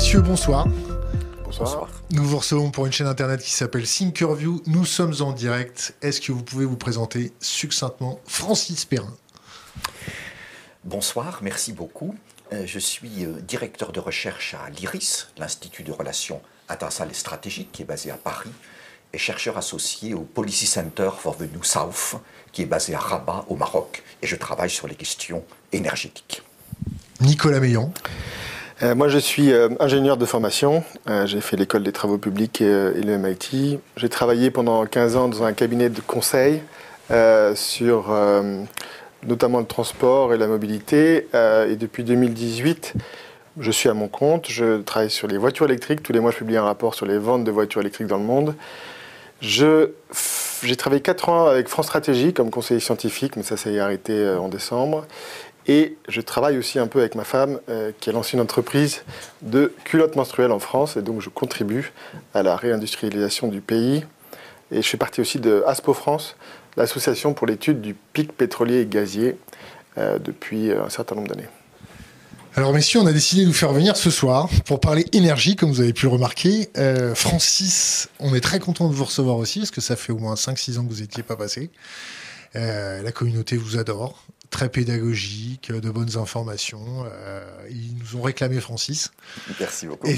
messieurs, bonsoir. Bonsoir. Nous vous recevons pour une chaîne internet qui s'appelle Thinkerview. Nous sommes en direct. Est-ce que vous pouvez vous présenter succinctement Francis Perrin Bonsoir, merci beaucoup. Euh, je suis euh, directeur de recherche à l'IRIS, l'Institut de relations internationales et stratégiques qui est basé à Paris, et chercheur associé au Policy Center for the New South qui est basé à Rabat au Maroc, et je travaille sur les questions énergétiques. Nicolas Meillan. Euh, moi, je suis ingénieur de formation. j'ai fait l'école des travaux publics et, le MIT. J'ai travaillé pendant 15 ans dans un cabinet de conseil sur notamment le transport et la mobilité. Euh, et depuis 2018, je suis à mon compte. Je travaille sur les voitures électriques. Tous les mois, je publie un rapport sur les ventes de voitures électriques dans le monde. j'ai travaillé 4 ans avec France Stratégie comme conseiller scientifique, mais ça s'est arrêté euh, en décembre. Et je travaille aussi un peu avec ma femme euh, qui a lancé une entreprise de culottes menstruelles en France. Et donc, je contribue à la réindustrialisation du pays. Et je fais partie aussi de ASPO France, l'association pour l'étude du pic pétrolier et gazier euh, depuis euh, un certain nombre d'années. Alors messieurs, on a décidé de vous faire venir ce soir pour parler énergie, comme vous avez pu remarquer. Francis, on est très content de vous recevoir aussi, parce que ça fait au moins 5-6 ans que vous n'étiez pas passé. la communauté vous adore, très pédagogique, de bonnes informations. ils nous ont réclamé Francis. Merci beaucoup.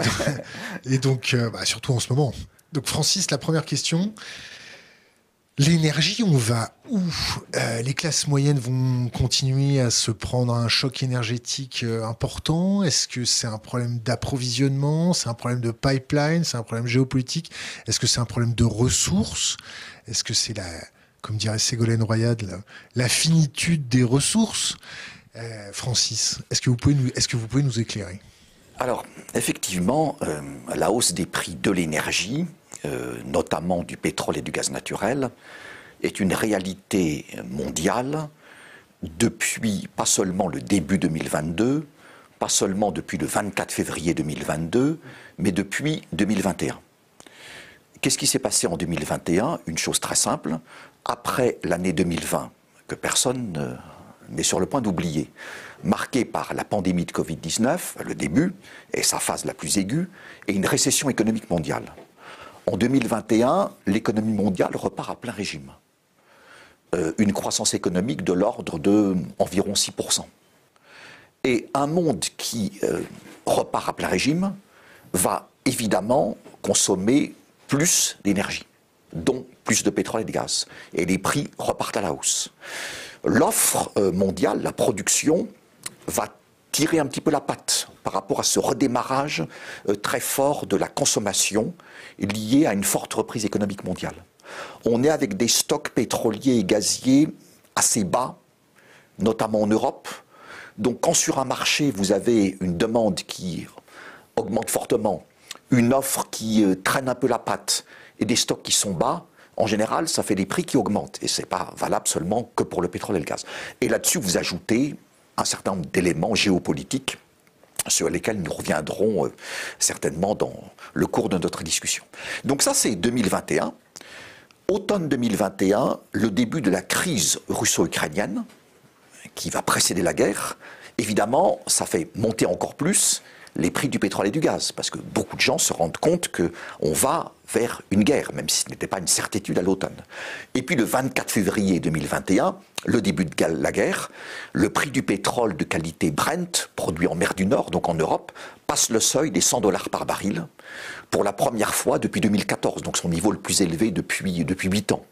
Et donc, bah, surtout en ce moment. Donc Francis, la première question, L'énergie, on va où? Euh, Les classes moyennes vont continuer à se prendre un choc énergétique euh, important? Est-ce que c'est un problème d'approvisionnement? C'est un problème de pipeline? C'est un problème géopolitique? Est-ce que c'est un problème de ressources? Est-ce que c'est la, comme dirait Ségolène Royal, la, finitude des ressources euh, Francis, est-ce que, vous pouvez nous, est-ce que vous pouvez nous éclairer? Alors, effectivement, la hausse des prix de l'énergie euh, notamment du pétrole et du gaz naturel, est une réalité mondiale depuis pas seulement le début 2022, pas seulement depuis le 24 février 2022, mais depuis 2021. Qu'est-ce qui s'est passé en 2021 Une chose très simple. Après l'année 2020, que personne n'est sur le point d'oublier, marquée par la pandémie de Covid-19, le début, et sa phase la plus aiguë, et une récession économique mondiale. En 2021, l'économie mondiale repart à plein régime. Euh, une croissance économique de l'ordre de environ 6%. Et un monde qui euh, repart à plein régime va évidemment consommer plus d'énergie, dont plus de pétrole et de gaz. Et les prix repartent à la hausse. L'offre euh, mondiale, la production, va tirer un petit peu la patte par rapport à ce redémarrage euh, très fort de la consommation lié à une forte reprise économique mondiale. On est avec des stocks pétroliers et gaziers assez bas, notamment en Europe. Donc quand sur un marché, vous avez une demande qui augmente fortement, une offre qui euh, traîne un peu la patte et des stocks qui sont bas, en général, ça fait des prix qui augmentent. Et ce n'est pas valable seulement que pour le pétrole et le gaz. Et là-dessus, vous ajoutez un certain nombre d'éléments géopolitiques sur lesquels nous reviendrons euh, certainement dans le cours de notre discussion. Donc ça, c'est 2021. Automne 2021, le début de la crise russo-ukrainienne, qui va précéder la guerre. Évidemment, ça fait monter encore plus les prix du pétrole et du gaz, parce que beaucoup de gens se rendent compte qu'on va vers une guerre, même si ce n'était pas une certitude à l'automne. Et puis le 24 février 2021, le début de la guerre, le prix du pétrole de qualité Brent, produit en mer du Nord, donc en Europe, passe le seuil des 100 dollars par baril pour la première fois depuis 2014, donc son niveau le plus élevé depuis, depuis 8 ans.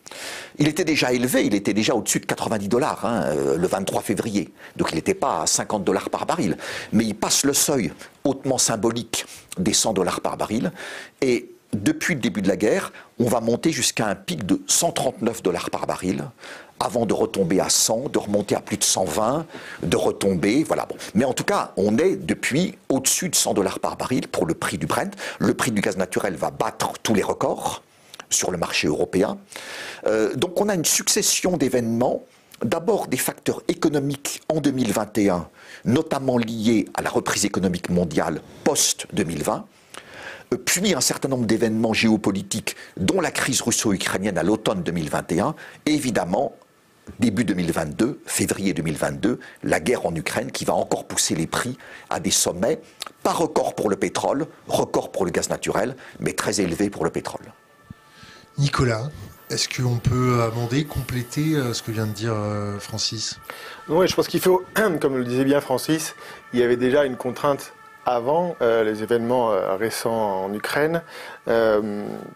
Il était déjà élevé, il était déjà au-dessus de 90 dollars hein, euh, le 23 février, donc il n'était pas à 50 dollars par baril, mais il passe le seuil hautement symbolique des 100 dollars par baril, et depuis le début de la guerre, on va monter jusqu'à un pic de 139 dollars par baril, avant de retomber à 100, de remonter à plus de 120, de retomber, voilà. Bon. Mais en tout cas, on est depuis au-dessus de 100 dollars par baril pour le prix du Brent. Le prix du gaz naturel va battre tous les records sur le marché européen. Euh, donc on a une succession d'événements. D'abord des facteurs économiques en 2021, notamment liés à la reprise économique mondiale post-2020 puis un certain nombre d'événements géopolitiques, dont la crise russo-ukrainienne à l'automne 2021, et évidemment début 2022, février 2022, la guerre en Ukraine qui va encore pousser les prix à des sommets, pas record pour le pétrole, record pour le gaz naturel, mais très élevé pour le pétrole. Nicolas, est-ce qu'on peut amender, compléter euh, ce que vient de dire euh, Francis? Oui, je pense qu'il faut, comme le disait bien Francis, il y avait déjà une contrainte avant euh, les événements récents en Ukraine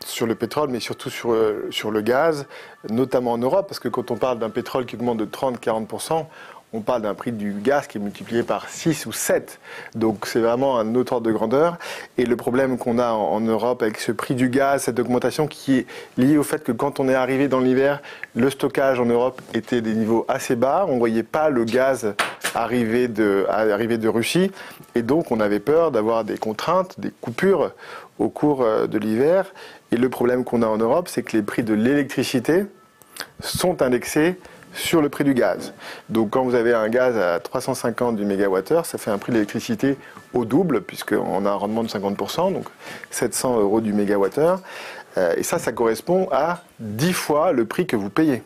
sur le pétrole, mais surtout sur, sur le gaz, notamment en Europe, parce que quand on parle d'un pétrole qui augmente de 30-40%, on parle d'un prix du gaz qui est multiplié par 6 ou 7. Donc c'est vraiment un autre ordre de grandeur. Et le problème qu'on a en, Europe avec ce prix du gaz, cette augmentation qui est liée au fait que quand on est arrivé dans l'hiver, le stockage en Europe était des niveaux assez bas. On ne voyait pas le gaz arriver de, Russie. Et donc on avait peur d'avoir des contraintes, des coupures au cours euh, de l'hiver. Et le problème qu'on a en Europe, c'est que les prix de l'électricité sont indexés sur le prix du gaz. Donc quand vous avez un gaz à 350 du mégawattheure, ça fait un prix d'électricité au double, puisqu'on a un rendement de 50%, donc 700 euros du mégawattheure. Euh, et ça, ça correspond à 10 fois le prix que vous payez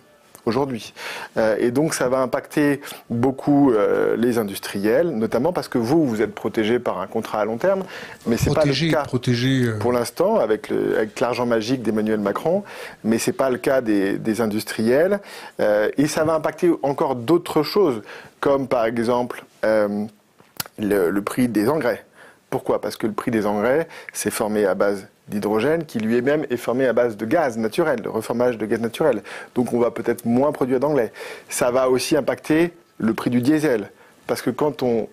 aujourd'hui. Euh, et donc ça va impacter beaucoup euh, les industriels, notamment parce que vous, vous êtes protégé par un contrat à long terme, mais c'est pas le cas protégé, euh. pour l'instant avec, l'argent magique d'Emmanuel Macron, mais c'est pas le cas des, industriels. et ça va impacter encore d'autres choses, comme par exemple le prix des engrais. Pourquoi? Parce que le prix des engrais, c'est formé à base d'hydrogène qui lui-même est formé à base de gaz naturel, de reformage de gaz naturel. Donc on va peut-être moins produire d'anglais. Ça va aussi impacter le prix du diesel. Parce que quand on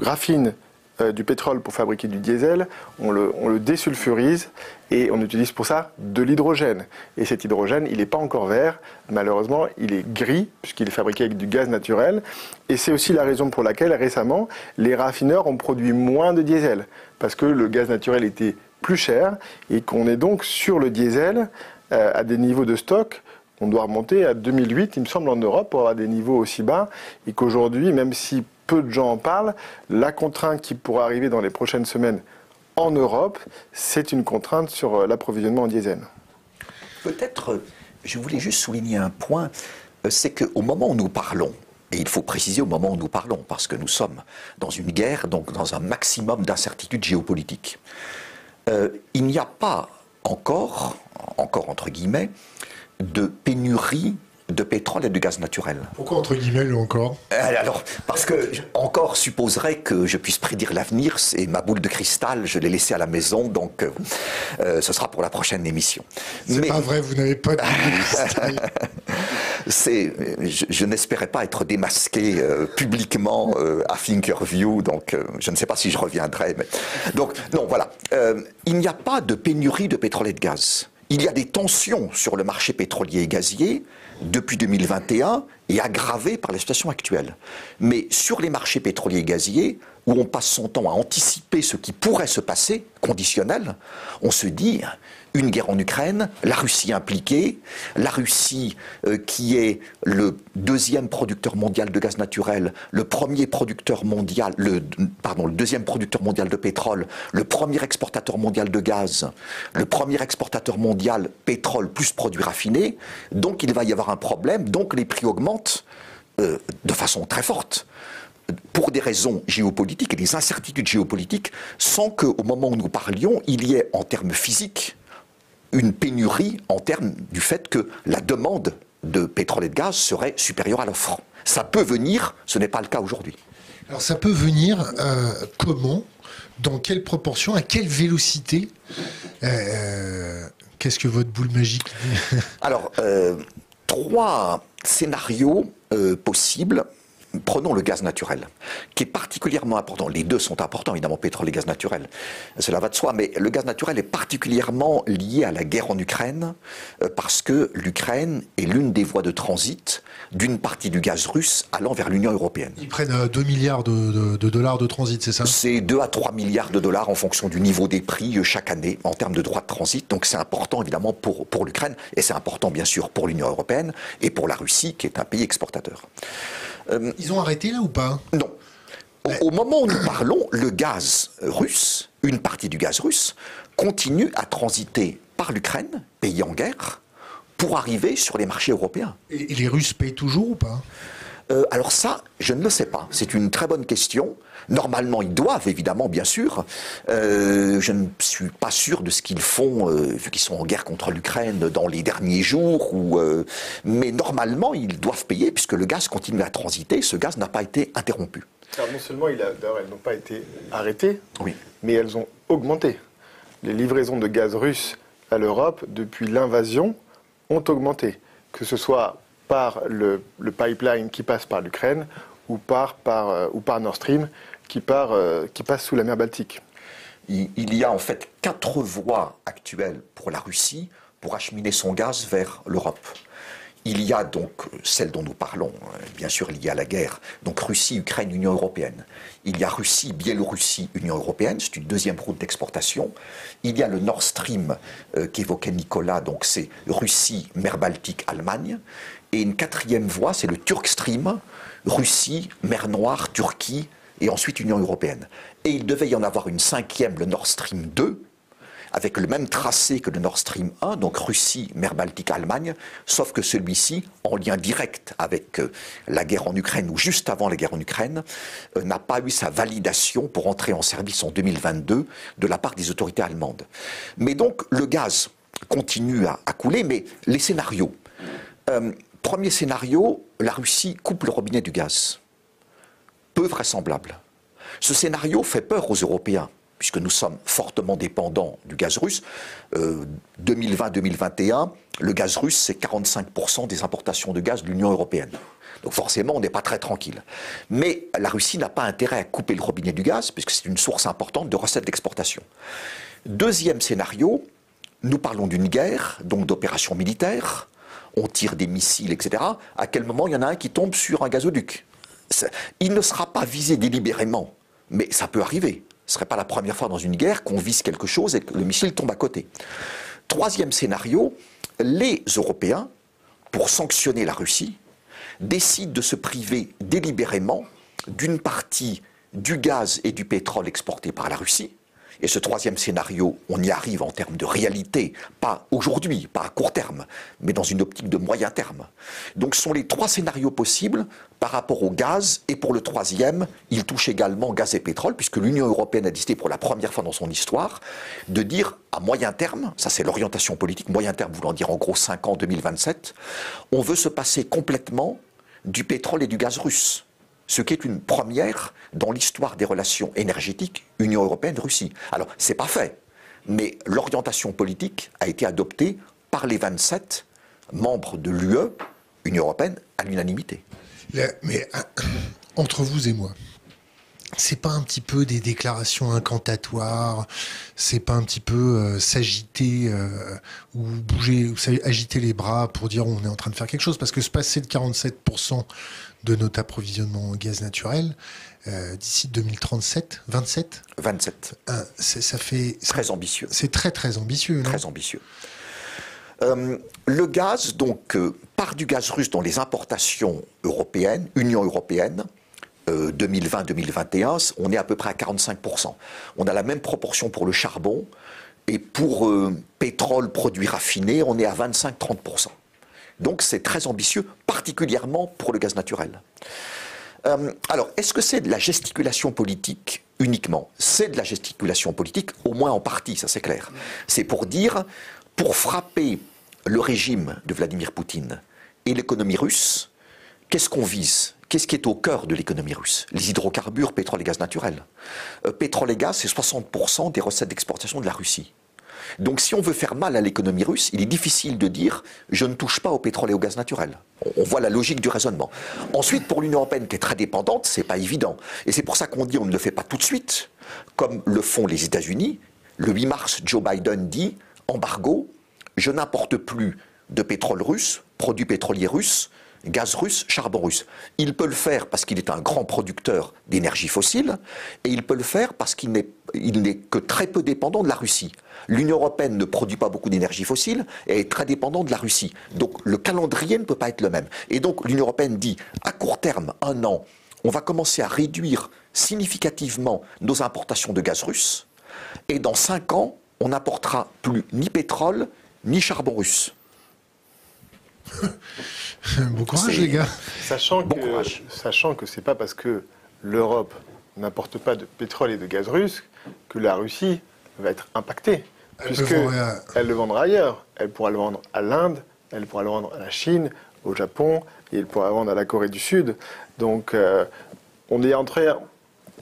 raffine euh, du pétrole pour fabriquer du diesel, on le, on le, désulfurise et on utilise pour ça de l'hydrogène. Et cet hydrogène, il n'est pas encore vert, malheureusement, il est gris puisqu'il est fabriqué avec du gaz naturel. Et c'est aussi la raison pour laquelle récemment, les raffineurs ont produit moins de diesel, parce que le gaz naturel était plus cher et qu'on est donc sur le diesel euh, à des niveaux de stock. On doit remonter à 2008, il me semble, en Europe pour avoir des niveaux aussi bas et qu'aujourd'hui, même si peu de gens en parlent, la contrainte qui pourra arriver dans les prochaines semaines en Europe, c'est une contrainte sur euh, l'approvisionnement en diesel. Peut-être, je voulais juste souligner un point, euh, c'est qu'au moment où nous parlons, et il faut préciser au moment où nous parlons, parce que nous sommes dans une guerre, donc dans un maximum d'incertitudes géopolitiques. Euh, il n'y a pas encore, encore entre guillemets, de pénurie de pétrole et de gaz naturel. Pourquoi entre guillemets encore? Euh, Alors, parce que encore supposerait que je puisse prédire l'avenir, c'est ma boule de cristal, je l'ai laissée à la maison, donc euh, ce sera pour la prochaine émission. C'est pas vrai, vous n'avez pas de boule de cristal. c'est, je, n'espérais pas être démasqué publiquement à Thinkerview, donc je ne sais pas si je reviendrai. Mais... Donc, non, voilà. il n'y a pas de pénurie de pétrole et de gaz. Il y a des tensions sur le marché pétrolier et gazier depuis 2021 et aggravées par la situation actuelle. Mais sur les marchés pétroliers et gaziers, où on passe son temps à anticiper ce qui pourrait se passer, conditionnel, on se dit une guerre en Ukraine, la Russie impliquée, la Russie euh, qui est le deuxième producteur mondial de gaz naturel, le premier producteur mondial, le, pardon, le deuxième producteur mondial de pétrole, le premier exportateur mondial de gaz, le premier exportateur mondial pétrole plus produits raffinés. Donc il va y avoir un problème, donc les prix augmentent euh, de façon très forte pour des raisons géopolitiques et des incertitudes géopolitiques, sans qu'au moment où nous parlions, il y ait en termes physiques une pénurie en termes du fait que la demande de pétrole et de gaz serait supérieure à l'offre. Ça peut venir, ce n'est pas le cas aujourd'hui. Alors ça peut venir euh, comment? Dans quelle proportion? À quelle vélocité? Euh, Qu'est-ce que votre boule magique dit? Alors, euh, trois scénarios possibles Prenons le gaz naturel, qui est particulièrement important. Les deux sont importants, évidemment, pétrole et gaz naturel. Cela va de soi, mais le gaz naturel est particulièrement lié à la guerre en Ukraine, euh, parce que l'Ukraine est l'une des voies de transit d'une partie du gaz russe allant vers l'Union européenne. Ils prennent 2 euh, milliards de, dollars de transit, c'est ça? C'est 2 à 3 milliards de dollars en fonction du niveau des prix euh, chaque année en termes de droits de transit. Donc c'est important évidemment pour, pour l'Ukraine et c'est important bien sûr pour l'Union européenne et pour la Russie qui est un pays exportateur. Euh, Ils ont arrêté là ou pas Non. Au, moment où nous parlons, le gaz russe, une partie du gaz russe, continue à transiter par l'Ukraine, pays en guerre, pour arriver sur les marchés européens. Et les Russes payent toujours ou pas? Euh, alors ça, je ne le sais pas. C'est une très bonne question. Normalement, ils doivent, évidemment, bien sûr. Euh, je ne suis pas sûr de ce qu'ils font, euh, vu qu'ils sont en guerre contre l'Ukraine dans les derniers jours. Ou, mais normalement, ils doivent payer, puisque le gaz continue à transiter. Ce gaz n'a pas été interrompu. Alors non seulement il elles n'ont pas été arrêtées, oui. mais elles ont augmenté. Les livraisons de gaz russe à l'Europe, depuis l'invasion, ont augmenté. Que ce soit par le, pipeline qui passe par l'Ukraine ou par, par, euh, ou par Nord Stream qui, part, euh, qui passe sous la mer Baltique. Il, y a en fait quatre voies actuelles pour la Russie pour acheminer son gaz vers l'Europe. Il y a donc celle dont nous parlons, euh, bien sûr liée à la guerre, donc Russie, Ukraine, Union européenne. Il y a Russie, Biélorussie, Union européenne, c'est une deuxième route d'exportation. Il y a le Nord Stream qu'évoquait Nicolas, donc c'est Russie, mer Baltique, Allemagne. Et une quatrième voie, c'est le Turk Stream, Russie, mer Noire, Turquie, et ensuite Union européenne. Et il devait y en avoir une cinquième, le Nord Stream 2, avec le même tracé que le Nord Stream 1, donc Russie, mer Baltique, Allemagne, sauf que celui-ci, en lien direct avec euh, la guerre en Ukraine ou juste avant la guerre en Ukraine, euh, n'a pas eu sa validation pour entrer en service en 2022 de la part des autorités allemandes. Mais donc le gaz continue à, couler, mais les scénarios. Euh, Premier scénario, la Russie coupe le robinet du gaz. Peu vraisemblable. Ce scénario fait peur aux Européens, puisque nous sommes fortement dépendants du gaz russe. 2020-2021, euh, le gaz russe, c'est 45% des importations de gaz de l'Union européenne. Donc forcément, on n'est pas très tranquille. Mais la Russie n'a pas intérêt à couper le robinet du gaz, puisque c'est une source importante de recettes d'exportation. Deuxième scénario, nous parlons d'une guerre, donc d'opérations militaires on tire des missiles, etc., à quel moment il y en a un qui tombe sur un gazoduc? Il ne sera pas visé délibérément, mais ça peut arriver. Ce ne serait pas la première fois dans une guerre qu'on vise quelque chose et que le missile tombe à côté. Troisième scénario, les Européens, pour sanctionner la Russie, décident de se priver délibérément d'une partie du gaz et du pétrole exportés par la Russie, et ce troisième scénario, on y arrive en termes de réalité, pas aujourd'hui, pas à court terme, mais dans une optique de moyen terme. Donc ce sont les trois scénarios possibles par rapport au gaz. Et pour le troisième, il touche également gaz et pétrole, puisque l'Union européenne a décidé pour la première fois dans son histoire de dire à moyen terme, ça c'est l'orientation politique, moyen terme voulant dire en gros 5 ans 2027, on veut se passer complètement du pétrole et du gaz russe ce qui est une première dans l'histoire des relations énergétiques Union européenne-Russie. Alors, c'est pas fait, mais l'orientation politique a été adoptée par les 27 membres de l'UE, Union européenne, à l'unanimité. Mais euh, entre vous et moi, c'est pas un petit peu des déclarations incantatoires, c'est pas un petit peu euh, s'agiter euh, ou bouger, ou agiter les bras pour dire on est en train de faire quelque chose, parce que se passer de 47% de notre approvisionnement en gaz naturel euh, d'ici 2037, 27 27. ça fait très ambitieux. C'est très très ambitieux. Très ambitieux. Euh, le gaz, donc, euh, part du gaz russe dans les importations européennes, Union européenne, 2020-2021, on est à peu près à 45%. On a la même proportion pour le charbon, et pour pétrole, produits raffinés, on est à 25-30%. Donc c'est très ambitieux, particulièrement pour le gaz naturel. Euh, alors, est-ce que c'est de la gesticulation politique uniquement? C'est de la gesticulation politique, au moins en partie, ça c'est clair. C'est pour dire, pour frapper le régime de Vladimir Poutine et l'économie russe, qu'est-ce qu'on vise? Qu'est-ce qui est au cœur de l'économie russe? Les hydrocarbures, pétrole et gaz naturel. Euh, pétrole et gaz, c'est 60% des recettes d'exportation de la Russie. Donc si on veut faire mal à l'économie russe, il est difficile de dire je ne touche pas au pétrole et au gaz naturel. On, voit la logique du raisonnement. Ensuite, pour l'Union européenne qui est très dépendante, c'est pas évident. Et c'est pour ça qu'on dit on ne le fait pas tout de suite, comme le font les États-Unis. Le 8 mars, Joe Biden dit embargo, je n'importe plus de pétrole russe, produits pétroliers russes, gaz russe, charbon russe. Il peut le faire parce qu'il est un grand producteur d'énergie fossile, et il peut le faire parce qu'il n'est que très peu dépendant de la Russie. L'Union européenne ne produit pas beaucoup d'énergie fossile et est très dépendante de la Russie. Donc le calendrier ne peut pas être le même. Et donc l'Union européenne dit, à court terme, un an, on va commencer à réduire significativement nos importations de gaz russe, et dans cinq ans, on n'importera plus ni pétrole ni charbon russe. bon courage, les gars. Sachant que, sachant que c'est pas parce que l'Europe n'importe pas de pétrole et de gaz russe que la Russie va être impactée. puisque elle le vendra ailleurs. Elle pourra le vendre à l'Inde, elle pourra le vendre à la Chine, au Japon, et elle pourra le vendre à la Corée du Sud. Donc, euh, on est entré.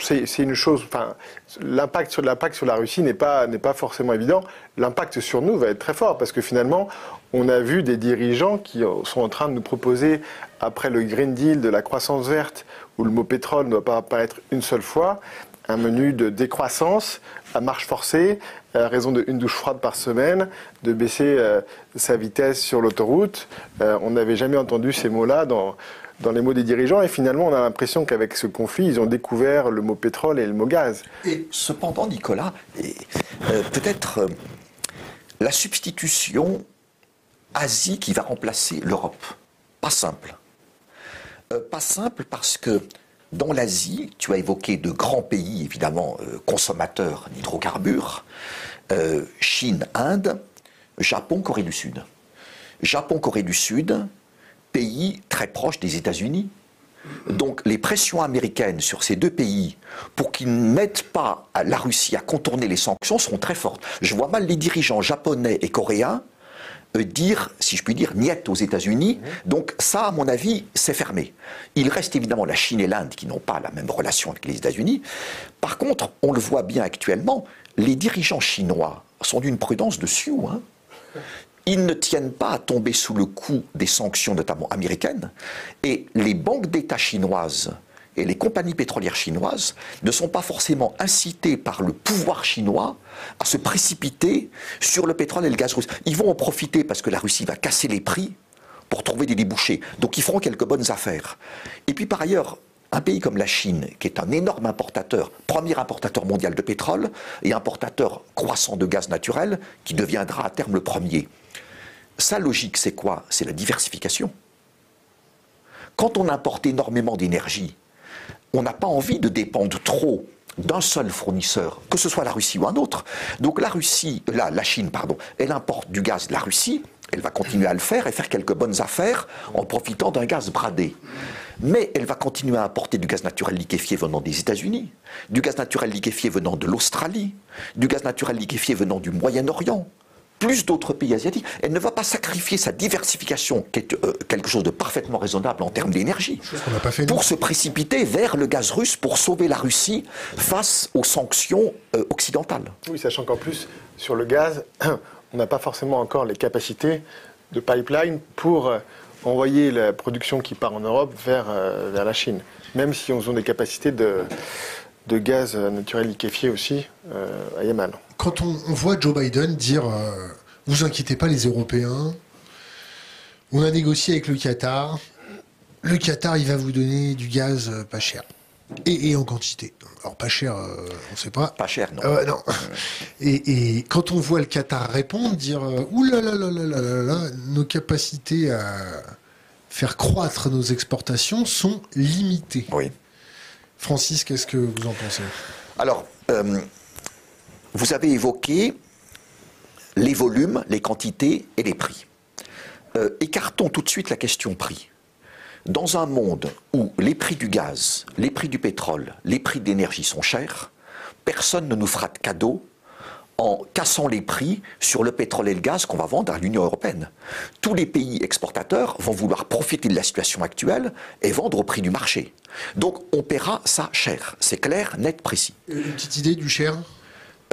C'est une chose. Enfin, l'impact sur l'impact sur la Russie n'est pas n'est pas forcément évident. L'impact sur nous va être très fort parce que finalement, on a vu des dirigeants qui sont en train de nous proposer après le Green Deal de la croissance verte, où le mot pétrole ne doit pas apparaître une seule fois, un menu de décroissance à marche forcée, à raison d'une douche froide par semaine, de baisser euh, sa vitesse sur l'autoroute. Euh, on n'avait jamais entendu ces mots-là dans, les mots des dirigeants et finalement on a l'impression qu'avec ce conflit, ils ont découvert le mot pétrole et le mot gaz. Et cependant, Nicolas, euh, peut-être la substitution Asie qui va remplacer l'Europe. Pas simple. pas simple parce que dans l'Asie, tu as évoqué de grands pays, évidemment, euh, consommateurs d'hydrocarbures, euh, Chine, Inde, Japon, Corée du Sud. Japon, Corée du Sud, pays très proches des États-Unis. Donc les pressions américaines sur ces deux pays pour qu'ils n'aident pas la Russie à contourner les sanctions sont très fortes. Je vois mal les dirigeants japonais et coréens dire, si je puis dire, niette aux États-Unis. Donc ça, à mon avis, c'est fermé. Il reste évidemment la Chine et l'Inde qui n'ont pas la même relation avec les États-Unis. Par contre, on le voit bien actuellement, les dirigeants chinois sont d'une prudence de sioux. Hein. Ils ne tiennent pas à tomber sous le coup des sanctions, notamment américaines. Et les banques d'État chinoises et les compagnies pétrolières chinoises ne sont pas forcément incitées par le pouvoir chinois à se précipiter sur le pétrole et le gaz russe. Ils vont en profiter parce que la Russie va casser les prix pour trouver des débouchés. Donc ils feront quelques bonnes affaires. Et puis par ailleurs, un pays comme la Chine, qui est un énorme importateur, premier importateur mondial de pétrole et importateur croissant de gaz naturel, qui deviendra à terme le premier. Sa logique, c'est quoi? C'est la diversification. Quand on importe énormément d'énergie, on n'a pas envie de dépendre trop d'un seul fournisseur, que ce soit la Russie ou un autre. Donc la Russie, la, Chine, pardon, elle importe du gaz de la Russie, elle va continuer à le faire et faire quelques bonnes affaires en profitant d'un gaz bradé. Mais elle va continuer à importer du gaz naturel liquéfié venant des États-Unis, du gaz naturel liquéfié venant de l'Australie, du gaz naturel liquéfié venant du Moyen-Orient, plus d'autres pays asiatiques. Elle ne va pas sacrifier sa diversification, qui est euh, quelque chose de parfaitement raisonnable en termes d'énergie, pour se précipiter vers le gaz russe pour sauver la Russie face aux sanctions euh, occidentales. Oui, sachant qu'en plus, sur le gaz, on n'a pas forcément encore les capacités de pipeline pour euh, envoyer la production qui part en Europe vers, vers la Chine, même si on a des capacités de de gaz naturel liquéfié aussi à Yamal quand on, voit Joe Biden dire euh, Vous inquiétez pas, les Européens, on a négocié avec le Qatar. Le Qatar, il va vous donner du gaz euh, pas cher. Et, en quantité. Alors pas cher, euh, on ne sait pas. Pas cher, non. non. Et, quand on voit le Qatar répondre, dire Ouh là là là là là là là, nos capacités à faire croître nos exportations sont limitées. Oui. Francis, qu'est-ce que vous en pensez? Alors, vous avez évoqué les volumes, les quantités et les prix. Euh, écartons tout de suite la question prix. Dans un monde où les prix du gaz, les prix du pétrole, les prix d'énergie sont chers, personne ne nous fera de cadeau en cassant les prix sur le pétrole et le gaz qu'on va vendre à l'Union européenne. Tous les pays exportateurs vont vouloir profiter de la situation actuelle et vendre au prix du marché. Donc on paiera ça cher. C'est clair, net, précis. Une petite idée du cher?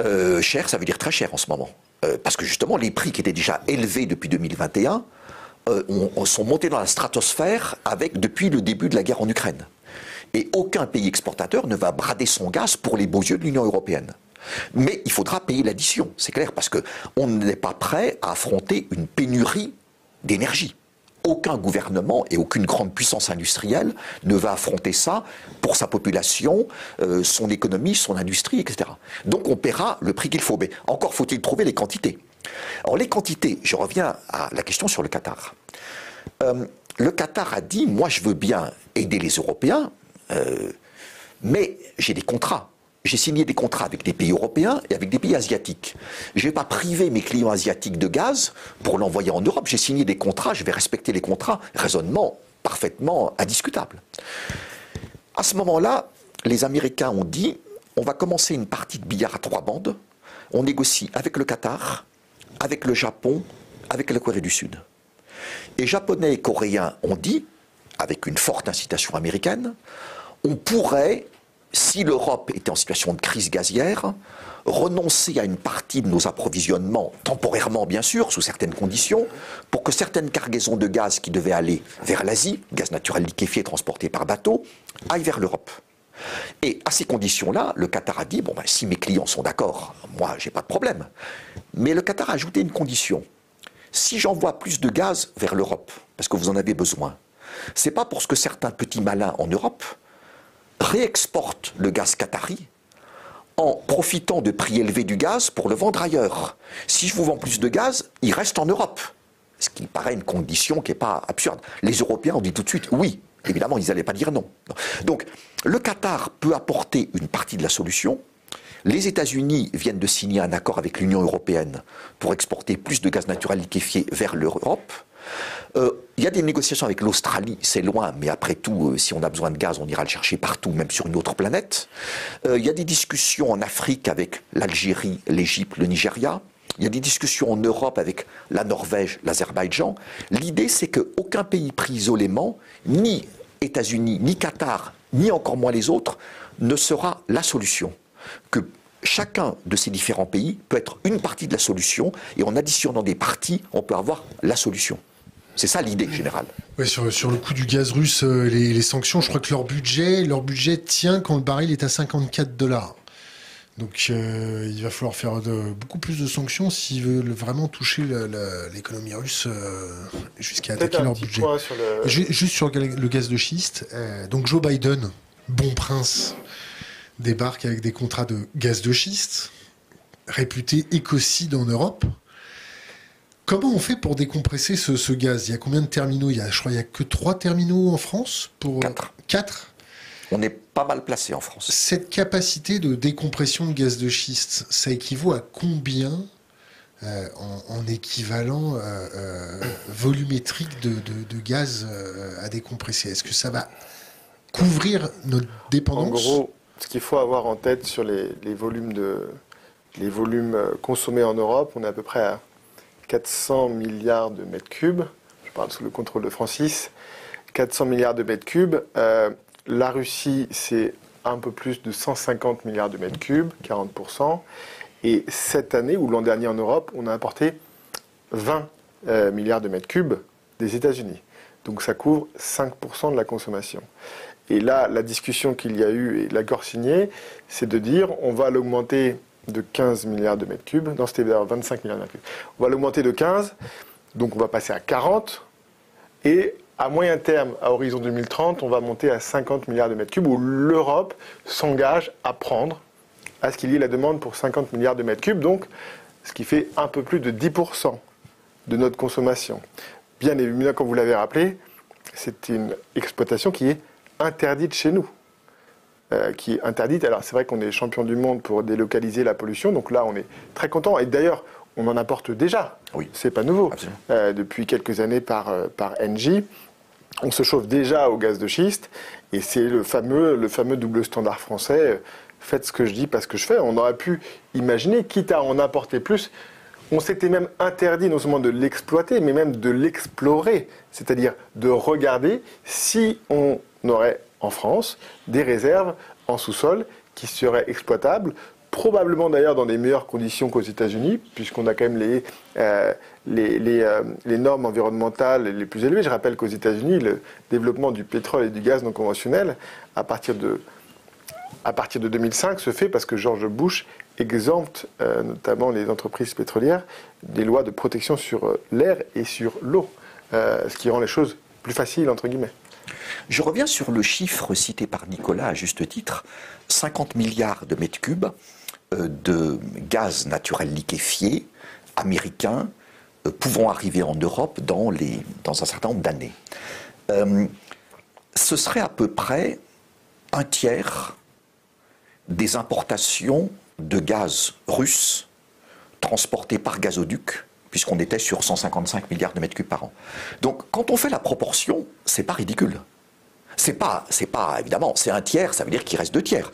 Euh, cher, ça veut dire très cher en ce moment. Euh, parce que justement, les prix qui étaient déjà élevés depuis 2021 euh, sont montés dans la stratosphère avec, depuis le début de la guerre en Ukraine. Et aucun pays exportateur ne va brader son gaz pour les beaux yeux de l'Union européenne. Mais il faudra payer l'addition, c'est clair, parce qu'on n'est pas prêt à affronter une pénurie d'énergie aucun gouvernement et aucune grande puissance industrielle ne va affronter ça pour sa population, euh, son économie, son industrie, etc. Donc on paiera le prix qu'il faut. Mais encore faut-il trouver les quantités. Alors les quantités, je reviens à la question sur le Qatar. Euh, le Qatar a dit, moi je veux bien aider les Européens, euh, mais j'ai des contrats. J'ai signé des contrats avec des pays européens et avec des pays asiatiques. Je ne vais pas priver mes clients asiatiques de gaz pour l'envoyer en Europe. J'ai signé des contrats, je vais respecter les contrats. Raisonnement parfaitement indiscutable. À ce moment-là, les Américains ont dit on va commencer une partie de billard à trois bandes. On négocie avec le Qatar, avec le Japon, avec la Corée du Sud. Et Japonais et Coréens ont dit, avec une forte incitation américaine, on pourrait si l'Europe était en situation de crise gazière, renoncer à une partie de nos approvisionnements, temporairement bien sûr, sous certaines conditions, pour que certaines cargaisons de gaz qui devaient aller vers l'Asie, gaz naturel liquéfié transporté par bateau, aillent vers l'Europe. Et à ces conditions-là, le Qatar a dit, bon, ben, si mes clients sont d'accord, moi, j'ai pas de problème. Mais le Qatar a ajouté une condition. Si j'envoie plus de gaz vers l'Europe, parce que vous en avez besoin, c'est pas pour ce que certains petits malins en Europe réexporte le gaz qatari en profitant de prix élevés du gaz pour le vendre ailleurs. Si je vous vends plus de gaz, il reste en Europe. Ce qui paraît une condition qui n'est pas absurde. Les Européens ont dit tout de suite oui. Évidemment, ils n'allaient pas dire non. Donc, le Qatar peut apporter une partie de la solution. Les États-Unis viennent de signer un accord avec l'Union européenne pour exporter plus de gaz naturel liquéfié vers l'Europe. Euh, il y a des négociations avec l'Australie, c'est loin, mais après tout, euh, si on a besoin de gaz, on ira le chercher partout, même sur une autre planète. Euh, il y a des discussions en Afrique avec l'Algérie, l'Égypte, le Nigeria. Il y a des discussions en Europe avec la Norvège, l'Azerbaïdjan. L'idée, c'est qu'aucun pays pris isolément, ni États-Unis, ni Qatar, ni encore moins les autres, ne sera la solution. Que chacun de ces différents pays peut être une partie de la solution, et en additionnant des parties, on peut avoir la solution. C'est ça l'idée générale. sur, le coup du gaz russe, euh, les, sanctions, je crois que leur budget, leur budget tient quand le baril est à 54 dollars. Donc euh, il va falloir faire beaucoup plus de sanctions s'ils veulent vraiment toucher l'économie russe euh, jusqu'à attaquer leur budget. Juste sur le gaz de schiste, donc Joe Biden, bon prince, débarque avec des contrats de gaz de schiste, réputé écocide en Europe. Comment on fait pour décompresser ce, gaz? Il y a combien de terminaux? Il y a, Je crois qu'il n'y a que trois terminaux en France pour Quatre. Quatre? On est pas mal placé en France. Cette capacité de décompression de gaz de schiste, ça équivaut à combien euh, en, équivalent euh, euh, volumétrique de, gaz à décompresser? Est-ce que ça va couvrir notre dépendance? En gros, ce qu'il faut avoir en tête sur les, volumes de, les volumes consommés en Europe, on est à peu près à 400 milliards de mètres cubes. Je parle sous le contrôle de Francis. 400 milliards de mètres cubes. Euh, la Russie, c'est un peu plus de 150 milliards de mètres cubes, 40%. Et cette année, ou l'an dernier en Europe, on a importé 20 euh, milliards de mètres cubes des États-Unis. Donc ça couvre 5% de la consommation. Et là, la discussion qu'il y a eu et l'accord signé, c'est de dire on va l'augmenter de 15 milliards de mètres cubes. Non, c'était 25 milliards de mètres cubes. On va l'augmenter de 15, donc on va passer à 40. Et à moyen terme, à horizon 2030, on va monter à 50 milliards de mètres cubes où l'Europe s'engage à prendre à ce qu'il y ait la demande pour 50 milliards de mètres cubes, donc ce qui fait un peu plus de 10% de notre consommation. Bien évidemment, comme vous l'avez rappelé, c'est une exploitation qui est interdite chez nous. Euh, qui est interdite. Alors c'est vrai qu'on est champion du monde pour délocaliser la pollution, donc là on est très content. Et d'ailleurs, on en apporte déjà. Oui. C'est pas nouveau. Euh, depuis quelques années par, euh, par Engie. On se chauffe déjà au gaz de schiste et c'est le fameux, le fameux double standard français. Faites ce que je dis, pas ce que je fais. On aurait pu imaginer, quitte à en apporter plus, on s'était même interdit non seulement de l'exploiter, mais même de l'explorer, c'est-à-dire de regarder si on aurait en France des réserves en sous-sol qui seraient exploitables, probablement d'ailleurs dans des meilleures conditions qu'aux États-Unis, puisqu'on a quand même les, euh, euh, les, normes environnementales les plus élevées. Je rappelle qu'aux États-Unis, le développement du pétrole et du gaz non conventionnel, à partir de, à partir de 2005, se fait parce que George Bush exempte euh, notamment les entreprises pétrolières des lois de protection sur l'air et sur l'eau, ce qui rend les choses plus faciles, entre guillemets. Je reviens sur le chiffre cité par Nicolas à juste titre 50 milliards de mètres cubes euh, de gaz naturel liquéfié américain euh, pouvant arriver en Europe dans, un certain nombre d'années. Euh, ce serait à peu près un tiers des importations de gaz russe transportés par gazoduc, puisqu'on était sur 155 milliards de mètres cubes par an. Donc quand on fait la proportion, c'est pas ridicule. C'est pas, c'est pas évidemment, c'est un tiers, ça veut dire qu'il reste deux tiers.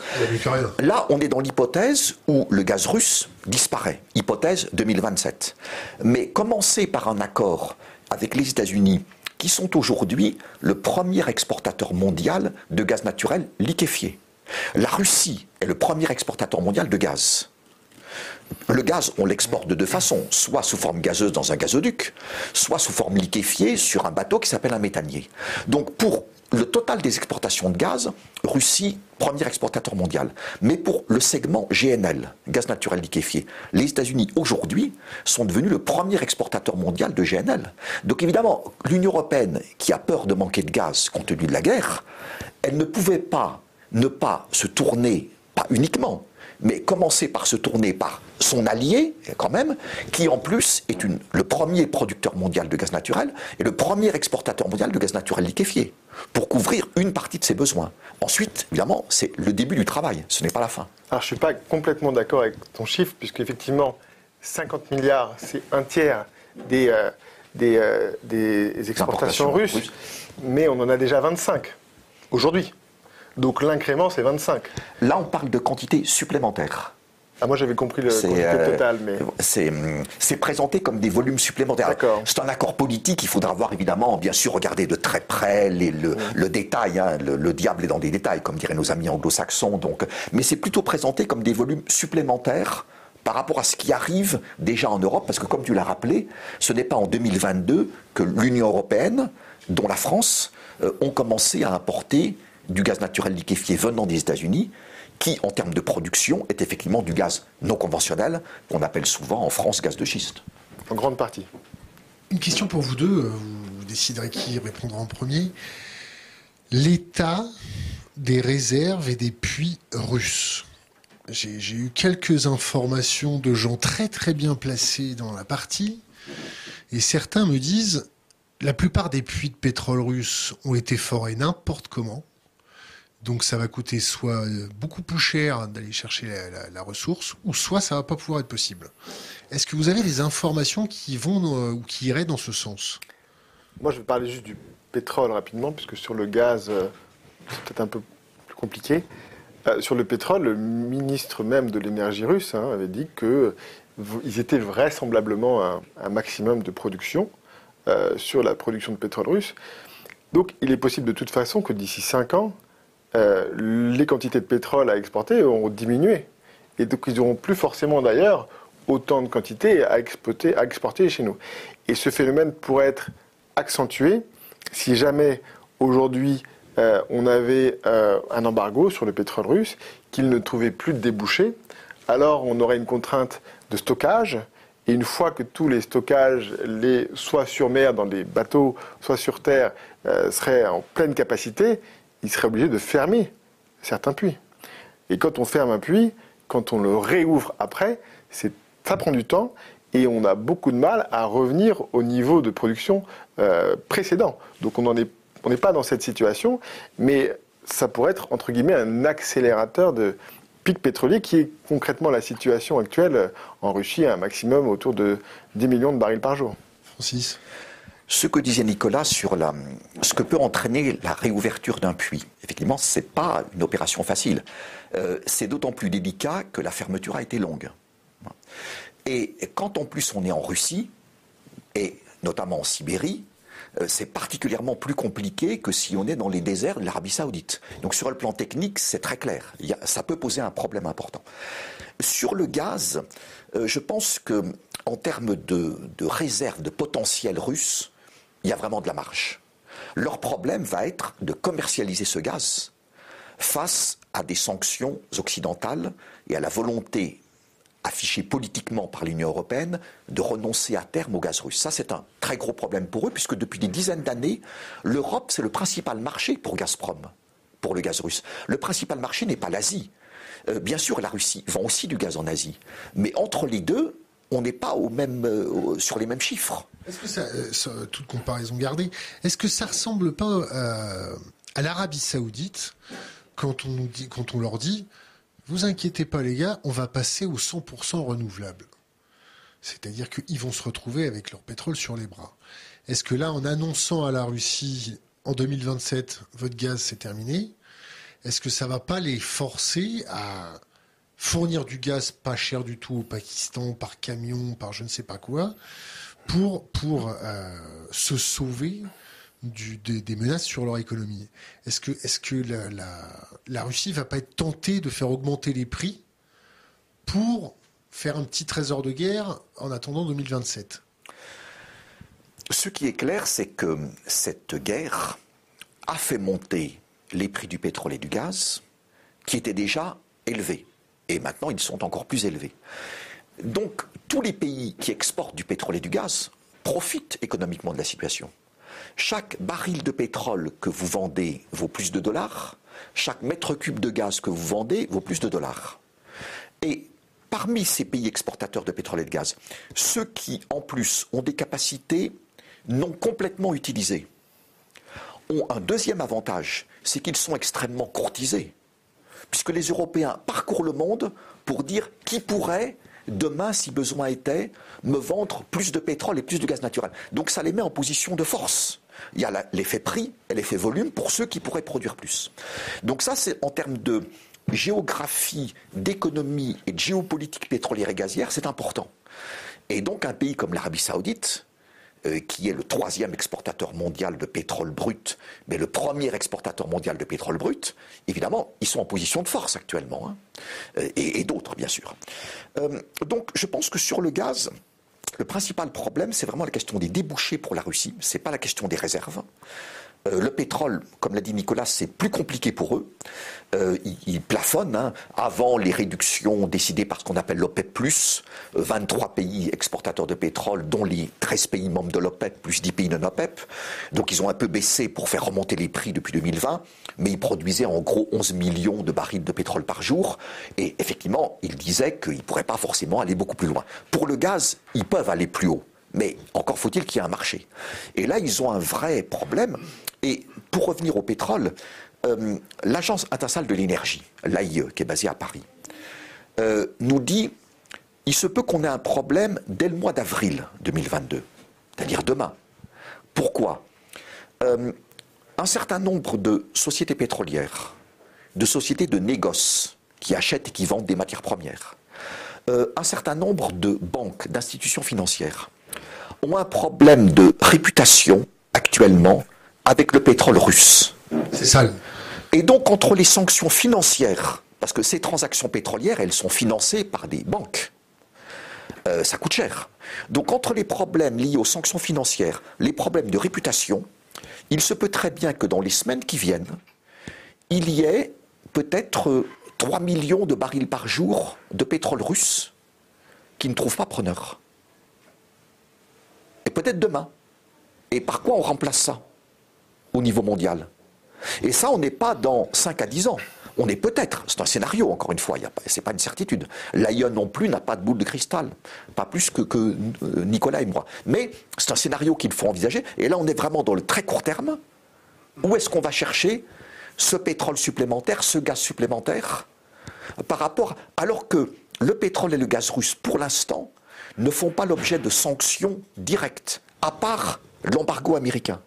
Là, on est dans l'hypothèse où le gaz russe disparaît, hypothèse 2027. Mais commencer par un accord avec les États-Unis, qui sont aujourd'hui le premier exportateur mondial de gaz naturel liquéfié. La Russie est le premier exportateur mondial de gaz. Le gaz, on l'exporte de deux façons, soit sous forme gazeuse dans un gazoduc, soit sous forme liquéfiée sur un bateau qui s'appelle un méthanier. Donc pour le total des exportations de gaz, Russie, premier exportateur mondial. Mais pour le segment GNL, gaz naturel liquéfié, les États-Unis aujourd'hui sont devenus le premier exportateur mondial de GNL. Donc évidemment, l'Union européenne, qui a peur de manquer de gaz compte tenu de la guerre, elle ne pouvait pas ne pas se tourner, pas uniquement, mais commencer par se tourner par son allié, quand même, qui en plus est le premier producteur mondial de gaz naturel et le premier exportateur mondial de gaz naturel liquéfié, pour couvrir une partie de ses besoins. Ensuite, évidemment, c'est le début du travail, ce n'est pas la fin. Alors je ne suis pas complètement d'accord avec ton chiffre, puisque effectivement, 50 milliards, c'est un tiers des, euh, euh, des, exportations russes, mais on en a déjà 25 aujourd'hui. Donc l'incrément, c'est 25. Là, on parle de quantité supplémentaire. Ah, moi j'avais compris le euh, total, mais. C'est présenté comme des volumes supplémentaires. C'est un accord politique, il faudra voir évidemment, bien sûr, regarder de très près les, le, mm. détail. Hein. le, diable est dans des détails, comme diraient nos amis anglo-saxons. Donc, mais c'est plutôt présenté comme des volumes supplémentaires par rapport à ce qui arrive déjà en Europe, parce que comme tu l'as rappelé, ce n'est pas en 2022 que l'Union européenne, dont la France, euh, ont commencé à importer du gaz naturel liquéfié venant des États-Unis, qui, en termes de production, est effectivement du gaz non conventionnel, qu'on appelle souvent en France gaz de schiste. En grande partie. Une question pour vous deux, euh, vous déciderez qui répondra en premier. L'état des réserves et des puits russes. J'ai eu quelques informations de gens très très bien placés dans la partie, et certains me disent la plupart des puits de pétrole russes ont été forés n'importe comment. Donc ça va coûter soit euh, beaucoup plus cher d'aller chercher la, ressource, ou soit ça va pas pouvoir être possible. Est-ce que vous avez des informations qui vont euh, ou qui iraient dans ce sens? Moi, je vais parler juste du pétrole rapidement, puisque sur le gaz, euh, c'est peut-être un peu plus compliqué. sur le pétrole, le ministre même de l'énergie russe hein, avait dit qu'ils étaient vraisemblablement à un maximum de production sur la production de pétrole russe. Donc, il est possible de toute façon que d'ici 5 ans, euh, les quantités de pétrole à exporter ont diminué. Et donc ils n'auront plus forcément d'ailleurs autant de quantités à, à exporter chez nous. Et ce phénomène pourrait être accentué si jamais aujourd'hui euh, on avait euh, un embargo sur le pétrole russe, qu'il ne trouvait plus de débouchés, alors on aurait une contrainte de stockage. Et une fois que tous les stockages, les, soit sur mer dans des bateaux, soit sur terre, seraient en pleine capacité, il serait obligé de fermer certains puits. Et quand on ferme un puits, quand on le réouvre après, ça prend du temps et on a beaucoup de mal à revenir au niveau de production euh, précédent. Donc on n'est pas dans cette situation, mais ça pourrait être entre guillemets un accélérateur de pic pétrolier qui est concrètement la situation actuelle en Russie à un maximum autour de 10 millions de barils par jour. Francis? Ce que disait Nicolas sur ce que peut entraîner la réouverture d'un puits. Effectivement, ce n'est pas une opération facile. Euh, c'est d'autant plus délicat que la fermeture a été longue. Et quand en plus on est en Russie, et notamment en Sibérie, euh, c'est particulièrement plus compliqué que si on est dans les déserts de l'Arabie saoudite. Donc sur le plan technique, c'est très clair. ça peut poser un problème important. Sur le gaz, euh, je pense que en termes de, de réserve de potentiel russe, il y a vraiment de la marge. Leur problème va être de commercialiser ce gaz face à des sanctions occidentales et à la volonté affichée politiquement par l'Union européenne de renoncer à terme au gaz russe. Ça, c'est un très gros problème pour eux, puisque depuis des dizaines d'années, l'Europe, c'est le principal marché pour Gazprom, pour le gaz russe. Le principal marché n'est pas l'Asie. Euh, bien sûr, la Russie vend aussi du gaz en Asie. Mais entre les deux, on n'est pas au même, euh, sur les mêmes chiffres. Est-ce que ça, euh, toute comparaison gardée, est-ce que ça ressemble pas euh, à l'Arabie Saoudite quand on leur dit, vous inquiétez pas les gars, on va passer au 100% renouvelable. C'est-à-dire qu'ils vont se retrouver avec leur pétrole sur les bras. Est-ce que là, en annonçant à la Russie, en 2027, votre gaz c'est terminé, est-ce que ça va pas les forcer à fournir du gaz pas cher du tout au Pakistan par camion, par je ne sais pas quoi, pour, pour euh, se sauver des, menaces sur leur économie. Est-ce que, est que la, la, la, Russie va pas être tentée de faire augmenter les prix pour faire un petit trésor de guerre en attendant 2027 Ce qui est clair, c'est que cette guerre a fait monter les prix du pétrole et du gaz, qui étaient déjà élevés. Et maintenant, ils sont encore plus élevés. Donc, tous les pays qui exportent du pétrole et du gaz profitent économiquement de la situation. Chaque baril de pétrole que vous vendez vaut plus de dollars, chaque mètre cube de gaz que vous vendez vaut plus de dollars. Et parmi ces pays exportateurs de pétrole et de gaz, ceux qui, en plus, ont des capacités non complètement utilisées, ont un deuxième avantage, c'est qu'ils sont extrêmement courtisés. Puisque les Européens parcourent le monde pour dire qui pourrait demain, si besoin était, me vendre plus de pétrole et plus de gaz naturel. Donc ça les met en position de force. Il y a l'effet prix et l'effet volume pour ceux qui pourraient produire plus. Donc ça, c'est en termes de géographie, d'économie et de géopolitique pétrolière et gazière, c'est important. Et donc un pays comme l'Arabie saoudite, euh, qui est le troisième exportateur mondial de pétrole brut, mais le premier exportateur mondial de pétrole brut, évidemment, ils sont en position de force actuellement, hein. euh, et, d'autres, bien sûr. Euh, donc, je pense que sur le gaz, le principal problème, c'est vraiment la question des débouchés pour la Russie, c'est pas la question des réserves. Euh, le pétrole, comme l'a dit Nicolas, c'est plus compliqué pour eux. Euh, ils, plafonnent. Hein. Avant les réductions décidées par ce qu'on appelle l'OPEP+, 23 euh, pays exportateurs de pétrole, dont les 13 pays membres de l'OPEP, plus 10 pays non OPEP. Donc ils ont un peu baissé pour faire remonter les prix depuis 2020, mais ils produisaient en gros 11 millions de barils de pétrole par jour. Et effectivement, ils disaient qu'ils ne pourraient pas forcément aller beaucoup plus loin. Pour le gaz, ils peuvent aller plus haut. Mais encore faut-il qu'il y ait un marché. Et là, ils ont un vrai problème. Et pour revenir au pétrole, euh, l'Agence internationale de l'énergie, l'AIE, qui est basée à Paris, euh, nous dit il se peut qu'on ait un problème dès le mois d'avril 2022, c'est-à-dire demain. Pourquoi? Euh, Un certain nombre de sociétés pétrolières, de sociétés de négoce qui achètent et qui vendent des matières premières, un certain nombre de banques, d'institutions financières ont un problème de réputation actuellement avec le pétrole russe. C'est ça. Et donc, entre les sanctions financières, parce que ces transactions pétrolières, elles sont financées par des banques, euh, ça coûte cher. Donc, entre les problèmes liés aux sanctions financières, les problèmes de réputation, il se peut très bien que dans les semaines qui viennent, il y ait peut-être 3 millions de barils par jour de pétrole russe qui ne trouvent pas preneur. Et peut-être demain. Et par quoi on remplace ça au niveau mondial? Et ça, on n'est pas dans 5 à 10 ans. On est peut-être, c'est un scénario, encore une fois, ce n'est pas une certitude. L'AION non plus n'a pas de boule de cristal, pas plus que, que euh, Nicolas et moi. Mais c'est un scénario qu'il faut envisager. Et là, on est vraiment dans le très court terme. Où est-ce qu'on va chercher ce pétrole supplémentaire, ce gaz supplémentaire, par rapport, alors que le pétrole et le gaz russe, pour l'instant, ne font pas l'objet de sanctions directes, à part l'embargo américain.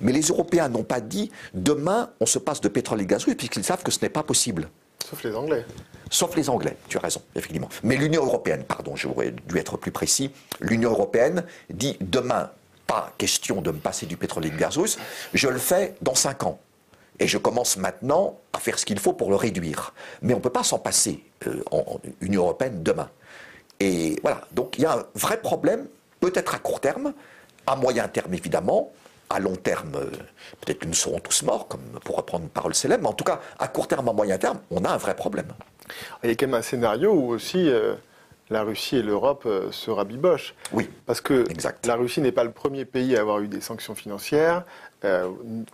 Mais les Européens n'ont pas dit demain on se passe de pétrole et de gaz russe, puisqu'ils savent que ce n'est pas possible. Sauf les Anglais. Sauf les Anglais, tu as raison, effectivement. Mais l'Union européenne, pardon, j'aurais dû être plus précis, l'Union européenne dit demain, pas question de me passer du pétrole et du gaz russe, je le fais dans cinq ans. Et je commence maintenant à faire ce qu'il faut pour le réduire. Mais on ne peut pas s'en passer euh, en Union européenne demain. Et voilà, donc il y a un vrai problème, peut-être à court terme, à moyen terme évidemment, à long terme, euh, peut-être que nous serons tous morts, comme pour reprendre une parole célèbre, mais en tout cas, à court terme, à moyen terme, on a un vrai problème. Il y a quand même un scénario où aussi euh, la Russie et l'Europe euh, se rabibochent. Oui. Parce que la Russie n'est pas le premier pays à avoir eu des sanctions financières,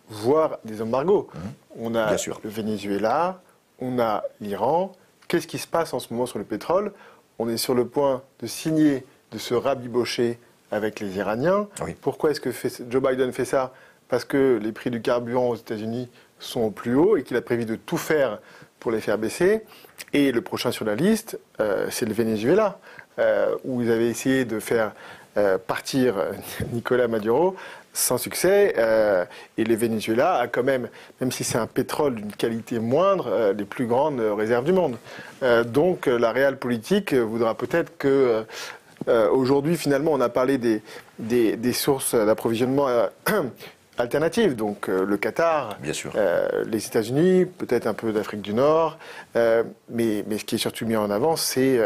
voire des embargos. Mhm. On a le Venezuela, on a l'Iran. Qu'est-ce qui se passe en ce moment sur le pétrole? On est sur le point de signer, de se rabibocher avec les Iraniens. Pourquoi est-ce que Joe Biden fait ça? Parce que les prix du carburant aux États-Unis sont au plus haut et qu'il a prévu de tout faire pour les faire baisser. Et le prochain sur la liste, c'est le Venezuela, où vous avez essayé de faire partir Nicolas Maduro sans succès. Euh, et le Venezuela a quand même, même si c'est un pétrole d'une qualité moindre, euh, les plus grandes réserves du monde. Euh, donc la réelle politique voudra peut-être que aujourd'hui, finalement, on a parlé des, des, sources d'approvisionnement alternatives, donc le Qatar, Bien sûr. les États-Unis, peut-être un peu d'Afrique du Nord, mais, mais ce qui est surtout mis en avant, c'est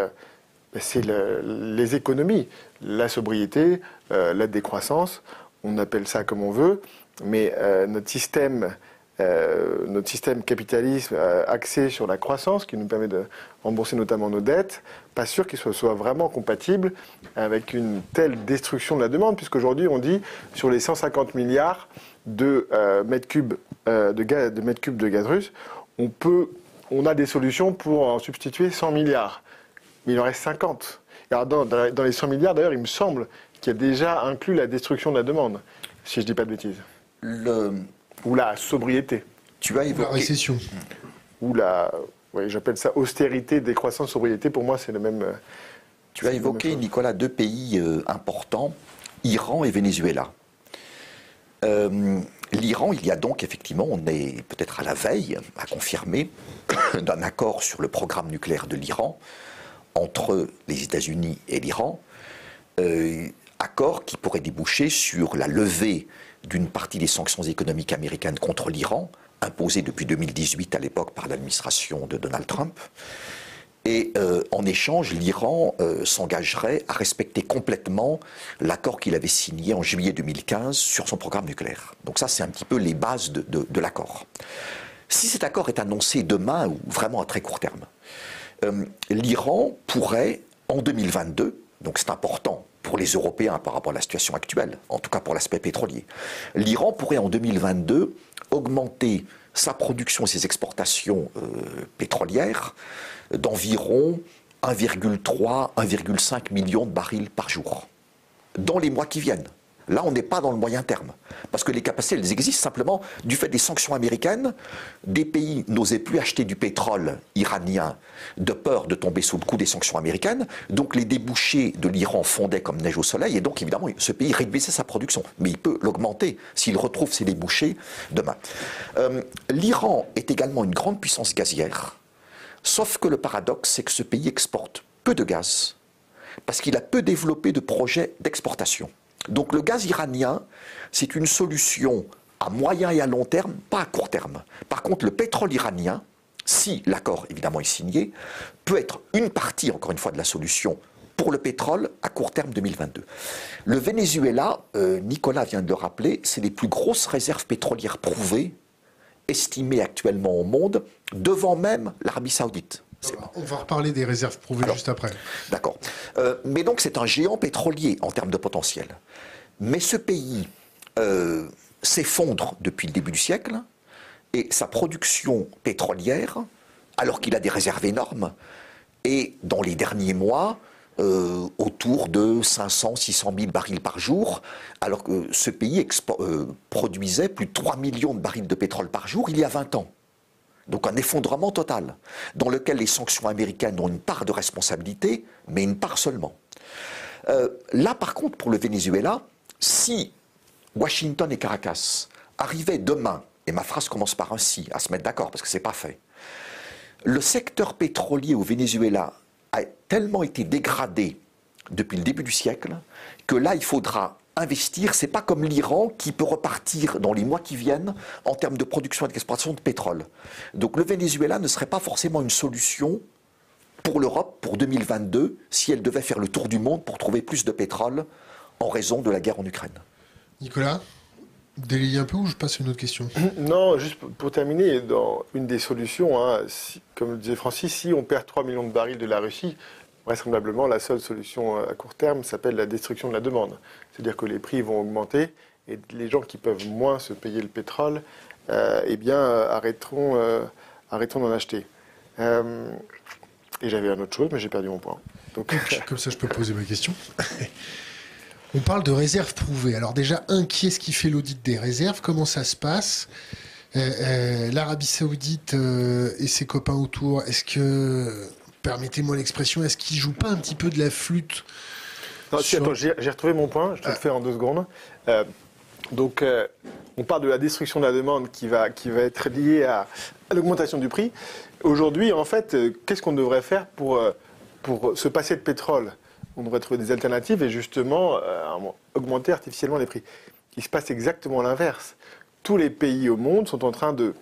c'est les économies, la sobriété, la décroissance on appelle ça comme on veut, mais euh, notre système, euh, notre système capitaliste euh, axé sur la croissance, qui nous permet de rembourser notamment nos dettes, pas sûr qu'il soit, vraiment compatible avec une telle destruction de la demande, puisqu'aujourd'hui on dit sur les 150 milliards de mètres cubes de, gaz, de mètres cubes de gaz russe, on peut, on a des solutions pour en substituer 100 milliards, mais il en reste 50. Alors dans, dans les 100 milliards, d'ailleurs, il me semble qui a déjà inclus la destruction de la demande, si je ne dis pas de bêtises. Le... Ou la sobriété. Tu as évoqué... La récession. Ou la... Oui, j'appelle ça austérité, décroissance, sobriété. Pour moi, c'est le même... Euh, tu as évoqué, Nicolas, deux pays euh, importants, Iran et Venezuela. Euh, L'Iran, il y a donc effectivement, on est peut-être à la veille, à confirmer, d'un accord sur le programme nucléaire de l'Iran entre les États-Unis et l'Iran accord qui pourrait déboucher sur la levée d'une partie des sanctions économiques américaines contre l'Iran, imposées depuis 2018 à l'époque par l'administration de Donald Trump. Et euh, en échange, l'Iran euh, s'engagerait à respecter complètement l'accord qu'il avait signé en juillet 2015 sur son programme nucléaire. Donc ça, c'est un petit peu les bases de, l'accord. Si cet accord est annoncé demain ou vraiment à très court terme, euh, l'Iran pourrait, en 2022, donc c'est important pour les Européens par rapport à la situation actuelle, en tout cas pour l'aspect pétrolier. L'Iran pourrait en 2022 augmenter sa production et ses exportations euh, pétrolières d'environ 1,3, 1,5 million de barils par jour dans les mois qui viennent. Là, on n'est pas dans le moyen terme. Parce que les capacités, elles existent simplement du fait des sanctions américaines. Des pays n'osaient plus acheter du pétrole iranien de peur de tomber sous le coup des sanctions américaines. Donc les débouchés de l'Iran fondaient comme neige au soleil. Et donc, évidemment, ce pays réduisait sa production. Mais il peut l'augmenter s'il retrouve ses débouchés demain. Euh, L'Iran est également une grande puissance gazière. Sauf que le paradoxe, c'est que ce pays exporte peu de gaz. Parce qu'il a peu développé de projets d'exportation. Donc le gaz iranien, c'est une solution à moyen et à long terme, pas à court terme. Par contre, le pétrole iranien, si l'accord évidemment est signé, peut être une partie, encore une fois, de la solution pour le pétrole à court terme 2022. Le Venezuela, euh, Nicolas vient de le rappeler, c'est les plus grosses réserves pétrolières prouvées, estimées actuellement au monde, devant même l'Arabie saoudite. On va reparler des réserves prouvées juste après. D'accord. Euh, mais donc c'est un géant pétrolier en termes de potentiel. Mais ce pays euh, s'effondre depuis le début du siècle et sa production pétrolière, alors qu'il a des réserves énormes, est dans les derniers mois euh, autour de 500, 600 000 barils par jour, alors que ce pays produisait plus de 3 millions de barils de pétrole par jour il y a 20 ans. Donc un effondrement total, dans lequel les sanctions américaines ont une part de responsabilité, mais une part seulement. Euh, là, par contre, pour le Venezuela, si Washington et Caracas arrivaient demain, et ma phrase commence par un si, à se mettre d'accord, parce que ce n'est pas fait, le secteur pétrolier au Venezuela a tellement été dégradé depuis le début du siècle que là, il faudra investir. C'est pas comme l'Iran qui peut repartir dans les mois qui viennent en termes de production et d'exploitation de pétrole. Donc le Venezuela ne serait pas forcément une solution pour l'Europe pour 2022 si elle devait faire le tour du monde pour trouver plus de pétrole en raison de la guerre en Ukraine. Nicolas Délier un peu ou je passe à une autre question? Non, juste pour terminer, dans une des solutions, hein, comme le disait Francis, si on perd 3 millions de barils de la Russie, vraisemblablement, la seule solution euh, à court terme s'appelle la destruction de la demande. C'est-à-dire que les prix vont augmenter et les gens qui peuvent moins se payer le pétrole, euh, eh bien, euh, arrêteront, arrêteront d'en acheter. et j'avais une autre chose, mais j'ai perdu mon point. Donc... Comme ça, je peux poser ma question. On parle de réserves prouvées. Alors déjà, un, qui est-ce qui fait l'audit des réserves? Comment ça se passe? L'Arabie Saoudite et ses copains autour, est-ce que, permettez-moi l'expression, est-ce qu'ils jouent pas un petit peu de la flûte j'ai retrouvé mon point, je te le fais en deux secondes. donc, on parle de la destruction de la demande qui va, qui va être liée à, l'augmentation du prix. Aujourd'hui, en fait, euh, qu'est-ce qu'on devrait faire pour, euh, pour se passer de pétrole? On devrait trouver des alternatives et justement euh, augmenter artificiellement les prix. Il se passe exactement l'inverse. Tous les pays au monde sont en train de,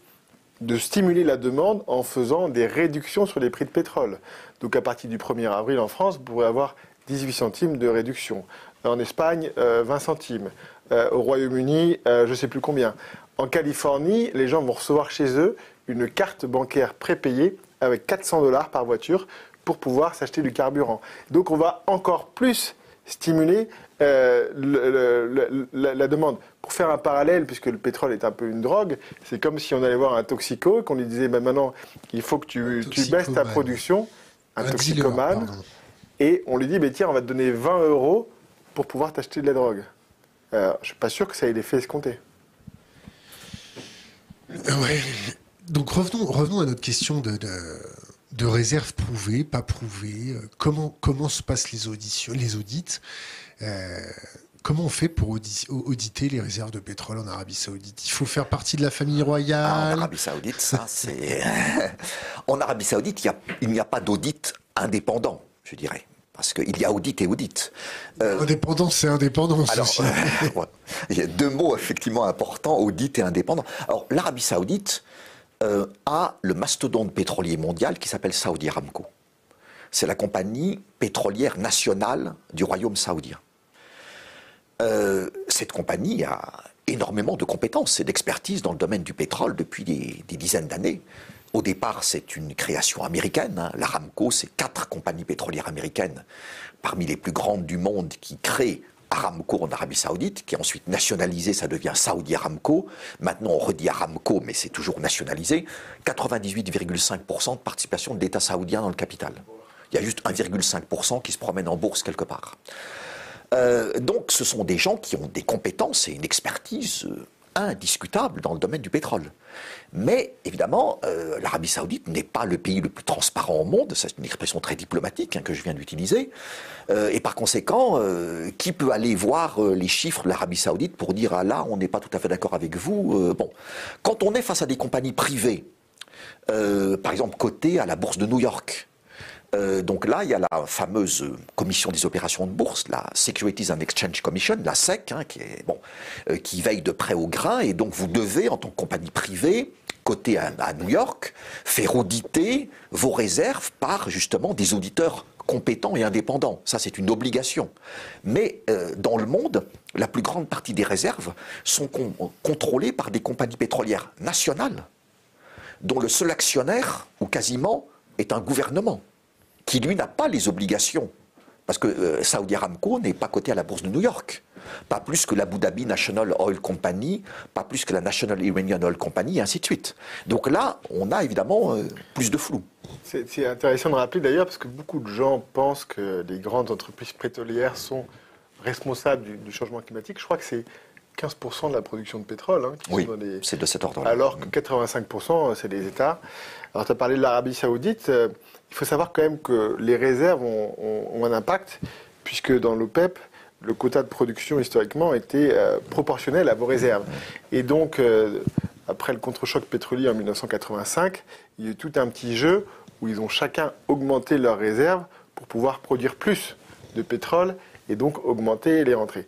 stimuler la demande en faisant des réductions sur les prix de pétrole. Donc à partir du 1er avril en France, vous pourrez avoir 18 centimes de réduction. En Espagne, 20 centimes. Euh, au Royaume-Uni, euh, je ne sais plus combien. En Californie, les gens vont recevoir chez eux une carte bancaire prépayée avec 400 dollars par voiture pour pouvoir s'acheter du carburant. Donc on va encore plus stimuler euh, la, demande. Pour faire un parallèle, puisque le pétrole est un peu une drogue, c'est comme si on allait voir un toxico et qu'on lui disait ben maintenant il faut que tu, baisses ta production, un, toxicomane, et on lui dit ben tiens on va te donner 20 euros pour pouvoir t'acheter de la drogue. Euh, je ne suis pas sûr que ça ait l'effet escompté. Ouais. Donc revenons, revenons à notre question de, de, réserve prouvée, pas prouvée. Euh, comment, comment se passent les auditions, les audits euh, Comment on fait pour auditer les réserves de pétrole en Arabie Saoudite? Il faut faire partie de la famille royale. Ah, en Arabie Saoudite, ça c'est. en Arabie Saoudite, il n'y a pas d'audit indépendant, je dirais. Parce qu'il y a audit et audit. Euh, indépendance, c'est indépendance aussi. il y a deux mots effectivement importants, audit et indépendant. Alors, l'Arabie Saoudite euh, a le mastodonte pétrolier mondial qui s'appelle Saudi Aramco. C'est la compagnie pétrolière nationale du royaume saoudien. Euh, cette compagnie a énormément de compétences et d'expertise dans le domaine du pétrole depuis des dizaines d'années. Au départ, c'est une création américaine. Hein. L'Aramco, c'est quatre compagnies pétrolières américaines, parmi les plus grandes du monde, qui créent Aramco en Arabie Saoudite, qui est ensuite nationalisé, ça devient Saudi Aramco. Maintenant, on redit Aramco, mais c'est toujours nationalisé. 98,5% de participation de l'État saoudien dans le capital. Il y a juste 1,5% qui se promène en bourse quelque part. Euh, donc, ce sont des gens qui ont des compétences et une expertise euh, indiscutable dans le domaine du pétrole. Mais évidemment, euh, l'Arabie saoudite n'est pas le pays le plus transparent au monde, c'est une expression très diplomatique hein, que je viens d'utiliser, euh, et par conséquent, euh, qui peut aller voir les chiffres de l'Arabie saoudite pour dire ah là, on n'est pas tout à fait d'accord avec vous Bon, quand on est face à des compagnies privées, par exemple cotées à la bourse de New York, euh, donc là, il y a la fameuse commission des opérations de bourse, la Securities and Exchange Commission, la SEC, hein, qui, est, bon, euh, qui veille de près au grain. Et donc vous devez, en tant que compagnie privée, cotée à, New York, faire auditer vos réserves par justement des auditeurs compétents et indépendants. Ça, c'est une obligation. Mais euh, dans le monde, la plus grande partie des réserves sont contrôlées par des compagnies pétrolières nationales, dont le seul actionnaire, ou quasiment, est un gouvernement qui lui n'a pas les obligations. Parce que euh, Saudi Aramco n'est pas coté à la bourse de New York. Pas plus que l'Abu Dhabi National Oil Company, pas plus que la National Iranian Oil Company, et ainsi de suite. Donc là, on a évidemment euh, plus de flou. C'est intéressant de rappeler d'ailleurs, parce que beaucoup de gens pensent que les grandes entreprises pétrolières sont responsables du changement climatique. Je crois que c'est 15% de la production de pétrole. Hein, oui, c'est de cet ordre-là. Alors que 85%, c'est des États. Alors, tu as parlé de l'Arabie Saoudite. Il faut savoir quand même que les réserves ont, un impact, puisque dans l'OPEP, le quota de production historiquement était euh, proportionnel à vos réserves. Et donc, euh, après le contre-choc pétrolier en 1985, il y a eu tout un petit jeu où ils ont chacun augmenté leurs réserves pour pouvoir produire plus de pétrole et donc augmenter les rentrées.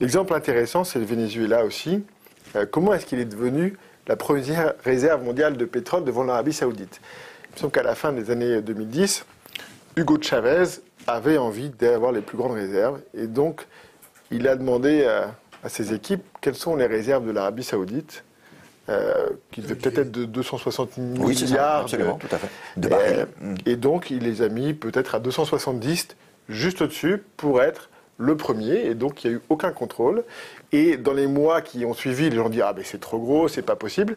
L'exemple intéressant, c'est le Venezuela aussi. Euh, comment est-ce qu'il est devenu la première réserve mondiale de pétrole devant l'Arabie saoudite? Semble qu'à la fin des années 2010, Hugo Chavez avait envie d'avoir les plus grandes réserves et donc il a demandé à, ses équipes quelles sont les réserves de l'Arabie saoudite. Euh, qui devaient peut-être être de 260 milliards tout à fait. De et, et donc il les a mis peut-être à 270 juste au-dessus pour être le premier, et donc il n'y a eu aucun contrôle. Et dans les mois qui ont suivi, les gens disent Ah, ben c'est trop gros, c'est pas possible.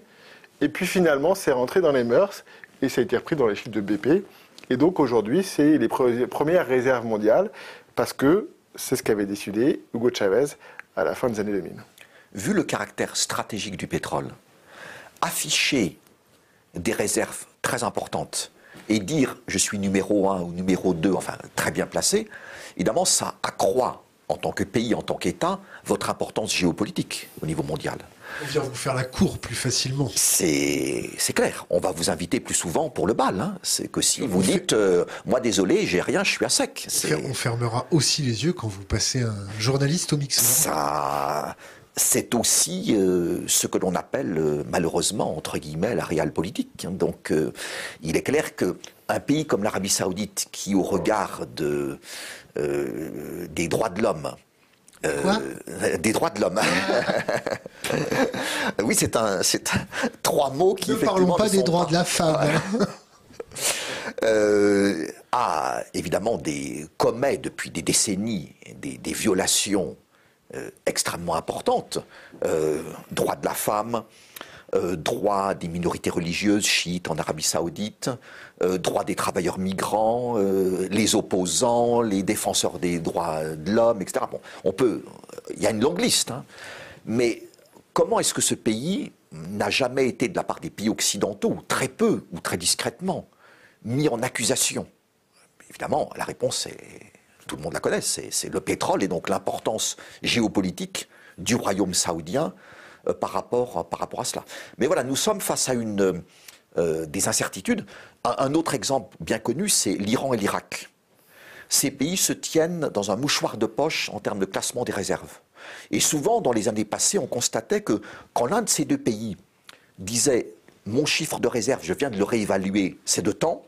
Et puis finalement, c'est rentré dans les mœurs, et ça a été repris dans les chiffres de BP. Et donc aujourd'hui, c'est les premières réserves mondiales, parce que c'est ce qu'avait décidé Hugo Chavez à la fin des années 2000. Vu le caractère stratégique du pétrole, afficher des réserves très importantes et dire je suis numéro 1 ou numéro 2, enfin très bien placé, évidemment ça accroît en tant que pays, en tant qu'État, votre importance géopolitique au niveau mondial. On vient vous faire la cour plus facilement. C'est clair. On va vous inviter plus souvent pour le bal. Hein. C'est que si vous, dites, euh, moi désolé, j'ai rien, je suis à sec. On fermera aussi les yeux quand vous passez un journaliste au mix. Ça, c'est aussi euh, ce que l'on appelle euh, malheureusement entre guillemets la réelle politique. Hein. Donc, il est clair que un pays comme l'Arabie Saoudite, qui au regard de des droits de l'homme euh, des droits de l'homme. oui, c'est un, c'est trois mots qui. Ne parlons pas des droits de la femme. Euh, a évidemment des commet depuis des décennies des, des violations euh, extrêmement importantes, euh, droits de la femme, euh, droits des minorités religieuses chiites en Arabie Saoudite, euh, droits des travailleurs migrants, euh, les opposants, les défenseurs des droits de l'homme, etc. Bon, on peut, il y a une longue liste, hein. mais comment est-ce que ce pays n'a jamais été de la part des pays occidentaux, très peu ou très discrètement, mis en accusation? Évidemment, la réponse est, tout le monde la connaît, c'est le pétrole et donc l'importance géopolitique du royaume saoudien euh, par, rapport, par rapport à cela. Mais voilà, nous sommes face à une, des incertitudes. Un, autre exemple bien connu, c'est l'Iran et l'Irak. Ces pays se tiennent dans un mouchoir de poche en termes de classement des réserves. Et souvent, dans les années passées, on constatait que quand l'un de ces deux pays disait mon chiffre de réserve, je viens de le réévaluer, c'est de temps,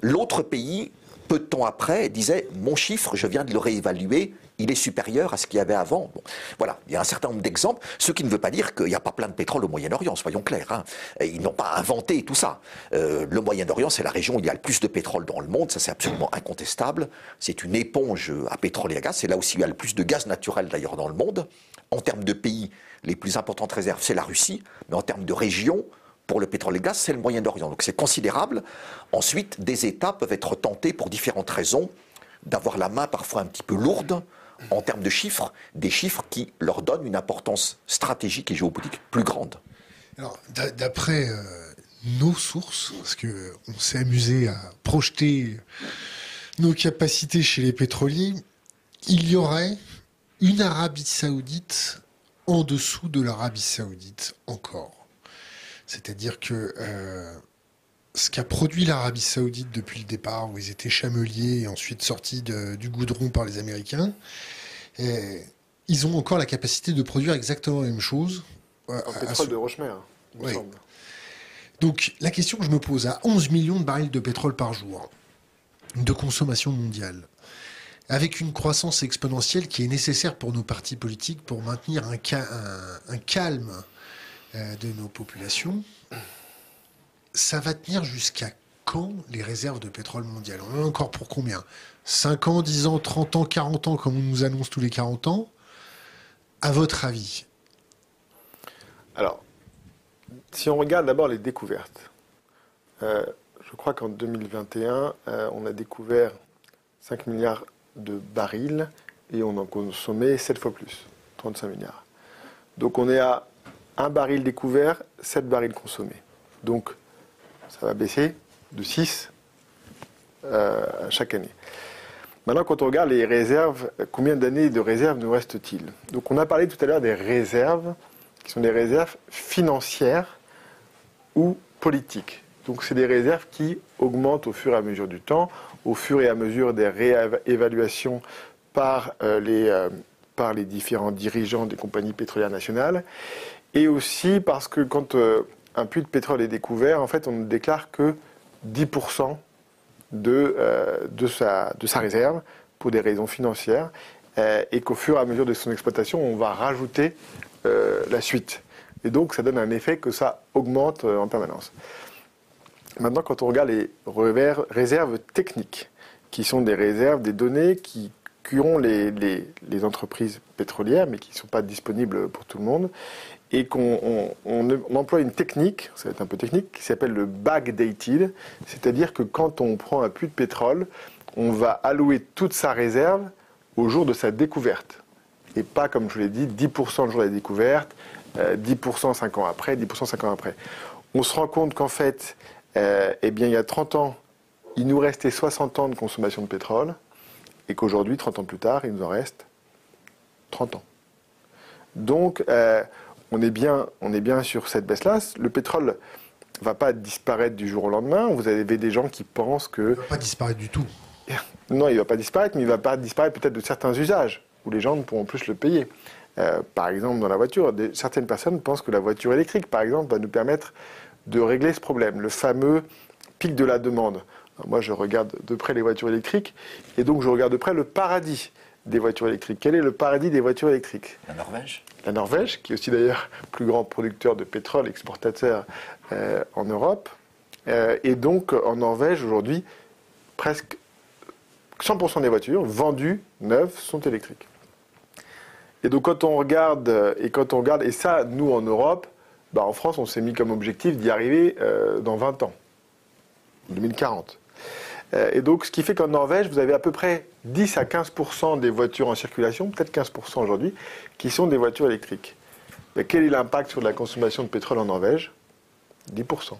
l'autre pays peu de temps après, disait Mon chiffre, je viens de le réévaluer, il est supérieur à ce qu'il y avait avant. voilà, il y a un certain nombre d'exemples, ce qui ne veut pas dire qu'il n'y a pas plein de pétrole au Moyen-Orient, soyons clairs. Hein. Ils n'ont pas inventé tout ça. Euh, le Moyen-Orient, c'est la région où il y a le plus de pétrole dans le monde, ça c'est absolument incontestable. C'est une éponge à pétrole et à gaz, c'est là aussi où il y a le plus de gaz naturel d'ailleurs dans le monde. En termes de pays, les plus importantes réserves, c'est la Russie, mais en termes de région, pour le pétrole et le gaz, c'est le Moyen-Orient. Donc c'est considérable. Ensuite, des États peuvent être tentés pour différentes raisons d'avoir la main parfois un petit peu lourde en termes de chiffres, des chiffres qui leur donnent une importance stratégique et géopolitique plus grande. D'après euh, nos sources, parce qu'on s'est amusé à projeter nos capacités chez les pétroliers, il y aurait une Arabie saoudite en dessous de l'Arabie saoudite encore. C'est-à-dire que euh, ce qu'a produit l'Arabie Saoudite depuis le départ, où ils étaient chameliers et ensuite sortis du goudron par les Américains, euh, ils ont encore la capacité de produire exactement la même chose. Euh, en pétrole de Rochemer, il me semble. Donc la question que je me pose, à 11 millions de barils de pétrole par jour de consommation mondiale, avec une croissance exponentielle qui est nécessaire pour nos partis politiques pour maintenir un, un calme euh, de nos populations, ça va tenir jusqu'à quand les réserves de pétrole mondiales? On en a encore pour combien? 5 ans, 10 ans, 30 ans, 40 ans, comme on nous annonce tous les 40 ans? À votre avis? Alors, si on regarde d'abord les découvertes, euh, je crois qu'en 2021, euh, on a découvert 5 milliards de barils et on en consommait 7 fois plus, 35 milliards. Donc on est à un baril découvert, 7 barils consommés. Donc, ça va baisser de 6 euh, chaque année. Maintenant, quand on regarde les réserves, combien d'années de réserves nous reste-t-il? Donc, on a parlé tout à l'heure des réserves, qui sont des réserves financières ou politiques. Donc, c'est des réserves qui augmentent au fur et à mesure du temps, au fur et à mesure des réévaluations par, euh, les, euh, par les différents dirigeants des compagnies pétrolières nationales et aussi parce que quand un puits de pétrole est découvert, en fait, on ne déclare que 10% de, euh, de, sa, réserve pour des raisons financières, euh, et qu'au fur et à mesure de son exploitation, on va rajouter la suite. Et donc, ça donne un effet que ça augmente en permanence. Maintenant, quand on regarde les réserves techniques, qui sont des réserves, des données qui, qui les entreprises pétrolières, mais qui ne sont pas disponibles pour tout le monde, et qu'on emploie une technique, ça va être un peu technique, qui s'appelle le backdated, c'est-à-dire que quand on prend un puits de pétrole, on va allouer toute sa réserve au jour de sa découverte. Et pas, comme je l'ai dit, 10% le jour de la découverte, 10% 5 ans après, 10% 5 ans après. On se rend compte qu'en fait, eh bien, il y a 30 ans, il nous restait 60 ans de consommation de pétrole et qu'aujourd'hui, 30 ans plus tard, il nous en reste 30 ans. Donc, on, est bien, on est bien sur cette baisse-là. Le pétrole ne va pas disparaître du jour au lendemain. Vous avez des gens qui pensent que... Il ne va pas disparaître du tout. Non, il ne va pas disparaître, mais il va pas disparaître peut-être de certains usages où les gens ne pourront plus le payer. Euh, par exemple, dans la voiture, certaines personnes pensent que la voiture électrique, par exemple, va nous permettre de régler ce problème, le fameux pic de la demande. moi, je regarde de près les voitures électriques, et donc je regarde de près le paradis des voitures électriques. Quel est le paradis des voitures électriques? La Norvège? La Norvège, qui est aussi d'ailleurs plus grand producteur de pétrole, exportateur euh, en Europe. Euh, et donc, en Norvège, aujourd'hui, presque 100% des voitures vendues neuves sont électriques. Et donc quand on regarde, euh, et quand on regarde, et ça, nous en Europe, bah, en France, on s'est mis comme objectif d'y arriver dans 20 ans, 2040. Euh, et donc, ce qui fait qu'en Norvège, vous avez à peu près 10 à 15% des voitures en circulation, peut-être 15% aujourd'hui, qui sont des voitures électriques. Quel est l'impact sur la consommation de pétrole en Norvège? 10%.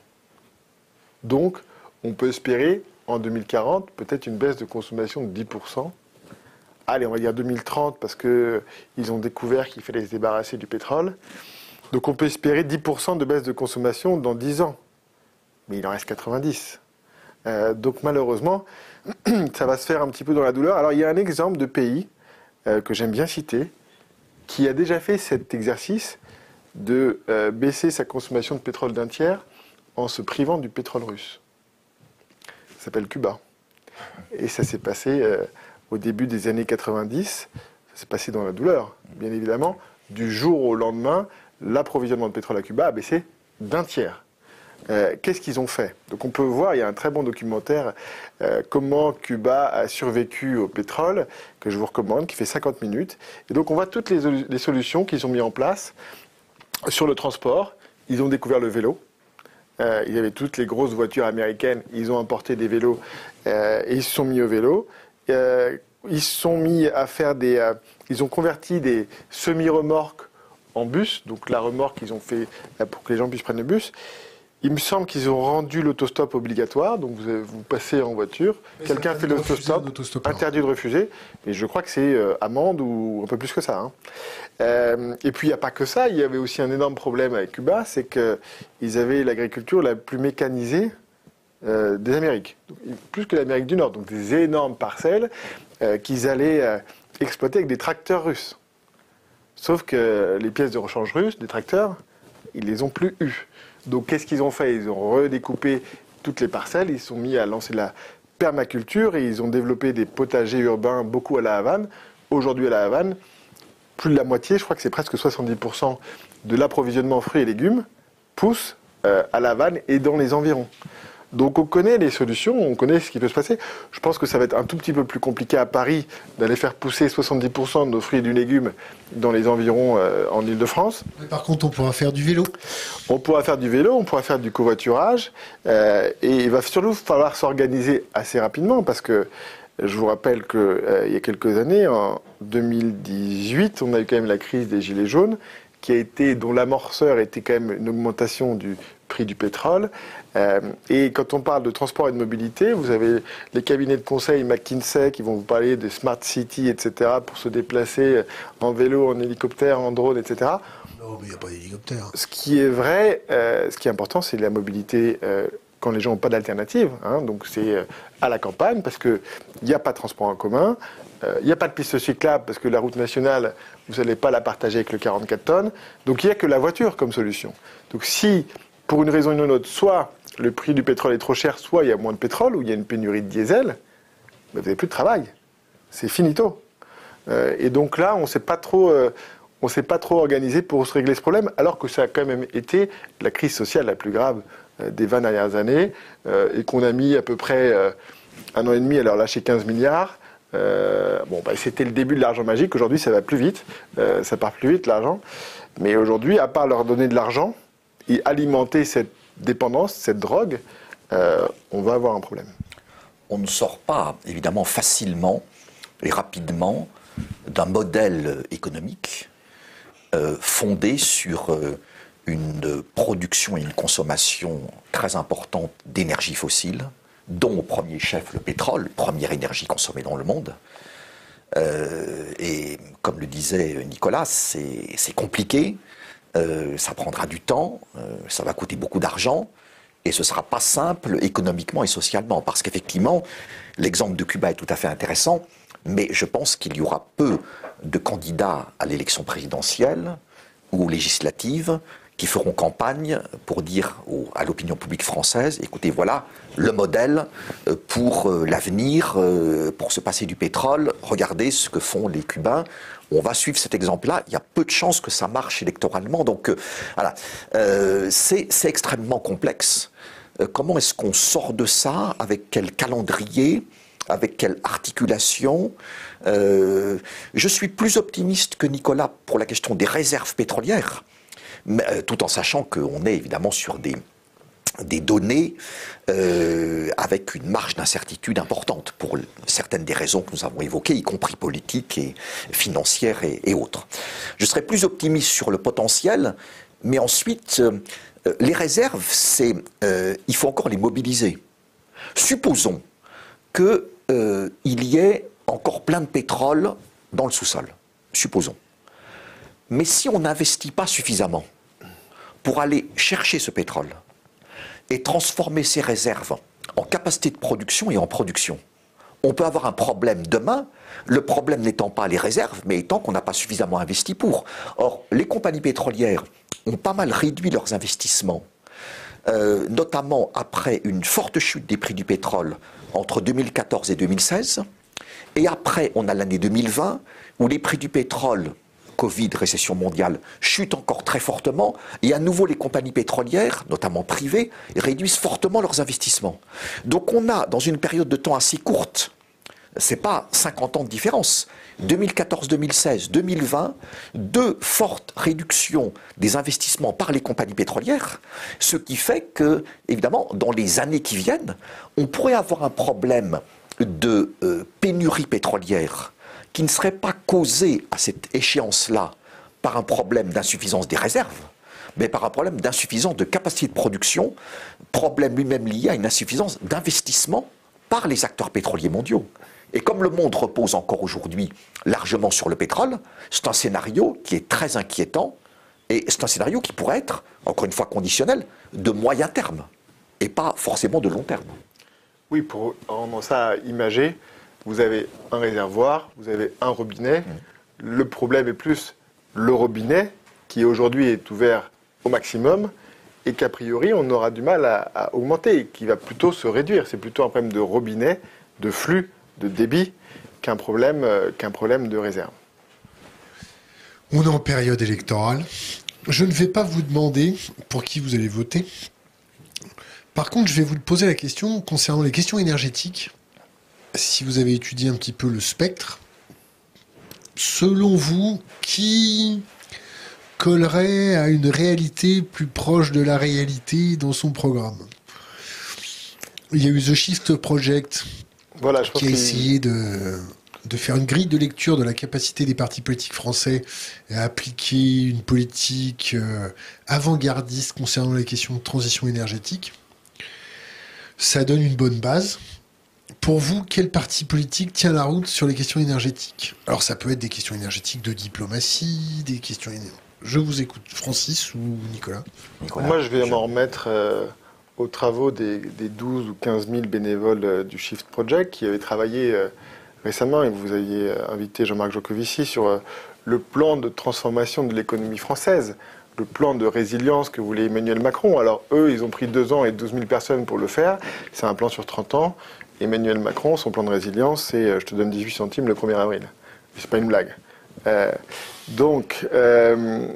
Donc, on peut espérer en 2040, peut-être une baisse de consommation de 10%. Allez, on va dire 2030 parce qu'ils ont découvert qu'il fallait se débarrasser du pétrole. Donc on peut espérer 10% de baisse de consommation dans 10 ans. Mais il en reste 90. Euh, donc malheureusement, ça va se faire un petit peu dans la douleur. Alors il y a un exemple de pays euh, que j'aime bien citer qui a déjà fait cet exercice de euh, baisser sa consommation de pétrole d'un tiers en se privant du pétrole russe s'appelle Cuba. Et ça s'est passé au début des années 90. Ça s'est passé dans la douleur, bien évidemment. Du jour au lendemain, l'approvisionnement de pétrole à Cuba a baissé d'un tiers. Euh, qu'est-ce qu'ils ont fait? Donc on peut voir, il y a un très bon documentaire, euh, comment Cuba a survécu au pétrole, que je vous recommande, qui fait 50 minutes. Et donc on voit toutes les, solutions qu'ils ont mis en place sur le transport. Ils ont découvert le vélo, euh, il y avait toutes les grosses voitures américaines, ils ont importé des vélos euh, et ils se sont mis au vélo. Ils se sont mis à faire des. ils ont converti des semi-remorques en bus, donc la remorque qu'ils ont fait pour que les gens puissent prendre le bus. Il me semble qu'ils ont rendu l'autostop obligatoire, donc vous, vous passez en voiture, quelqu'un fait l'autostop, interdit de refuser, mais je crois que c'est euh, amende ou un peu plus que ça. Hein. Euh, et puis il n'y a pas que ça, il y avait aussi un énorme problème avec Cuba, c'est qu'ils avaient l'agriculture la plus mécanisée euh, des Amériques, plus que l'Amérique du Nord, donc des énormes parcelles qu'ils allaient exploiter avec des tracteurs russes. Sauf que les pièces de rechange russes, des tracteurs, ils les ont plus eues. Donc qu'est-ce qu'ils ont fait? Ils ont redécoupé toutes les parcelles, ils sont mis à lancer la permaculture et ils ont développé des potagers urbains beaucoup à la Havane. Aujourd'hui à la Havane, plus de la moitié, je crois que c'est presque 70% de l'approvisionnement en fruits et légumes pousse euh, à la Havane et dans les environs. Donc on connaît les solutions, on connaît ce qui peut se passer. Je pense que ça va être un tout petit peu plus compliqué à Paris d'aller faire pousser 70% de nos fruits et du légumes dans les environs euh, en Ile-de-France. Par contre, on pourra faire du vélo. On pourra faire du vélo, on pourra faire du covoiturage. Euh, et il va surtout falloir s'organiser assez rapidement parce que je vous rappelle qu'il euh, y a quelques années, en 2018, on a eu quand même la crise des Gilets jaunes qui a été, dont l'amorceur était quand même une augmentation du prix du pétrole. Euh, et quand on parle de transport et de mobilité, vous avez les cabinets de conseil McKinsey qui vont vous parler de smart city, etc., pour se déplacer en vélo, en hélicoptère, en drone, etc. Non, mais il n'y a pas d'hélicoptère. Ce qui est vrai, euh, ce qui est important, c'est la mobilité. Euh, quand les gens n'ont pas d'alternative, hein. donc c'est à la campagne parce qu'il n'y a pas de transport en commun, il n'y a pas de piste cyclable parce que la route nationale, vous n'allez pas la partager avec le 44 tonnes, donc il n'y a que la voiture comme solution. Donc si pour une raison ou une autre, soit le prix du pétrole est trop cher, soit il y a moins de pétrole, ou il y a une pénurie de diesel, vous n'avez plus de travail. C'est finito. Euh, et donc là, on ne s'est pas trop... Euh, on s'est pas trop organisé pour se régler ce problème, alors que ça a quand même été la crise sociale la plus grave euh, des 20 dernières années, et qu'on a mis à peu près un an et demi à leur lâcher 15 milliards. bon, bah, c'était le début de l'argent magique. Aujourd'hui, ça va plus vite. ça part plus vite, l'argent. Mais aujourd'hui, à part leur donner de l'argent, et alimenter cette dépendance, cette drogue, euh, on va avoir un problème. On ne sort pas, évidemment, facilement et rapidement d'un modèle économique fondée sur une production et une consommation très importante d'énergie fossile, dont au premier chef le pétrole, première énergie consommée dans le monde. Euh, et comme le disait Nicolas, c'est compliqué, euh, ça prendra du temps, euh, ça va coûter beaucoup d'argent, et ce ne sera pas simple économiquement et socialement, parce qu'effectivement, l'exemple de Cuba est tout à fait intéressant, mais je pense qu'il y aura peu de candidats à l'élection présidentielle ou législative qui feront campagne pour dire à l'opinion publique française, écoutez, voilà le modèle euh, pour euh, l'avenir, euh, pour se passer du pétrole, regardez ce que font les Cubains. On va suivre cet exemple-là. Il y a peu de chances que ça marche électoralement. Donc voilà, c'est extrêmement complexe. comment est-ce qu'on sort de ça? Avec quel calendrier? Avec quelle articulation? Je suis plus optimiste que Nicolas pour la question des réserves pétrolières. Euh, tout en sachant qu'on est évidemment sur des, données euh, avec une marge d'incertitude importante pour certaines des raisons que nous avons évoquées, y compris politiques et financières et, autres. Je serais plus optimiste sur le potentiel, mais ensuite, euh, les réserves, c'est, il faut encore les mobiliser. Supposons qu'il y ait encore plein de pétrole dans le sous-sol. Supposons. Mais si on n'investit pas suffisamment, pour aller chercher ce pétrole et transformer ces réserves en capacité de production et en production. On peut avoir un problème demain, le problème n'étant pas les réserves, mais étant qu'on n'a pas suffisamment investi pour. Or, les compagnies pétrolières ont pas mal réduit leurs investissements, euh, notamment après une forte chute des prix du pétrole entre 2014 et 2016. Et après, on a l'année 2020, où les prix du pétrole Covid, récession mondiale, chute encore très fortement, et à nouveau les compagnies pétrolières, notamment privées, réduisent fortement leurs investissements. Donc on a, dans une période de temps assez courte, c'est pas 50 ans de différence. 2014, 2016, 2020, deux fortes réductions des investissements par les compagnies pétrolières, ce qui fait que, évidemment, dans les années qui viennent, on pourrait avoir un problème de euh, pénurie pétrolière qui ne serait pas causé à cette échéance-là par un problème d'insuffisance des réserves, mais par un problème d'insuffisance de capacité de production, problème lui-même lié à une insuffisance d'investissement par les acteurs pétroliers mondiaux. Et comme le monde repose encore aujourd'hui largement sur le pétrole, c'est un scénario qui est très inquiétant et c'est un scénario qui pourrait être, encore une fois conditionnel, de moyen terme et pas forcément de long terme. Oui, pour rendre ça imagé, vous avez un réservoir, vous avez un robinet. Le problème est plus le robinet qui aujourd'hui est ouvert au maximum et qu'a priori on aura du mal à, augmenter, qui va plutôt se réduire. C'est plutôt un problème de robinet, de flux, de débit qu'un problème, euh, qu'un problème de réserve. On est en période électorale. Je ne vais pas vous demander pour qui vous allez voter. Par contre, je vais vous poser la question concernant les questions énergétiques si vous avez étudié un petit peu le spectre, selon vous, qui collerait à une réalité plus proche de la réalité dans son programme? Il y a eu The Shift Project voilà, qui a essayé de, de faire une grille de lecture de la capacité des partis politiques français à appliquer une politique euh, avant-gardiste concernant les questions de transition énergétique. Ça donne une bonne base pour vous, quel parti politique tient la route sur les questions énergétiques? Alors ça peut être des questions énergétiques de diplomatie, des questions... Je vous écoute, Francis ou Nicolas, Moi, je vais m'en remettre euh, aux travaux des, 12 ou 15 000 bénévoles euh, du Shift Project qui avaient travaillé euh, récemment, et vous aviez invité Jean-Marc Jocovici, sur le plan de transformation de l'économie française le plan de résilience que voulait Emmanuel Macron. Alors eux, ils ont pris deux ans et 12 000 personnes pour le faire. C'est un plan sur 30 ans. Emmanuel Macron, son plan de résilience, c'est euh, je te donne 18 centimes le 1er avril. C'est pas une blague. Euh, donc, euh,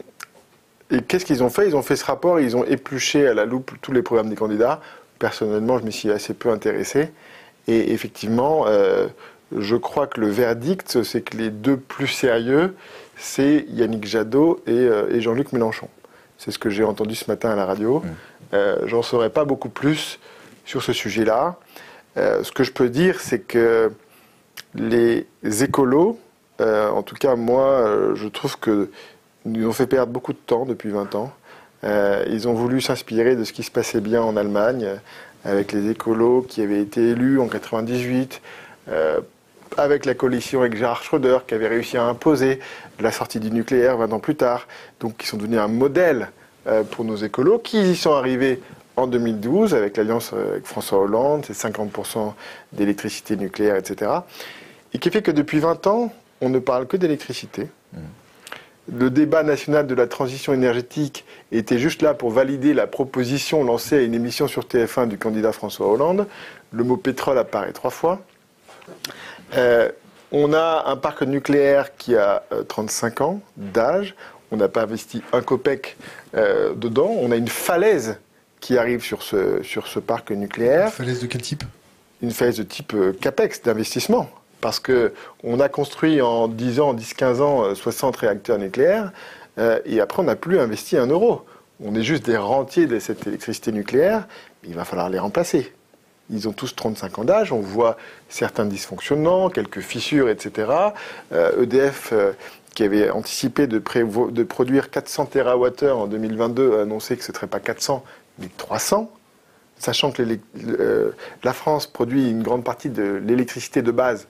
et qu'est-ce qu'ils ont fait? Ils ont fait ce rapport, ils ont épluché à la loupe tous les programmes des candidats. Personnellement, je m'y suis assez peu intéressé. Et effectivement, je crois que le verdict, c'est que les deux plus sérieux, c'est Yannick Jadot et, Jean-Luc Mélenchon. C'est ce que j'ai entendu ce matin à la radio. Mmh. J'en saurais pas beaucoup plus sur ce sujet-là. Euh, ce que je peux dire, c'est que les écolos, euh, en tout cas moi, euh, je trouve que nous ont fait perdre beaucoup de temps depuis 20 ans. Ils ont voulu s'inspirer de ce qui se passait bien en Allemagne, avec les écolos qui avaient été élus en 98, euh, avec la coalition avec Gerhard Schröder qui avait réussi à imposer la sortie du nucléaire 20 ans plus tard, donc qui sont devenus un modèle pour nos écolos, qui y sont arrivés en 2012 avec l'alliance avec François Hollande, c'est 50% d'électricité nucléaire, etc. Et qui fait que depuis 20 ans, on ne parle que d'électricité. Mmh le débat national de la transition énergétique était juste là pour valider la proposition lancée à une émission sur TF1 du candidat François Hollande. Le mot pétrole apparaît trois fois. Euh, on a un parc nucléaire qui a 35 euh, ans d'âge. On n'a pas investi un copec euh, dedans. On a une falaise qui arrive sur ce, sur ce parc nucléaire. Une falaise de quel type? Une falaise de type CAPEX, d'investissement parce qu'on a construit en 10 ans, 10-15 ans, 60 euh, réacteurs nucléaires, euh, et après on n'a plus investi un euro. On est juste des rentiers de cette électricité nucléaire, il va falloir les remplacer. Ils ont tous 35 ans d'âge, on voit certains dysfonctionnements, quelques fissures, etc. EDF, euh, e qui avait anticipé de, de produire 400 TWh en 2022, a annoncé que ce ne serait pas 400, mais 300 sachant que la France produit une grande partie de l'électricité de base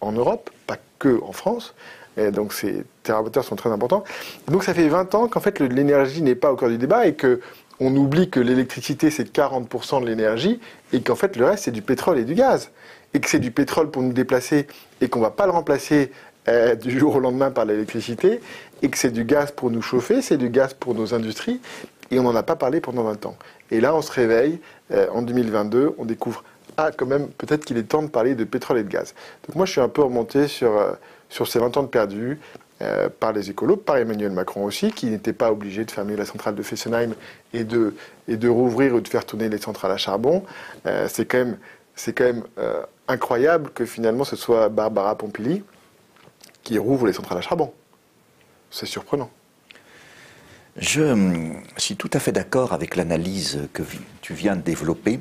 en Europe, pas que en France. Donc ces TWh sont très importants. Donc ça fait 20 ans qu'en fait l'énergie n'est pas au cœur du débat et que on oublie que l'électricité c'est 40% de l'énergie et qu'en fait le reste c'est du pétrole et du gaz. Et que c'est du pétrole pour nous déplacer et qu'on va pas le remplacer euh, du jour au lendemain par l'électricité et que c'est du gaz pour nous chauffer, c'est du gaz pour nos industries et on n'en a pas parlé pendant 20 ans. Et là on se réveille euh, en 2022, on découvre ah, quand même, peut-être qu'il est temps de parler de pétrole et de gaz. Donc moi, je suis un peu remonté sur, euh, sur ces 20 ans de perdus euh, par les écolos, par Emmanuel Macron aussi, qui n'était pas obligé de fermer la centrale de Fessenheim et de, et de rouvrir ou de faire tourner les centrales à charbon. C'est quand même, c'est quand même incroyable que finalement ce soit Barbara Pompili qui rouvre les centrales à charbon. C'est surprenant. Je suis tout à fait d'accord avec l'analyse que tu viens de développer.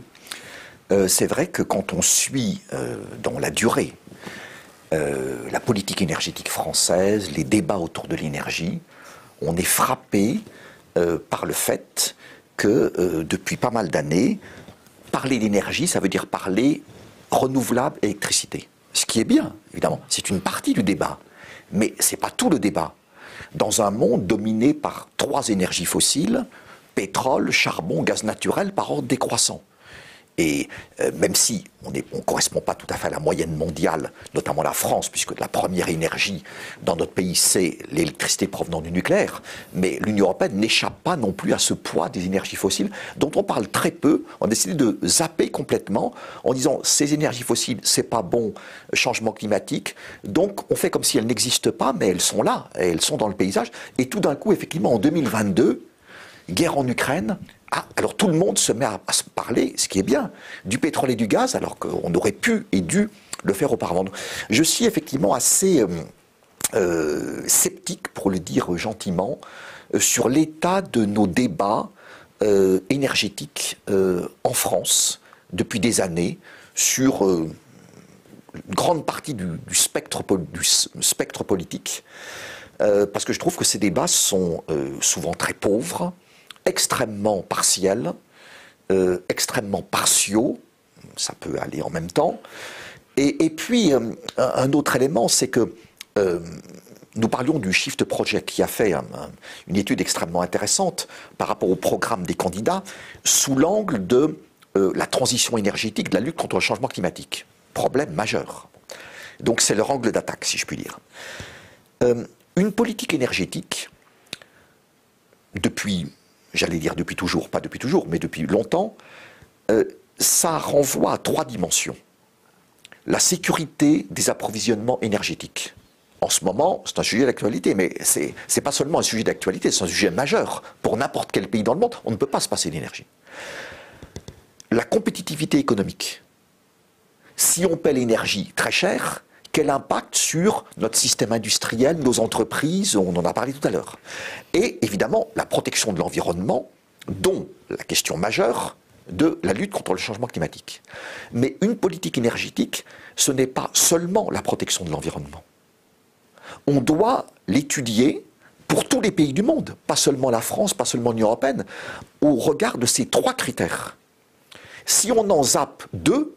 Euh, c'est vrai que quand on suit euh, dans la durée euh, la politique énergétique française, les débats autour de l'énergie, on est frappé par le fait que depuis pas mal d'années, parler d'énergie, ça veut dire parler renouvelable électricité. Ce qui est bien, évidemment, c'est une partie du débat, mais ce n'est pas tout le débat. Dans un monde dominé par trois énergies fossiles, pétrole, charbon, gaz naturel par ordre décroissant. Et euh, même si on ne correspond pas tout à fait à la moyenne mondiale, notamment la France, puisque la première énergie dans notre pays, c'est l'électricité provenant du nucléaire, mais l'Union européenne n'échappe pas non plus à ce poids des énergies fossiles, dont on parle très peu. On a décidé de zapper complètement en disant ces énergies fossiles, c'est pas bon, changement climatique. Donc on fait comme si elles n'existent pas, mais elles sont là, elles sont dans le paysage. Et tout d'un coup, effectivement, en 2022, guerre en Ukraine, ah, alors tout le monde se met à, se parler, ce qui est bien, du pétrole et du gaz, alors qu'on aurait pu et dû le faire auparavant. Je suis effectivement assez euh, euh, sceptique, pour le dire gentiment, euh, sur l'état de nos débats énergétiques en France depuis des années sur une grande partie du, spectre, du spectre, politique, parce que je trouve que ces débats sont souvent très pauvres, extrêmement partiels, euh, extrêmement partiaux, ça peut aller en même temps. Et, puis, euh, un autre élément, c'est que euh, nous parlions du Shift Project qui a fait une étude extrêmement intéressante par rapport au programme des candidats sous l'angle de la transition énergétique, de la lutte contre le changement climatique. Problème majeur. Donc c'est leur angle d'attaque, si je puis dire. une politique énergétique, depuis j'allais dire depuis toujours, pas depuis toujours, mais depuis longtemps, euh, ça renvoie à trois dimensions. La sécurité des approvisionnements énergétiques. En ce moment, c'est un sujet d'actualité, mais ce n'est pas seulement un sujet d'actualité, c'est un sujet majeur. Pour n'importe quel pays dans le monde, on ne peut pas se passer d'énergie. La compétitivité économique. Si on paie l'énergie très cher, quel impact sur notre système industriel, nos entreprises, on en a parlé tout à l'heure. Et évidemment, la protection de l'environnement, dont la question majeure de la lutte contre le changement climatique. Mais une politique énergétique, ce n'est pas seulement la protection de l'environnement. On doit l'étudier pour tous les pays du monde, pas seulement la France, pas seulement l'Union européenne, au regard de ces trois critères. Si on en zappe deux,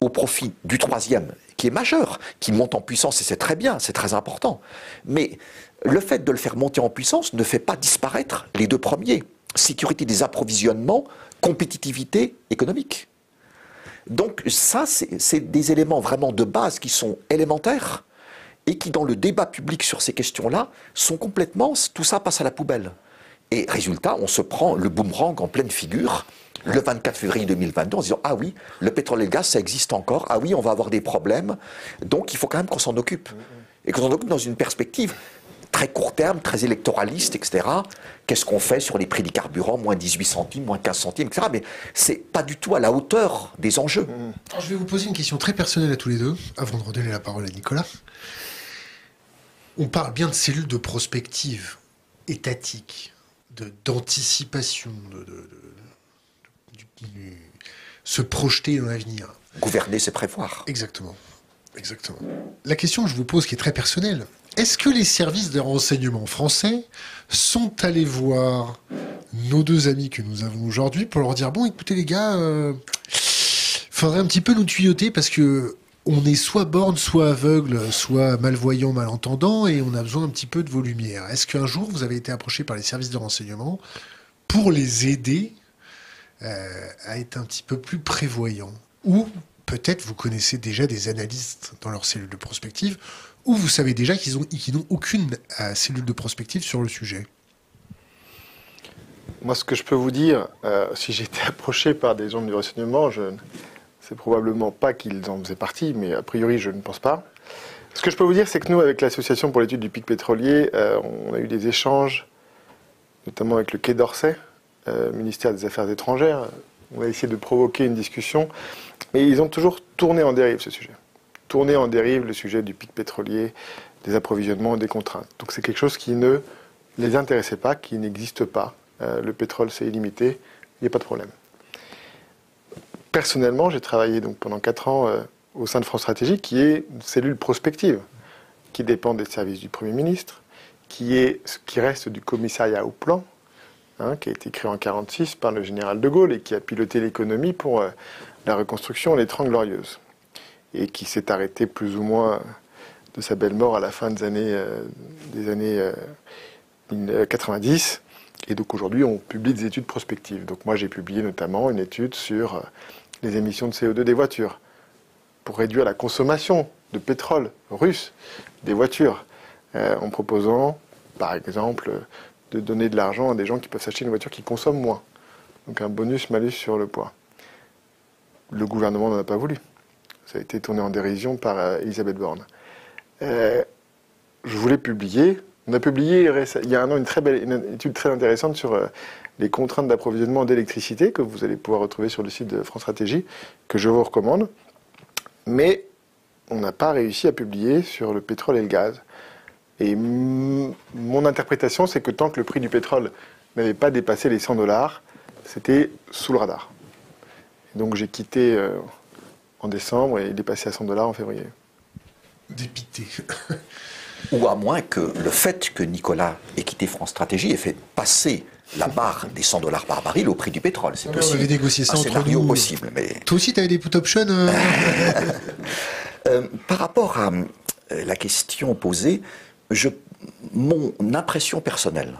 au profit du troisième, qui est majeur, qui monte en puissance, et c'est très bien, c'est très important. Mais le fait de le faire monter en puissance ne fait pas disparaître les deux premiers. Sécurité des approvisionnements, compétitivité économique. Donc ça, c'est des éléments vraiment de base qui sont élémentaires et qui, dans le débat public sur ces questions-là, sont complètement... Tout ça passe à la poubelle. Et résultat, on se prend le boomerang en pleine figure le 24 février 2022 en disant Ah oui, le pétrole et le gaz, ça existe encore. Ah oui, on va avoir des problèmes. Donc il faut quand même qu'on s'en occupe. Et qu'on s'en occupe dans une perspective très court terme, très électoraliste, etc. Qu'est-ce qu'on fait sur les prix des carburants, moins 18 centimes, moins 15 centimes, etc. Mais c'est pas du tout à la hauteur des enjeux. je vais vous poser une question très personnelle à tous les deux, avant de redonner la parole à Nicolas. On parle bien de cellules de prospective étatique, d'anticipation, de, se projeter dans l'avenir. Gouverner, c'est prévoir. Exactement. Exactement. La question que je vous pose, qui est très personnelle, est-ce que les services de renseignement français sont allés voir nos deux amis que nous avons aujourd'hui pour leur dire bon, écoutez les gars, il euh, faudrait un petit peu nous tuyauter parce que on est soit borne, soit aveugle, soit malvoyant, malentendant, et on a besoin un petit peu de vos lumières. Est-ce qu'un jour vous avez été approché par les services de renseignement pour les aider euh, à être un petit peu plus prévoyant. Ou peut-être vous connaissez déjà des analystes dans leur cellule de prospective, ou vous savez déjà qu'ils n'ont aucune euh, cellule de prospective sur le sujet. Moi, ce que je peux vous dire, euh, si j'ai été approché par des gens du renseignement, c'est probablement pas qu'ils en faisaient partie, mais a priori, je ne pense pas. Ce que je peux vous dire, c'est que nous, avec l'Association pour l'étude du pic pétrolier, on a eu des échanges, notamment avec le Quai d'Orsay, euh, ministère des Affaires étrangères. On a essayé de provoquer une discussion, mais ils ont toujours tourné en dérive ce sujet. Tourné en dérive le sujet du pic pétrolier, des approvisionnements, des contraintes. Donc c'est quelque chose qui ne les intéressait pas, qui n'existe pas. Euh, le pétrole c'est illimité, il n'y a pas de problème. Personnellement, j'ai travaillé pendant 4 ans euh, au sein de France Stratégie, qui est une cellule prospective, qui dépend des services du Premier ministre, qui, est, qui reste du commissariat au plan, Hein, qui a été créé en 1946 par le général de Gaulle et qui a piloté l'économie pour euh, la reconstruction les Trente Glorieuses, et qui s'est arrêté plus ou moins de sa belle mort à la fin des années, euh, des années 90. Euh, et donc aujourd'hui, on publie des études prospectives. Donc moi, j'ai publié notamment une étude sur les émissions de CO2 des voitures, pour réduire la consommation de pétrole russe des voitures, en proposant, par exemple, de donner de l'argent à des gens qui peuvent s'acheter une voiture qui consomme moins. Donc un bonus-malus sur le poids. Le gouvernement n'en a pas voulu. Ça a été tourné en dérision par euh, Elisabeth Borne. Euh, je voulais publier. On a publié il y a un an une, très belle, étude très intéressante sur euh, les contraintes d'approvisionnement d'électricité que vous allez pouvoir retrouver sur le site de France Stratégie, que je vous recommande. Mais on n'a pas réussi à publier sur le pétrole et le gaz. Et mon interprétation, c'est que tant que le prix du pétrole n'avait pas dépassé les 100 dollars, c'était sous le radar. donc j'ai quitté euh, en décembre et il est passé à 100 dollars en février. Dépité. Ou à moins que le fait que Nicolas ait quitté France Stratégie ait fait passer la barre des 100 dollars par baril au prix du pétrole. C'est possible. On avait négocié ça un scénario possible. Mais... Toi aussi, tu avais des put options euh euh, Par rapport à la question posée, mon impression personnelle,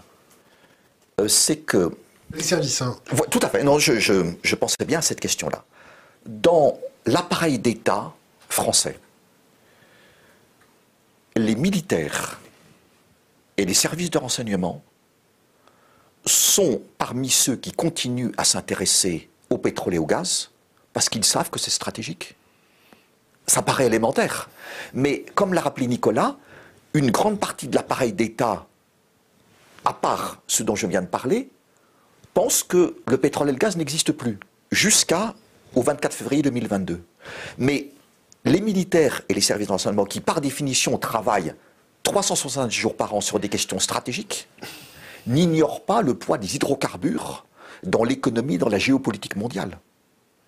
euh, c'est que... Les services, hein. Tout à fait. Non, je, je pensais bien à cette question-là. Dans l'appareil d'État français, les militaires et les services de renseignement sont parmi ceux qui continuent à s'intéresser au pétrole et au gaz parce qu'ils savent que c'est stratégique. Ça paraît élémentaire. Mais comme l'a rappelé Nicolas, une grande partie de l'appareil d'État, à part ce dont je viens de parler, pense que le pétrole et le gaz n'existent plus, jusqu'au 24 février 2022. Mais les militaires et les services de renseignement qui, par définition, travaillent 360 jours par an sur des questions stratégiques, n'ignorent pas le poids des hydrocarbures dans l'économie, dans la géopolitique mondiale.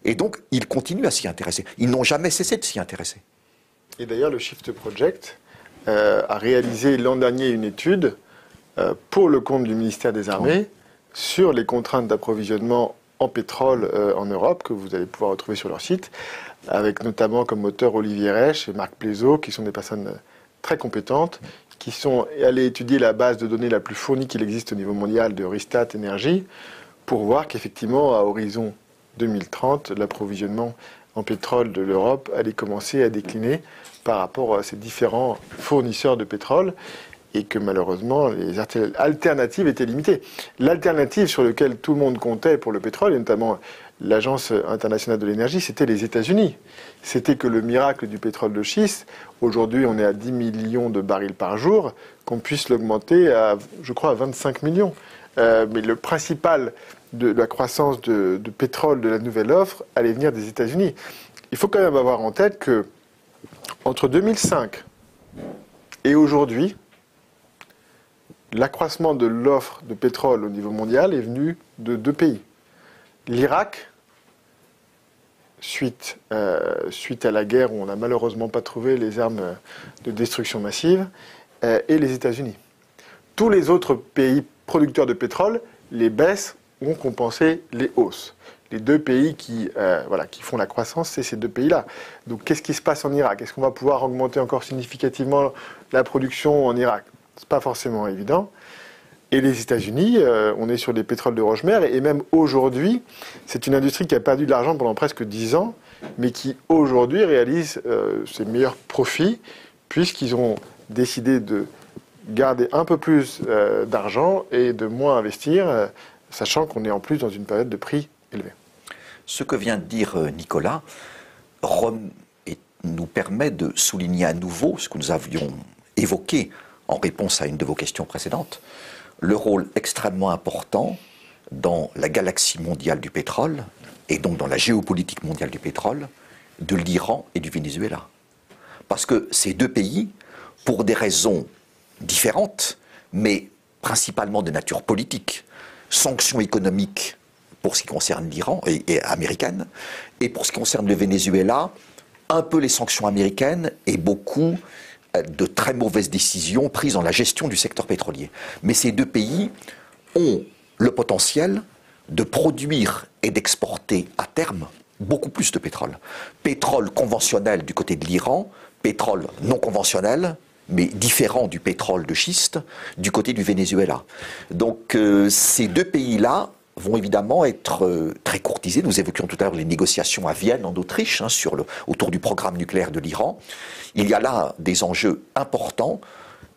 Et donc, ils continuent à s'y intéresser. Ils n'ont jamais cessé de s'y intéresser. Et d'ailleurs, le Shift Project, a réalisé l'an dernier une étude pour le compte du ministère des Armées sur les contraintes d'approvisionnement en pétrole en Europe que vous allez pouvoir retrouver sur leur site, avec notamment comme auteur Olivier Reich et Marc Plaiseau, qui sont des personnes très compétentes, qui sont allées étudier la base de données la plus fournie qu'il existe au niveau mondial de Ristat Énergie, pour voir qu'effectivement, à horizon 2030, l'approvisionnement pétrole de l'Europe allait commencer à décliner par rapport à ces différents fournisseurs de pétrole et que malheureusement les alternatives étaient limitées. L'alternative sur laquelle tout le monde comptait pour le pétrole, et notamment l'Agence internationale de l'énergie, c'était les États-Unis. C'était que le miracle du pétrole de schiste, aujourd'hui on est à 10 millions de barils par jour, qu'on puisse l'augmenter à, je crois, à 25 millions. Euh, mais le principal de, la croissance de, pétrole de la nouvelle offre allait venir des États-Unis. Il faut quand même avoir en tête que entre 2005 et aujourd'hui, l'accroissement de l'offre de pétrole au niveau mondial est venu de deux pays. L'Irak, suite, euh, suite à la guerre où on n'a malheureusement pas trouvé les armes de destruction massive, euh, et les États-Unis. Tous les autres pays producteurs de pétrole, les baisses ont compensé les hausses. Les deux pays qui, euh, voilà, qui font la croissance, c'est ces deux pays-là. Donc qu'est-ce qui se passe en Irak? Est-ce qu'on va pouvoir augmenter encore significativement la production en Irak? Ce n'est pas forcément évident. Et les États-Unis, euh, on est sur des pétroles de roche-mère, et même aujourd'hui, c'est une industrie qui a perdu de l'argent pendant presque 10 ans, mais qui aujourd'hui réalise euh, ses meilleurs profits, puisqu'ils ont décidé de garder un peu plus d'argent et de moins investir, sachant qu'on est en plus dans une période de prix élevé. Ce que vient de dire Nicolas nous permet de souligner à nouveau ce que nous avions évoqué en réponse à une de vos questions précédentes, le rôle extrêmement important dans la galaxie mondiale du pétrole, et donc dans la géopolitique mondiale du pétrole, de l'Iran et du Venezuela. Parce que ces deux pays, pour des raisons différentes, mais principalement de nature politique, sanctions économiques pour ce qui concerne l'Iran et, et, américaine, et pour ce qui concerne le Venezuela, un peu les sanctions américaines et beaucoup de très mauvaises décisions prises dans la gestion du secteur pétrolier. Mais ces deux pays ont le potentiel de produire et d'exporter à terme beaucoup plus de pétrole. Pétrole conventionnel du côté de l'Iran, pétrole non conventionnel, mais différent du pétrole de schiste du côté du Venezuela. Donc euh, ces deux pays-là vont évidemment être euh, très courtisés. Nous évoquions tout à l'heure les négociations à Vienne, en Autriche, hein, sur autour du programme nucléaire de l'Iran. Il y a là des enjeux importants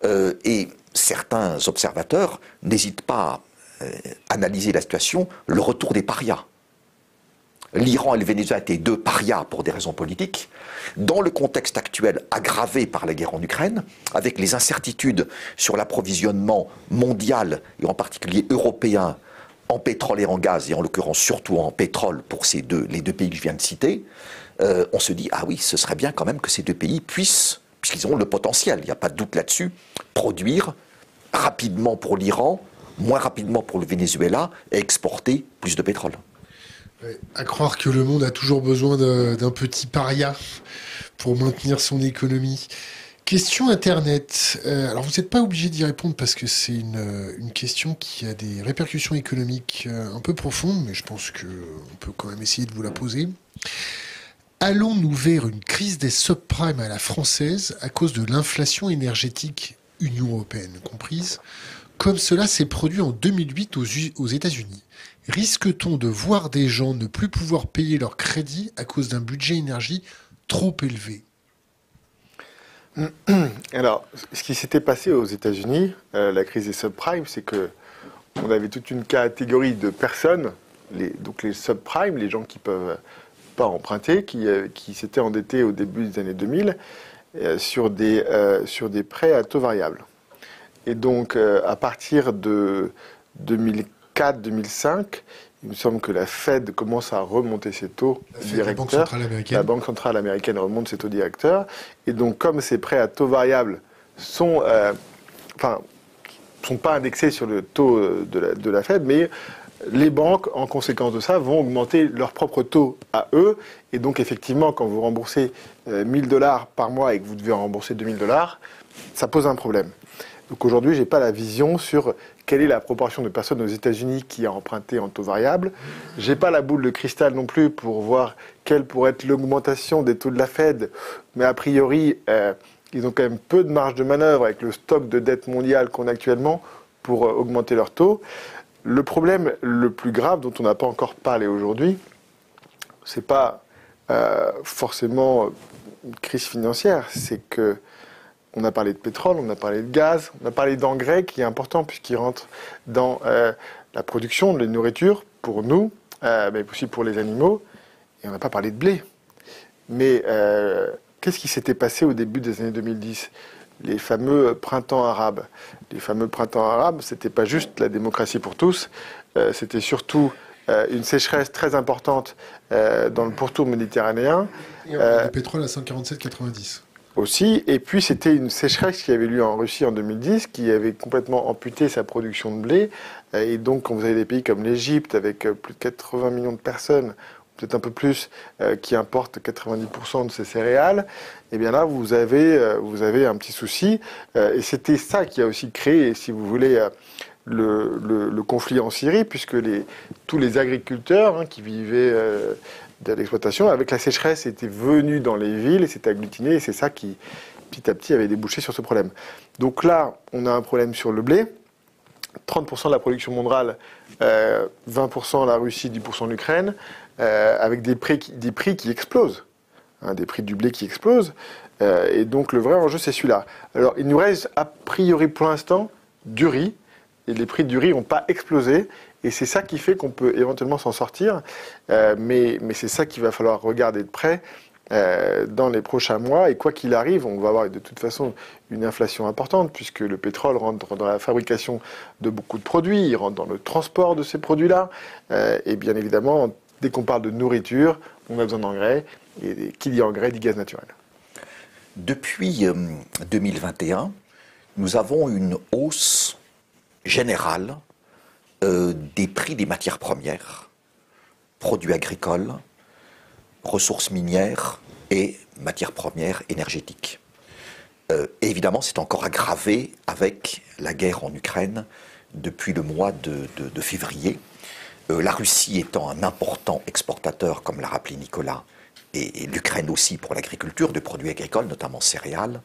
euh, et certains observateurs n'hésitent pas à analyser la situation, le retour des parias. L'Iran et le Venezuela étaient deux parias pour des raisons politiques. Dans le contexte actuel aggravé par la guerre en Ukraine, avec les incertitudes sur l'approvisionnement mondial et en particulier européen en pétrole et en gaz, et en l'occurrence surtout en pétrole pour ces deux, les deux pays que je viens de citer, euh, on se dit, ah oui, ce serait bien quand même que ces deux pays puissent, puisqu'ils ont le potentiel, il n'y a pas de doute là-dessus, produire rapidement pour l'Iran, moins rapidement pour le Venezuela, et exporter plus de pétrole. À croire que le monde a toujours besoin d'un petit paria pour maintenir son économie. Question Internet. Euh, alors vous n'êtes pas obligé d'y répondre parce que c'est une, une, question qui a des répercussions économiques euh, un peu profondes, mais je pense qu'on peut quand même essayer de vous la poser. Allons-nous vers une crise des subprimes à la française à cause de l'inflation énergétique Union européenne comprise, comme cela s'est produit en 2008 aux, aux États-Unis? Risque-t-on de voir des gens ne plus pouvoir payer leur crédit à cause d'un budget énergie trop élevé? Alors, ce qui s'était passé aux États-Unis, euh, la crise des subprimes, c'est que on avait toute une catégorie de personnes, donc les subprimes, les gens qui peuvent pas emprunter, qui, euh, s'étaient endettés au début des années 2000 euh, sur, des, sur des prêts à taux variables. Et donc, à partir de 2004-2005, il me semble que la Fed commence à remonter ses taux directeurs. La Banque centrale américaine. La Banque centrale américaine remonte ses taux directeurs. Et donc, comme ces prêts à taux variables sont, euh, enfin, sont pas indexés sur le taux euh, de la, de la, Fed, mais les banques, en conséquence de ça, vont augmenter leur propre taux à eux. Et donc, effectivement, quand vous remboursez 1000 euh, dollars par mois et que vous devez en rembourser 2000 dollars, ça pose un problème. Donc aujourd'hui, je n'ai pas la vision sur quelle est la proportion de personnes aux États-Unis qui a emprunté en taux variable? Je n'ai pas la boule de cristal non plus pour voir quelle pourrait être l'augmentation des taux de la Fed. Mais a priori, euh, ils ont quand même peu de marge de manœuvre avec le stock de dette mondiale qu'on a actuellement pour euh, augmenter leurs taux. Le problème le plus grave dont on n'a pas encore parlé aujourd'hui, c'est pas euh, forcément une crise financière, c'est que on a parlé de pétrole, on a parlé de gaz, on a parlé d'engrais qui est important puisqu'il rentre dans euh, la production de la nourriture pour nous, euh, mais aussi pour les animaux. Et on n'a pas parlé de blé. Mais qu'est-ce qui s'était passé au début des années 2010 les fameux printemps arabes. Les fameux printemps arabes, c'était pas juste la démocratie pour tous, c'était surtout euh, une sécheresse très importante euh, dans le pourtour méditerranéen. Et le pétrole à 147,90 aussi. Et puis c'était une sécheresse qui avait lieu en Russie en 2010, qui avait complètement amputé sa production de blé. Euh, et donc quand vous avez des pays comme l'Égypte, avec plus de 80 millions de personnes, peut-être un peu plus, qui importent 90% de ces céréales, et eh bien là vous avez, vous avez un petit souci. et c'était ça qui a aussi créé, si vous voulez, le, conflit en Syrie, puisque tous les agriculteurs hein, qui vivaient euh, de l'exploitation, avec la sécheresse, étaient venus dans les villes et s'étaient agglutinés, et c'est ça qui, petit à petit, avait débouché sur ce problème. Donc là, on a un problème sur le blé. 30% de la production mondiale, 20% euh, la Russie, 10% l'Ukraine, euh, avec des prix, qui, des prix qui explosent, hein, des prix du blé qui explosent. et donc le vrai enjeu, c'est celui-là. Alors il nous reste a priori pour l'instant du riz, et les prix du riz n'ont pas explosé. Et c'est ça qui fait qu'on peut éventuellement s'en sortir. Euh, mais mais c'est ça qu'il va falloir regarder de près euh, dans les prochains mois. Et quoi qu'il arrive, on va avoir de toute façon une inflation importante, puisque le pétrole rentre dans la fabrication de beaucoup de produits, il rentre dans le transport de ces produits-là. Euh, et bien évidemment, dès qu'on parle de nourriture, on a besoin d'engrais. Et qui dit engrais dit gaz naturel. Depuis 2021, nous avons une hausse générale euh, des prix des matières premières, produits agricoles, ressources minières et matières premières énergétiques. Euh, évidemment, c'est encore aggravé avec la guerre en Ukraine depuis le mois de, février. Euh, la Russie étant un important exportateur, comme l'a rappelé Nicolas, et l'Ukraine aussi pour l'agriculture, de produits agricoles, notamment céréales.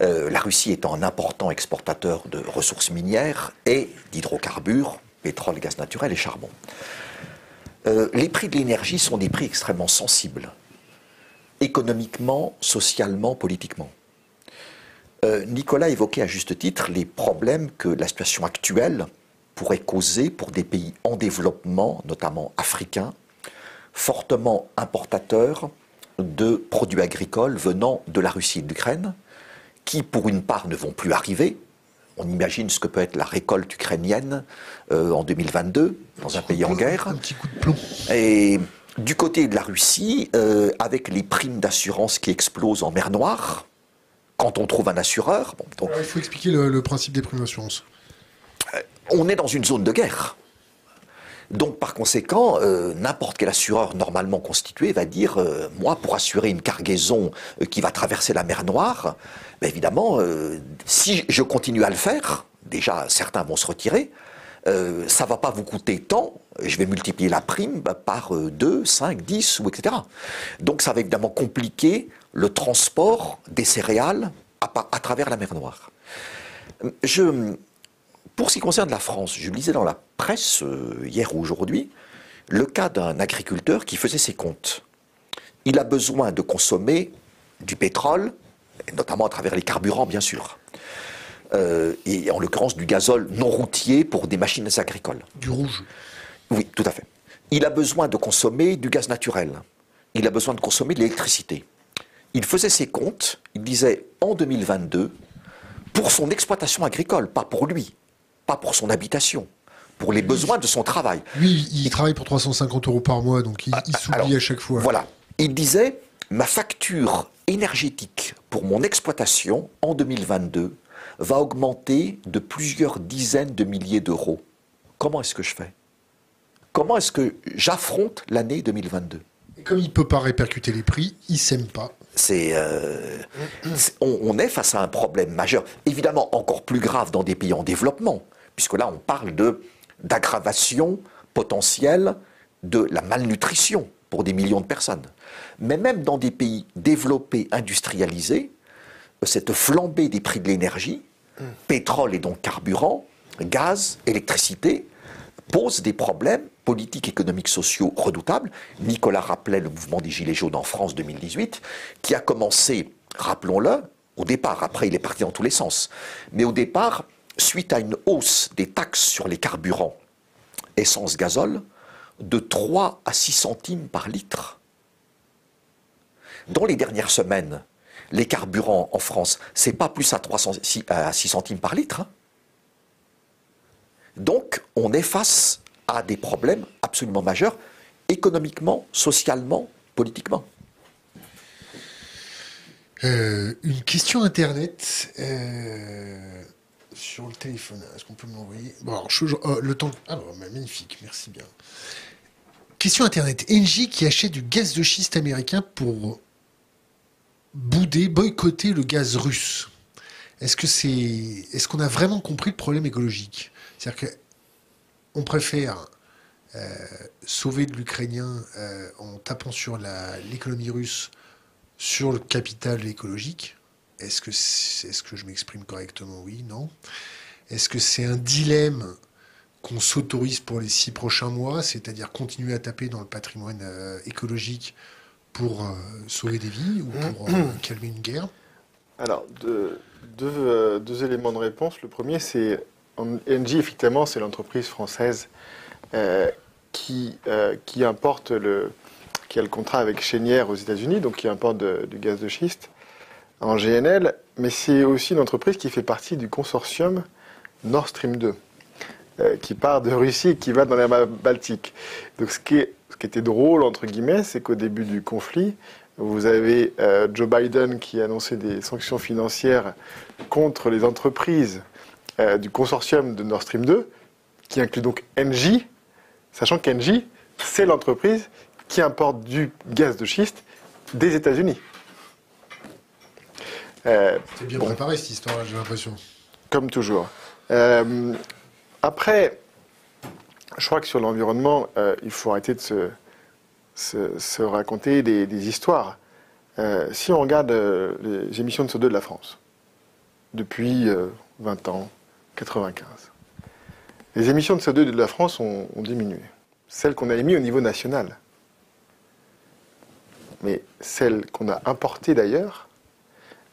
La Russie étant un important exportateur de ressources minières et d'hydrocarbures, pétrole, gaz naturel et charbon. Euh, les prix de l'énergie sont des prix extrêmement sensibles, économiquement, socialement, politiquement. Euh, Nicolas évoquait à juste titre les problèmes que la situation actuelle pourrait causer pour des pays en développement, notamment africains, fortement importateurs de produits agricoles venant de la Russie et de l'Ukraine, qui, pour une part, ne vont plus arriver. On imagine ce que peut être la récolte ukrainienne euh, en 2022 dans un, pays en guerre. Un petit coup de plomb. Et du côté de la Russie, euh, avec les primes d'assurance qui explosent en mer Noire, quand on trouve un assureur. il faut expliquer le, principe des primes d'assurance. Euh, on est dans une zone de guerre. Donc par conséquent, euh, n'importe quel assureur normalement constitué va dire, euh, moi pour assurer une cargaison euh, qui va traverser la mer Noire, ben, évidemment, si je continue à le faire, déjà certains vont se retirer, ça va pas vous coûter tant, je vais multiplier la prime ben, par 2, 5, 10 ou etc. Donc ça va évidemment compliquer le transport des céréales à, à travers la mer Noire. Je, pour ce qui concerne la France, je lisais dans la presse euh, hier ou aujourd'hui le cas d'un agriculteur qui faisait ses comptes. Il a besoin de consommer du pétrole, notamment à travers les carburants bien sûr, euh, et en l'occurrence du gazole non routier pour des machines agricoles. Du rouge. Oui, tout à fait. Il a besoin de consommer du gaz naturel. Il a besoin de consommer de l'électricité. Il faisait ses comptes, il disait en 2022, pour son exploitation agricole, pas pour lui, pas pour son habitation, pour les besoins de son travail. Lui, il travaille pour 350 euros par mois, donc il, ah, s'oublie à chaque fois. Voilà. Il disait, ma facture énergétique pour mon exploitation en 2022 va augmenter de plusieurs dizaines de milliers d'euros. Comment est-ce que je fais? Comment est-ce que j'affronte l'année 2022 comme il ne peut pas répercuter les prix, il ne s'aime pas. Euh, c'est, on, est face à un problème majeur, évidemment encore plus grave dans des pays en développement, puisque là on parle d'aggravation potentielle de la malnutrition pour des millions de personnes. Mais même dans des pays développés, industrialisés, cette flambée des prix de l'énergie, pétrole et donc carburant, gaz, électricité, pose des problèmes politiques, économiques, sociaux redoutables. Nicolas rappelait le mouvement des Gilets jaunes en France 2018, qui a commencé, rappelons-le, au départ, après il est parti dans tous les sens, mais au départ, suite à une hausse des taxes sur les carburants, essence, gazole, de 3 à 6 centimes par litre. Dans les dernières semaines, les carburants en France, c'est pas plus à, 300, à 6 centimes par litre. Hein. Donc, on est face à des problèmes absolument majeurs, économiquement, socialement, politiquement. Euh, une question Internet euh, sur le téléphone. Est-ce qu'on peut me l'envoyer? Bon, alors, oh, le temps. Alors, ah, magnifique, merci bien. Question Internet. Engie qui achète du gaz de schiste américain pour bouder, boycotter le gaz russe. Est-ce que qu'on a vraiment compris le problème écologique? C'est-à-dire qu'on préfère euh, sauver de l'Ukrainien euh, en tapant sur l'économie russe, sur le capital écologique. Est-ce que, je m'exprime correctement? Oui, non. Est-ce que c'est un dilemme qu'on s'autorise pour les six prochains mois, c'est-à-dire continuer à taper dans le patrimoine euh, écologique pour sauver des vies ou pour calmer une guerre? Alors, deux, deux, éléments de réponse. Le premier, c'est Engie, effectivement, c'est l'entreprise française qui, euh, qui importe le, qui a le contrat avec Chenière aux États-Unis, donc qui importe du gaz de schiste en GNL, mais c'est aussi une entreprise qui fait partie du consortium Nord Stream 2, euh, qui part de Russie et qui va dans la Baltique. Donc ce qui, était drôle, entre guillemets, c'est qu'au début du conflit, vous avez euh, Joe Biden qui a annoncé des sanctions financières contre les entreprises du consortium de Nord Stream 2, qui inclut donc Engie, sachant qu'Engie, c'est l'entreprise qui importe du gaz de schiste des États-Unis. Euh, c'est bien préparé cette histoire, j'ai l'impression. Comme toujours. Euh, après, je crois que sur l'environnement, euh, il faut arrêter de se, se, raconter des, des histoires. si on regarde les émissions de CO2 de la France, depuis 20 ans, 95, les émissions de CO2 de la France ont, diminué. Celles qu'on a émises au niveau national. Mais celles qu'on a importées d'ailleurs,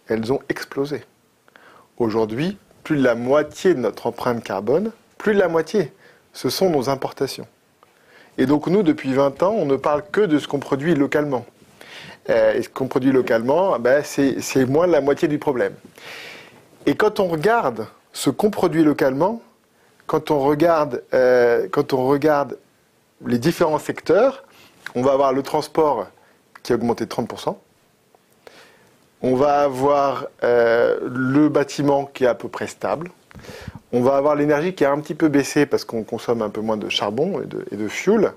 elles ont explosé. Aujourd'hui, plus de la moitié de notre empreinte carbone, plus de la moitié, ce sont nos importations. Et donc nous, depuis 20 ans, on ne parle que de ce qu'on produit localement. Euh, et ce qu'on produit localement, ben, c'est moins de la moitié du problème. Et quand on regarde ce qu'on produit localement, quand on regarde, euh, quand on regarde les différents secteurs, on va avoir le transport qui a augmenté de 30%. On va avoir euh, le bâtiment qui est à peu près stable. On va avoir l'énergie qui a un petit peu baissé parce qu'on consomme un peu moins de charbon et de, et de fuel.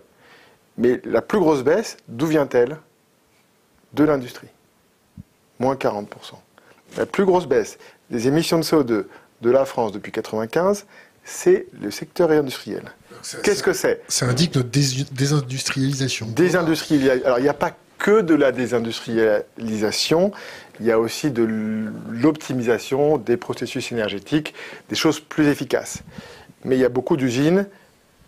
Mais la plus grosse baisse, d'où vient-elle? De l'industrie. Moins 40%. La plus grosse baisse des émissions de CO2 de la France depuis 1995, c'est le secteur industriel. Qu'est-ce que c'est? Ça indique notre désindustrialisation. Désindustrialisation. Alors, il n'y a pas que de la désindustrialisation, il y a aussi de l'optimisation des processus énergétiques, des choses plus efficaces. Mais il y a beaucoup d'usines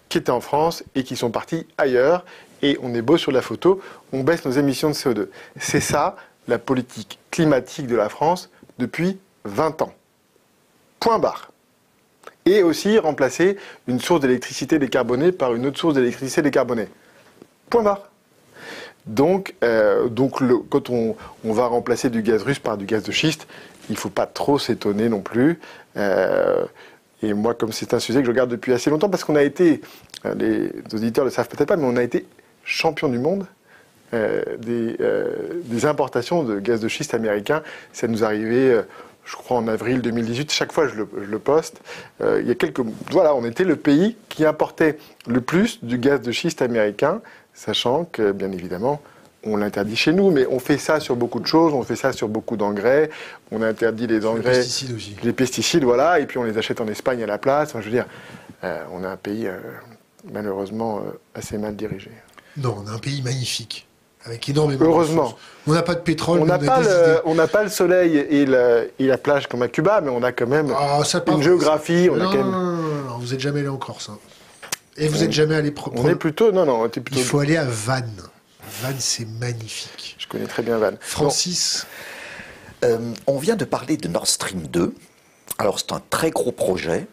qui étaient en France et qui sont parties ailleurs, et on est beau sur la photo, on baisse nos émissions de CO2. C'est ça la politique climatique de la France depuis 20 ans. Point barre et aussi remplacer une source d'électricité décarbonée par une autre source d'électricité décarbonée. Point barre. Donc, euh, donc quand on, va remplacer du gaz russe par du gaz de schiste, il ne faut pas trop s'étonner non plus. Euh, et moi, comme c'est un sujet que je regarde depuis assez longtemps, parce qu'on a été, euh, les auditeurs ne le savent peut-être pas, mais on a été champion du monde des, importations de gaz de schiste américain. Ça nous arrivait je crois en avril 2018, chaque fois je le, poste, euh, il y a quelques... Voilà, on était le pays qui importait le plus du gaz de schiste américain, sachant que, bien évidemment, on l'interdit chez nous, mais on fait ça sur beaucoup de choses, on fait ça sur beaucoup d'engrais, on interdit les engrais. Les pesticides aussi. Les pesticides, voilà, et puis on les achète en Espagne à la place. je veux dire, euh, on a un pays euh, malheureusement euh, assez mal dirigé. Non, on a un pays magnifique, avec énormément Heureusement. on n'a pas de pétrole, on n'a pas, le, pas le soleil et, la plage comme à Cuba, mais on a quand même ah, une géographie. On non, a quand même... non, non, vous n'êtes jamais allé en Corse. Hein. Et vous n'êtes jamais allé... On est plutôt... Non, non, Il faut aller à Vannes. Vannes, c'est magnifique. Je connais très bien Vannes. Francis euh, On vient de parler de Nord Stream 2. Alors, c'est un très gros projet.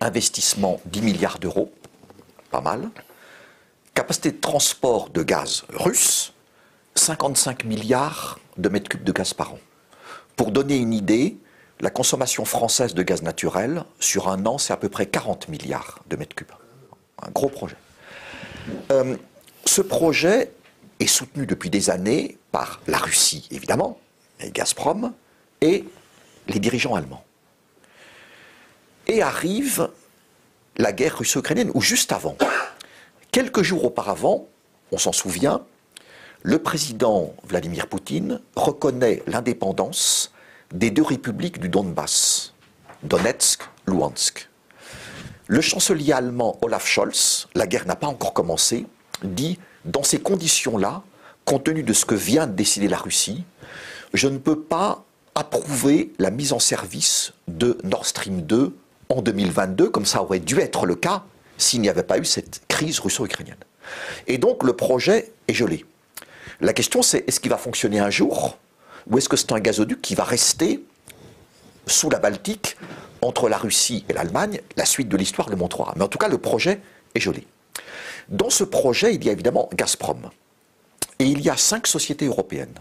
Investissement 10 milliards d'euros. Pas mal. Capacité de transport de gaz russe 55 milliards de mètres cubes de gaz par an. Pour donner une idée, la consommation française de gaz naturel, sur un an, c'est à peu près 40 milliards de mètres cubes. Un gros projet. Euh, ce projet est soutenu depuis des années par la Russie, évidemment, et Gazprom, et les dirigeants allemands. Et arrive la guerre russo-ukrainienne, ou juste avant. Quelques jours auparavant, on s'en souvient, le président Vladimir Poutine reconnaît l'indépendance des deux républiques du Donbass, Donetsk, Luhansk. Le chancelier allemand Olaf Scholz, la guerre n'a pas encore commencé, dit dans ces conditions-là, compte tenu de ce que vient de décider la Russie, je ne peux pas approuver la mise en service de Nord Stream 2 en 2022, comme ça aurait dû être le cas s'il n'y avait pas eu cette crise russo-ukrainienne. Et donc le projet est gelé. La question c'est est-ce qu'il va fonctionner un jour ou est-ce que c'est un gazoduc qui va rester sous la Baltique entre la Russie et l'Allemagne La suite de l'histoire le montrera. Mais en tout cas, le projet est gelé. Dans ce projet, il y a évidemment Gazprom. Et il y a cinq sociétés européennes.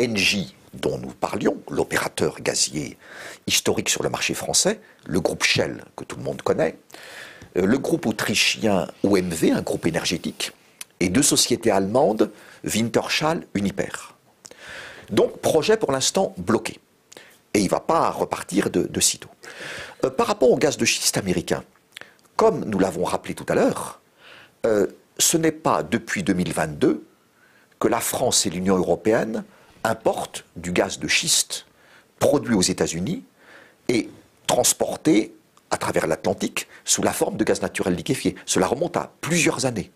Engie, dont nous parlions, l'opérateur gazier historique sur le marché français, le groupe Shell, que tout le monde connaît, euh, le groupe autrichien OMV, un groupe énergétique, et deux sociétés allemandes, Wintershall, Uniper. Donc, projet pour l'instant bloqué. Et il ne va pas repartir de, sitôt. Euh, par rapport au gaz de schiste américain, comme nous l'avons rappelé tout à l'heure, euh, ce n'est pas depuis 2022 que la France et l'Union européenne importent du gaz de schiste produit aux États-Unis et transporté à travers l'Atlantique sous la forme de gaz naturel liquéfié. Cela remonte à plusieurs années.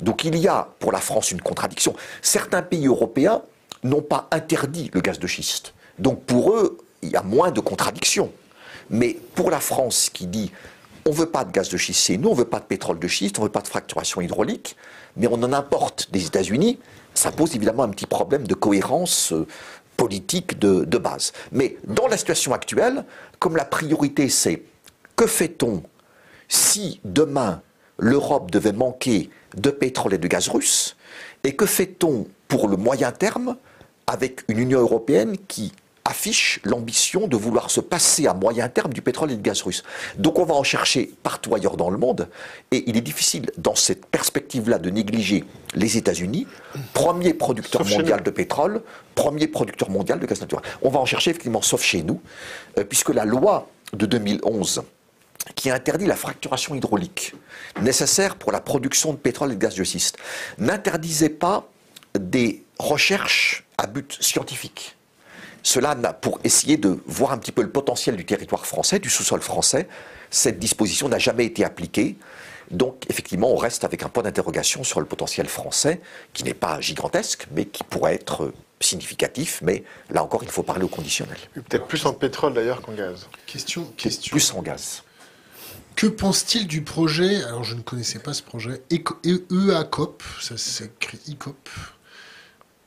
Donc il y a pour la France une contradiction. Certains pays européens n'ont pas interdit le gaz de schiste. Donc pour eux, il y a moins de contradictions. Mais pour la France qui dit on ne veut pas de gaz de schiste nous, on ne veut pas de pétrole de schiste, on ne veut pas de fracturation hydraulique, mais on en importe des États-Unis, ça pose évidemment un petit problème de cohérence euh, politique de, de base. Mais dans la situation actuelle, comme la priorité c'est que fait-on si demain l'Europe devait manquer de pétrole et de gaz russe, et que fait-on pour le moyen terme avec une Union européenne qui affiche l'ambition de vouloir se passer à moyen terme du pétrole et du gaz russe. Donc on va en chercher partout ailleurs dans le monde, et il est difficile dans cette perspective-là de négliger les États-Unis, premier producteur mondial de pétrole, premier producteur mondial de gaz naturel. On va en chercher effectivement, sauf chez nous, euh, puisque la loi de 2011 qui interdit la fracturation hydraulique nécessaire pour la production de pétrole et de gaz de schiste n'interdisait pas des recherches à but scientifique. Cela, pour essayer de voir un petit peu le potentiel du territoire français, du sous-sol français, cette disposition n'a jamais été appliquée. Donc, effectivement, on reste avec un point d'interrogation sur le potentiel français, qui n'est pas gigantesque, mais qui pourrait être significatif. Mais là encore, il faut parler au conditionnel. Peut-être plus en pétrole d'ailleurs qu'en gaz. Question, question. Plus en gaz. Que pense-t-il du projet Alors, je ne connaissais pas ce projet. EACOP, ça s'écrit ICOP, EACOP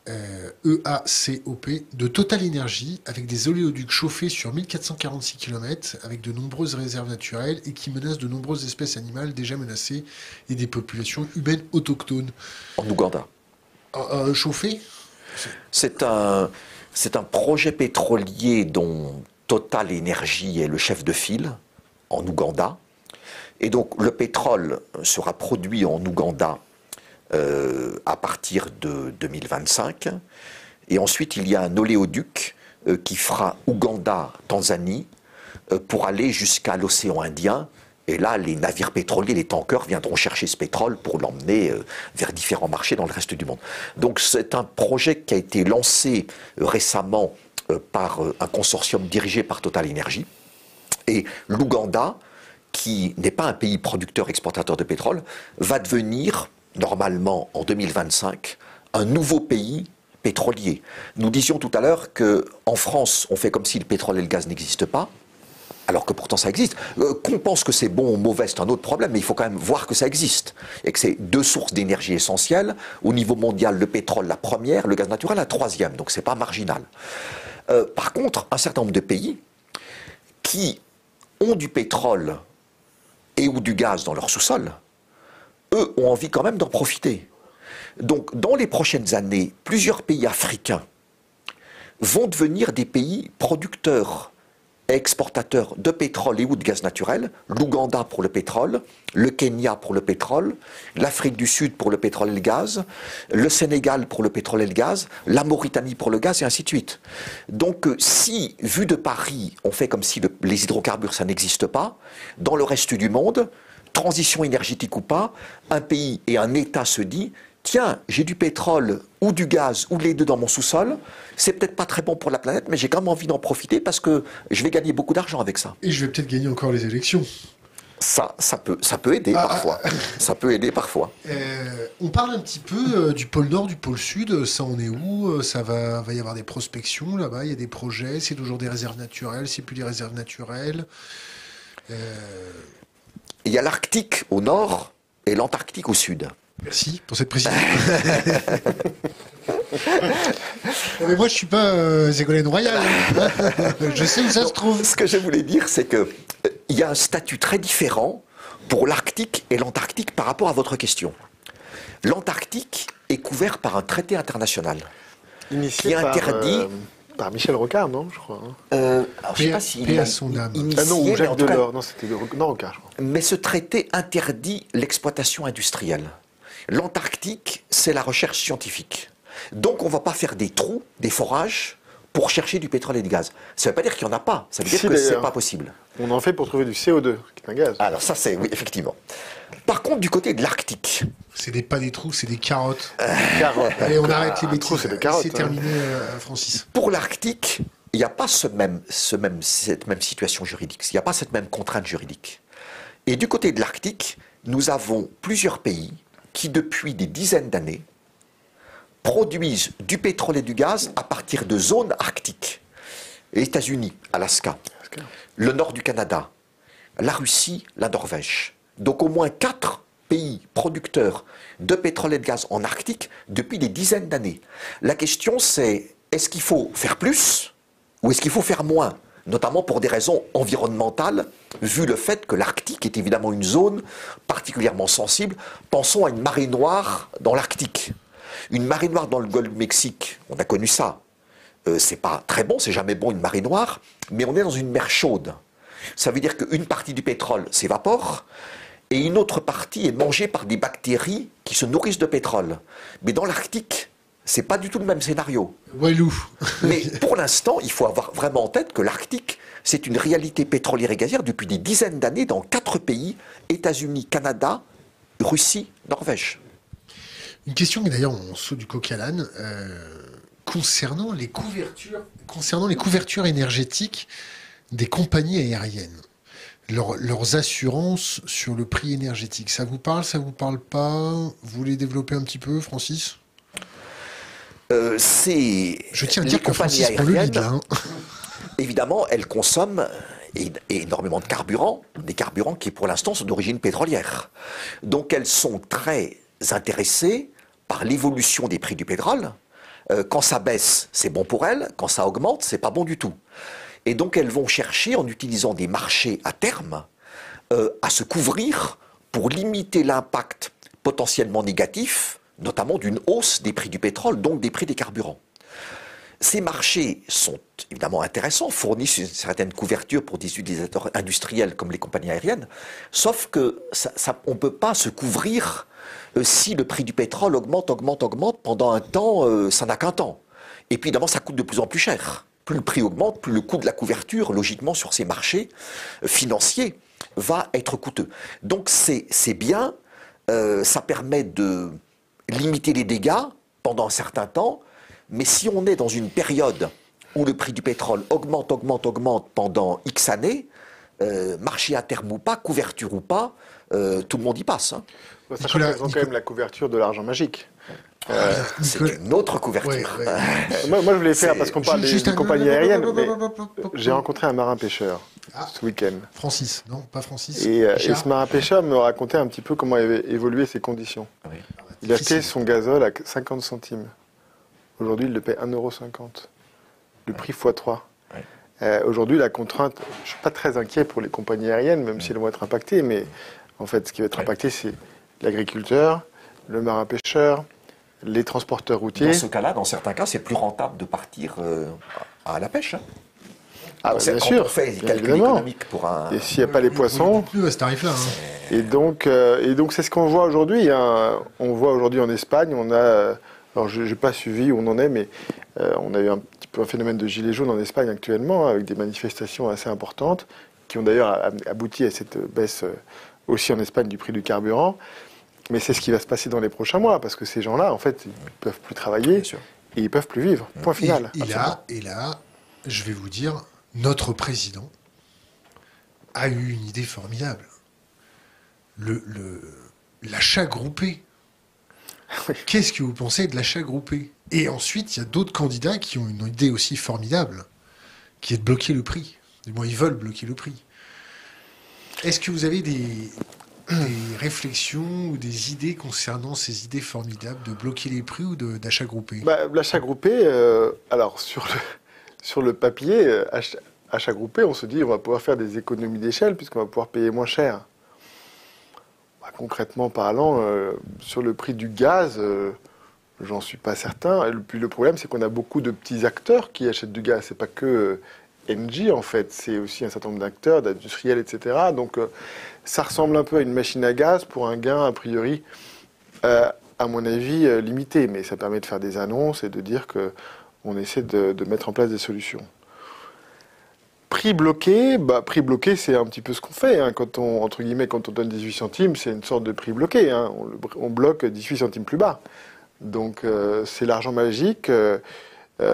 euh, e de Total Energy avec des oléoducs chauffés sur 1446 km avec de nombreuses réserves naturelles et qui menacent de nombreuses espèces animales déjà menacées et des populations humaines autochtones. En Ouganda. Euh, chauffé? C'est un, c'est un projet pétrolier dont Total Energy est le chef de file en Ouganda. Et donc le pétrole sera produit en Ouganda euh, à partir de 2025. Et ensuite, il y a un oléoduc euh, qui fera Ouganda-Tanzanie euh, pour aller jusqu'à l'océan Indien Et là, les navires pétroliers, les tankers viendront chercher ce pétrole pour l'emmener vers différents marchés dans le reste du monde. Donc c'est un projet qui a été lancé récemment par un consortium dirigé par Total Energy. Et l'Ouganda, qui n'est pas un pays producteur-exportateur de pétrole, va devenir, normalement en 2025, un nouveau pays pétrolier. Nous disions tout à l'heure qu'en France, on fait comme si le pétrole et le gaz n'existent pas alors que pourtant ça existe. Euh, qu'on pense que c'est bon ou mauvais, c'est un autre problème, mais il faut quand même voir que ça existe. Et que c'est deux sources d'énergie essentielles. Au niveau mondial, le pétrole, la première, le gaz naturel, la troisième. Donc c'est pas marginal. Euh, par contre, un certain nombre de pays qui ont du pétrole et ou du gaz dans leur sous-sol, eux ont envie quand même d'en profiter. Donc dans les prochaines années, plusieurs pays africains vont devenir des pays producteurs exportateurs de pétrole et ou de gaz naturel, l'Ouganda pour le pétrole, le Kenya pour le pétrole, l'Afrique du Sud pour le pétrole et le gaz, le Sénégal pour le pétrole et le gaz, la Mauritanie pour le gaz et ainsi de suite. Donc euh, si, vu de Paris, on fait comme si les hydrocarbures ça n'existe pas, dans le reste du monde, transition énergétique ou pas, un pays et un État se dit tiens, j'ai du pétrole ou du gaz ou les deux dans mon sous-sol, c'est peut-être pas très bon pour la planète, mais j'ai quand même envie d'en profiter parce que je vais gagner beaucoup d'argent avec ça. Et je vais peut-être gagner encore les élections. Ça, ça peut, ça peut aider ah, parfois. Ah. ça peut aider parfois. Euh, on parle un petit peu euh, du pôle Nord, du pôle Sud. Ça en est où euh, Ça va, va y avoir des prospections là-bas? Il y a des projets? C'est toujours des réserves naturelles. C'est plus des réserves naturelles. Il y a l'Arctique au nord et l'Antarctique au sud. Merci pour cette précision. mais moi, je suis pas euh, Ségolène Royal. Hein. je sais où ça se trouve. Ce que je voulais dire, c'est que euh, il y a un statut très différent pour l'Arctique et l'Antarctique par rapport à votre question. L'Antarctique est couvert par un traité international Initié qui interdit. Par, euh, par Michel Rocard, non, je crois. Hein. Euh, alors, je sais pas s'il a son âme. ah non, ou Jacques Delors, non, c'était Rocard, je crois. Mais ce traité interdit l'exploitation industrielle. L'Antarctique, c'est la recherche scientifique. Donc on ne va pas faire des trous, des forages pour chercher du pétrole et du gaz. Ça ne veut pas dire qu'il n'y en a pas, ça veut dire que ce n'est pas possible. On en fait pour trouver du CO2, qui est un gaz. Alors ça c'est, oui, effectivement. Par contre, du côté de l'Arctique... C'est pas des trous, c'est des carottes. Euh, carottes. Allez, on arrête les bêtises. C'est des carottes. C'est terminé, euh, Francis. Pour l'Arctique, il n'y a pas ce même, ce même, cette même situation juridique. Il n'y a pas cette même contrainte juridique. Et du côté de l'Arctique, nous avons plusieurs pays qui, depuis des dizaines d'années, produisent du pétrole et du gaz à partir de zones arctiques. Les États-Unis, Alaska, le nord du Canada, la Russie, la Norvège. Donc au moins quatre pays producteurs de pétrole et de gaz en Arctique depuis des dizaines d'années. La question c'est est-ce qu'il faut faire plus ou est-ce qu'il faut faire moins? Notamment pour des raisons environnementales, vu le fait que l'Arctique est évidemment une zone particulièrement sensible. Pensons à une marée noire dans l'Arctique. Une marée noire dans le golfe du Mexique, on a connu ça. Euh, c'est pas très bon, c'est jamais bon une marée noire, mais on est dans une mer chaude. Ça veut dire qu'une partie du pétrole s'évapore et une autre partie est mangée par des bactéries qui se nourrissent de pétrole. Mais dans l'Arctique, c'est pas du tout le même scénario. Walou. Mais pour l'instant, il faut avoir vraiment en tête que l'Arctique, c'est une réalité pétrolière et gazière depuis des dizaines d'années dans quatre pays États-Unis, Canada, Russie, Norvège. Une question, et d'ailleurs, on saute du coq à l'âne, euh, concernant, les couvertures, concernant les couvertures énergétiques des compagnies aériennes. leurs assurances sur le prix énergétique. Ça vous parle, ça vous parle pas? Vous voulez développer un petit peu, Francis? Euh, c'est. Je tiens à dire que Francis aériennes, hein. évidemment, elles consomment énormément de carburant, des carburants qui pour l'instant sont d'origine pétrolière. Donc elles sont très intéressées par l'évolution des prix du pétrole. Euh, quand ça baisse, c'est bon pour elles. Quand ça augmente, c'est pas bon du tout. Et donc elles vont chercher, en utilisant des marchés à terme, euh, à se couvrir pour limiter l'impact potentiellement négatif notamment d'une hausse des prix du pétrole, donc des prix des carburants. Ces marchés sont évidemment intéressants, fournissent une certaine couverture pour des utilisateurs industriels comme les compagnies aériennes, sauf que on ne peut pas se couvrir si le prix du pétrole augmente, augmente, augmente pendant un temps, euh, ça n'a qu'un temps. Et puis évidemment, ça coûte de plus en plus cher. Plus le prix augmente, plus le coût de la couverture, logiquement, sur ces marchés euh, financiers va être coûteux. Donc c'est bien, euh, ça permet de limiter les dégâts pendant un certain temps, mais si on est dans une période où le prix du pétrole augmente, augmente, augmente pendant X années, euh, marché à terme ou pas, couverture ou pas, euh, tout le monde y passe. Hein. Ça représente quand même la couverture de l'argent magique. Euh, c'est une autre couverture. moi, je voulais faire, parce qu'on parle des, compagnies aériennes, j'ai rencontré un marin-pêcheur ah. ce week-end. Francis, non, pas Francis. Et, ce marin-pêcheur me racontait un petit peu comment avaient évolué ses conditions. Il achetait son gazole à 50 centimes. Aujourd'hui, il le paie 1,50€. Le prix x3. Euh, aujourd'hui, la contrainte, je ne suis pas très inquiet pour les compagnies aériennes, même si elles vont être impactées, mais en fait, ce qui va être impacté, c'est l'agriculteur, le marin-pêcheur, les transporteurs routiers. Dans ce cas-là, dans certains cas, c'est plus rentable de partir euh, à la pêche. Hein. Ah, bien sûr. On fait économiques pour un. Et s'il n'y a pas les poissons. Plus à ce tarif-là. Hein. Et donc, euh, et donc, c'est ce qu'on voit aujourd'hui. Hein. On voit aujourd'hui en Espagne, on a. Alors, je n'ai pas suivi où on en est, mais on a eu un un phénomène de gilets jaunes en Espagne actuellement, avec des manifestations assez importantes, qui ont d'ailleurs abouti à cette baisse euh, aussi en Espagne du prix du carburant. Mais c'est ce qui va se passer dans les prochains mois, parce que ces gens-là, en fait, ils ne peuvent plus travailler et ils ne peuvent plus vivre. Point final. Et, là, et là, je vais vous dire, notre président a eu une idée formidable. L'achat le, groupé. Qu'est-ce que vous pensez de l'achat groupé et ensuite, il y a d'autres candidats qui ont une idée aussi formidable, qui est de bloquer le prix. Du moins, ils veulent bloquer le prix. Est-ce que vous avez des, réflexions ou des idées concernant ces idées formidables de bloquer les prix ou d'achat groupé? Bah, L'achat groupé, euh, alors sur le, sur le papier, euh, achat, groupé, on se dit on va pouvoir faire des économies d'échelle puisqu'on va pouvoir payer moins cher. Bah, concrètement parlant, euh, sur le prix du gaz, J'en suis pas certain. Et puis le problème, c'est qu'on a beaucoup de petits acteurs qui achètent du gaz. C'est pas que Engie, en fait. C'est aussi un certain nombre d'acteurs, d'industriels, etc. Donc euh, ça ressemble un peu à une machine à gaz pour un gain, a priori, euh, à mon avis, euh, limité. Mais ça permet de faire des annonces et de dire qu'on essaie de, mettre en place des solutions. Prix bloqué, bah, prix bloqué, c'est un petit peu ce qu'on fait. Hein. Quand on, entre guillemets, quand on donne 18 centimes, c'est une sorte de prix bloqué. Hein. On, bloque 18 centimes plus bas. Donc c'est l'argent magique,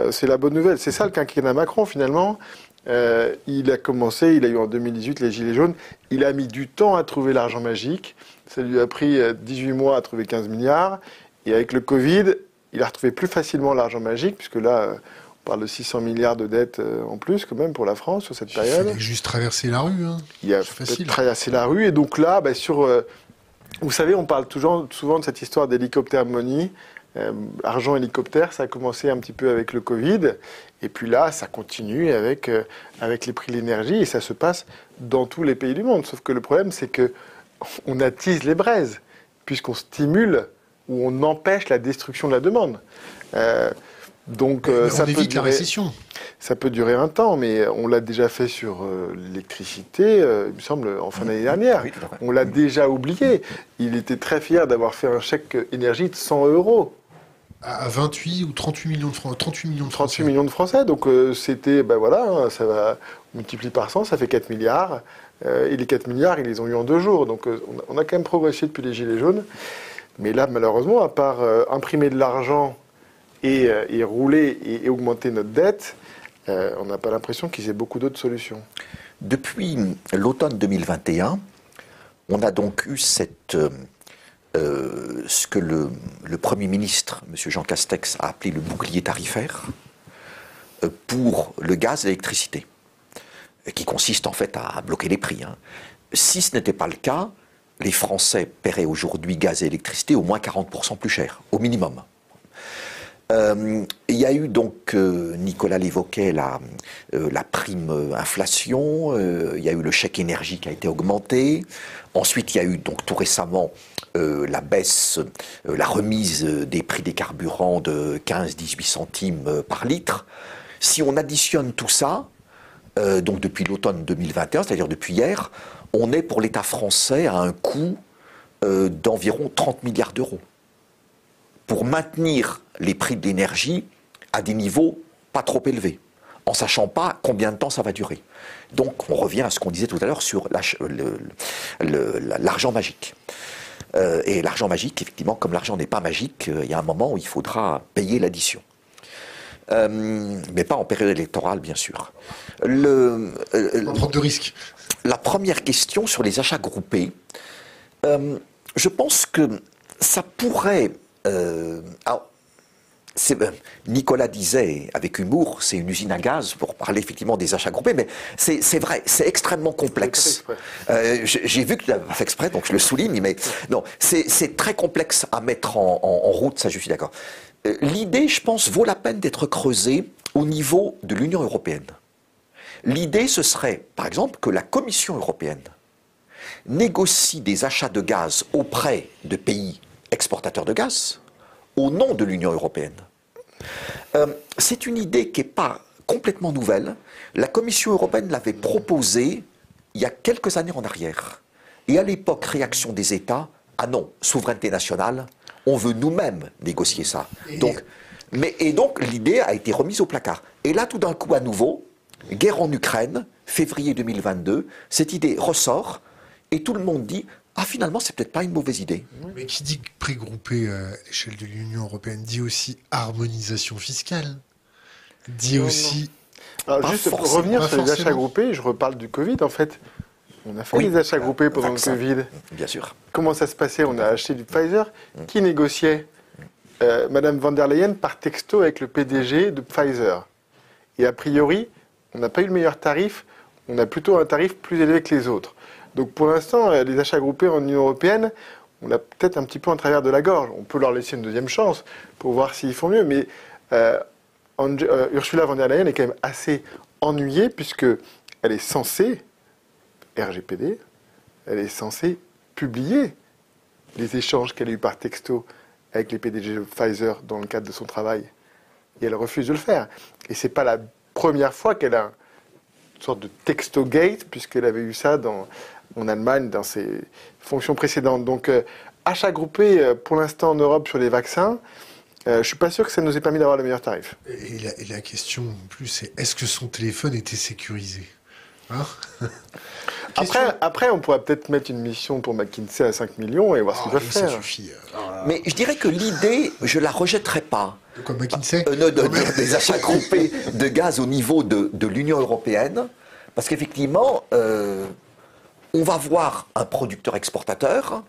c'est la bonne nouvelle. C'est ça le quinquennat Macron finalement. Il a commencé, il a eu en 2018 les Gilets jaunes, il a mis du temps à trouver l'argent magique. Ça lui a pris 18 mois à trouver 15 milliards. Et avec le Covid, il a retrouvé plus facilement l'argent magique, puisque là, on parle de 600 milliards de dettes en plus quand même pour la France sur cette période. Il a juste traverser la rue. Hein. Il a traversé la rue. Et donc là, bah, sur... vous savez, on parle toujours, souvent de cette histoire d'hélicoptère money. Euh, argent hélicoptère, ça a commencé un petit peu avec le Covid, et puis là, ça continue avec, euh, avec les prix de l'énergie, et ça se passe dans tous les pays du monde. Sauf que le problème, c'est que on attise les braises, puisqu'on stimule ou on empêche la destruction de la demande. Euh, donc ça peut durer, la récession. Ça peut durer un temps, mais on l'a déjà fait sur l'électricité, il me semble, en fin d'année dernière. on l'a déjà oublié. Il était très fier d'avoir fait un chèque énergie de 100 euros à 28 ou 38 millions de, Français. 38 millions de Français. 38 millions de Français, donc euh, c'était, ben voilà, hein, ça va multiplier par 100, ça fait 4 milliards. Euh, et les 4 milliards, ils les ont eu en deux jours. Donc euh, on, a, quand même progressé depuis les Gilets jaunes. Mais là, malheureusement, à part imprimer de l'argent et, rouler et, augmenter notre dette, on n'a pas l'impression qu'ils aient beaucoup d'autres solutions. Depuis l'automne 2021, on a donc eu cette euh, ce que le, Premier ministre, M. Jean Castex, a appelé le bouclier tarifaire euh, pour le gaz et l'électricité, qui consiste en fait à bloquer les prix. Hein. Si ce n'était pas le cas, les Français paieraient aujourd'hui gaz et électricité au moins 40% plus cher, au minimum. Euh, il y a eu donc, Nicolas l'évoquait, la, la prime inflation, il y a eu le chèque énergie qui a été augmenté, ensuite il y a eu donc tout récemment euh, la baisse, euh, la remise des prix des carburants de 15-18 centimes euh, par litre. Si on additionne tout ça, donc depuis l'automne 2021, c'est-à-dire depuis hier, on est pour l'État français à un coût d'environ 30 milliards d'euros pour maintenir les prix de l'énergie à des niveaux pas trop élevés. en sachant pas combien de temps ça va durer. Donc on revient à ce qu'on disait tout à l'heure sur l'argent magique. Euh, et l'argent magique, effectivement, comme l'argent n'est pas magique, euh, il y a un moment où il faudra payer l'addition. Euh, mais pas en période électorale, bien sûr. Le, prendre de risques. La première question sur les achats groupés, je pense que ça pourrait. Euh, Nicolas disait avec humour, c'est une usine à gaz pour parler effectivement des achats groupés, mais c'est vrai, c'est extrêmement complexe. Euh, j'ai vu que tu l'as fait exprès, donc je le souligne, mais non, c'est très complexe à mettre en, route, ça je suis d'accord. Euh, l'idée, je pense, vaut la peine d'être creusée au niveau de l'Union européenne. L'idée, ce serait, par exemple, que la Commission européenne négocie des achats de gaz auprès de pays exportateurs de gaz, au nom de l'Union européenne. Euh, c'est une idée qui n'est pas complètement nouvelle. La Commission européenne l'avait proposée il y a quelques années en arrière. Et à l'époque, réaction des États, ah non, souveraineté nationale, on veut nous-mêmes négocier ça. Donc, mais, et donc l'idée a été remise au placard. Et là, tout d'un coup, à nouveau, guerre en Ukraine, février 2022, cette idée ressort, et tout le monde dit, ah finalement c'est peut-être pas une mauvaise idée. Mais qui dit prix groupé à l'échelle de l'Union européenne dit aussi harmonisation fiscale, dit aussi... Alors juste pour revenir sur les achats groupés, je reparle du Covid en fait. On a fait des achats groupés pendant le Covid. Bien sûr. Comment ça se passait? On a acheté du Pfizer. Qui négociait? Euh, Madame van der Leyen par texto avec le PDG de Pfizer. Et a priori, on n'a pas eu le meilleur tarif, on a plutôt un tarif plus élevé que les autres. Donc pour l'instant, euh, les achats groupés en Union européenne, on l'a peut-être un petit peu en travers de la gorge. On peut leur laisser une deuxième chance pour voir s'ils font mieux. Mais euh, euh, Ursula von der Leyen est quand même assez ennuyée puisque elle est censée, RGPD, elle est censée publier les échanges qu'elle a eus par texto avec les PDG Pfizer dans le cadre de son travail. Et elle refuse de le faire. Et ce n'est pas la première fois qu'elle a une sorte de texto gate, puisqu'elle avait eu ça dans, en Allemagne dans ses fonctions précédentes. Donc, euh, achat groupé euh, pour l'instant en Europe sur les vaccins. Euh, je ne suis pas sûr que ça nous ait permis d'avoir le meilleur tarif. Et la, question en plus, c'est est-ce que son téléphone était sécurisé hein? Après, après, on pourrait peut-être mettre une mission pour McKinsey à 5 millions et voir ce qu'ils ah, peuvent faire. Suffit. Mais je dirais que l'idée, je la rejetterai pas. De quoi McKinsey Des achats groupés de gaz au niveau de, de l'Union européenne. Parce qu'effectivement, on va voir un producteur exportateur